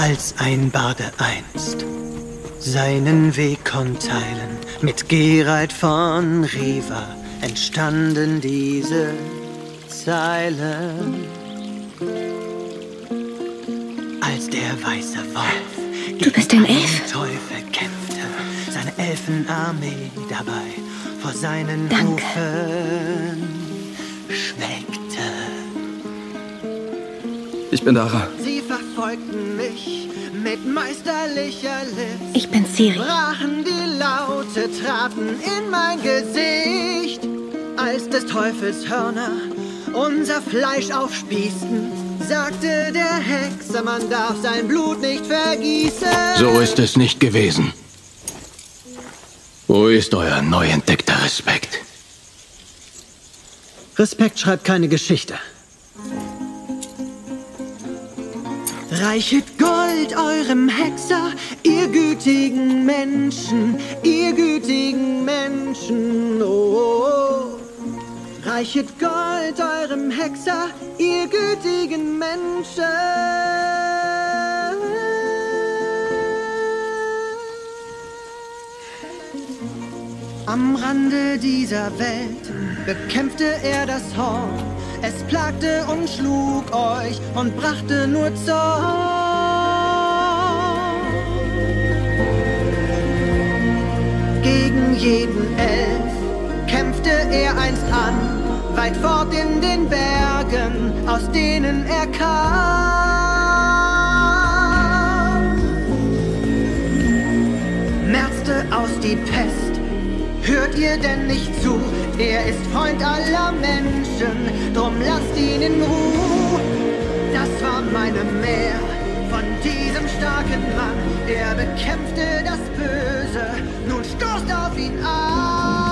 Als ein Barde einst seinen Weg kon teilen, mit Gerald von Riva entstanden diese Zeilen. Als der weiße Wolf Du bist ein Elf? den Teufel kämpfte, seine Elfenarmee dabei vor seinen Danke. Hufen schwelgte. Ich bin Dara. Verfolgten mich mit meisterlicher List. Ich bin Siri. Brachen die Laute, traten in mein Gesicht. Als des Teufels Hörner unser Fleisch aufspießten, sagte der Hexer, man darf sein Blut nicht vergießen. So ist es nicht gewesen. Wo ist euer neu entdeckter Respekt? Respekt schreibt keine Geschichte. Reichet Gold eurem Hexer, ihr gütigen Menschen, ihr gütigen Menschen, oh. oh, oh. Reichet Gold eurem Hexer, ihr gütigen Menschen. Am Rande dieser Welt bekämpfte er das Horn. Es plagte und schlug euch und brachte nur Zorn. Gegen jeden Elf kämpfte er einst an, weit fort in den Bergen, aus denen er kam. Merzte aus die Pest, Hört ihr denn nicht zu? Er ist Freund aller Menschen, drum lasst ihn in Ruhe. Das war meine Meer von diesem starken Mann. der bekämpfte das Böse, nun stoßt auf ihn an.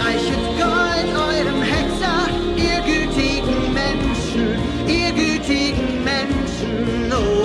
Reichet Gold eurem Hexer, ihr gütigen Menschen, ihr gütigen Menschen. Oh.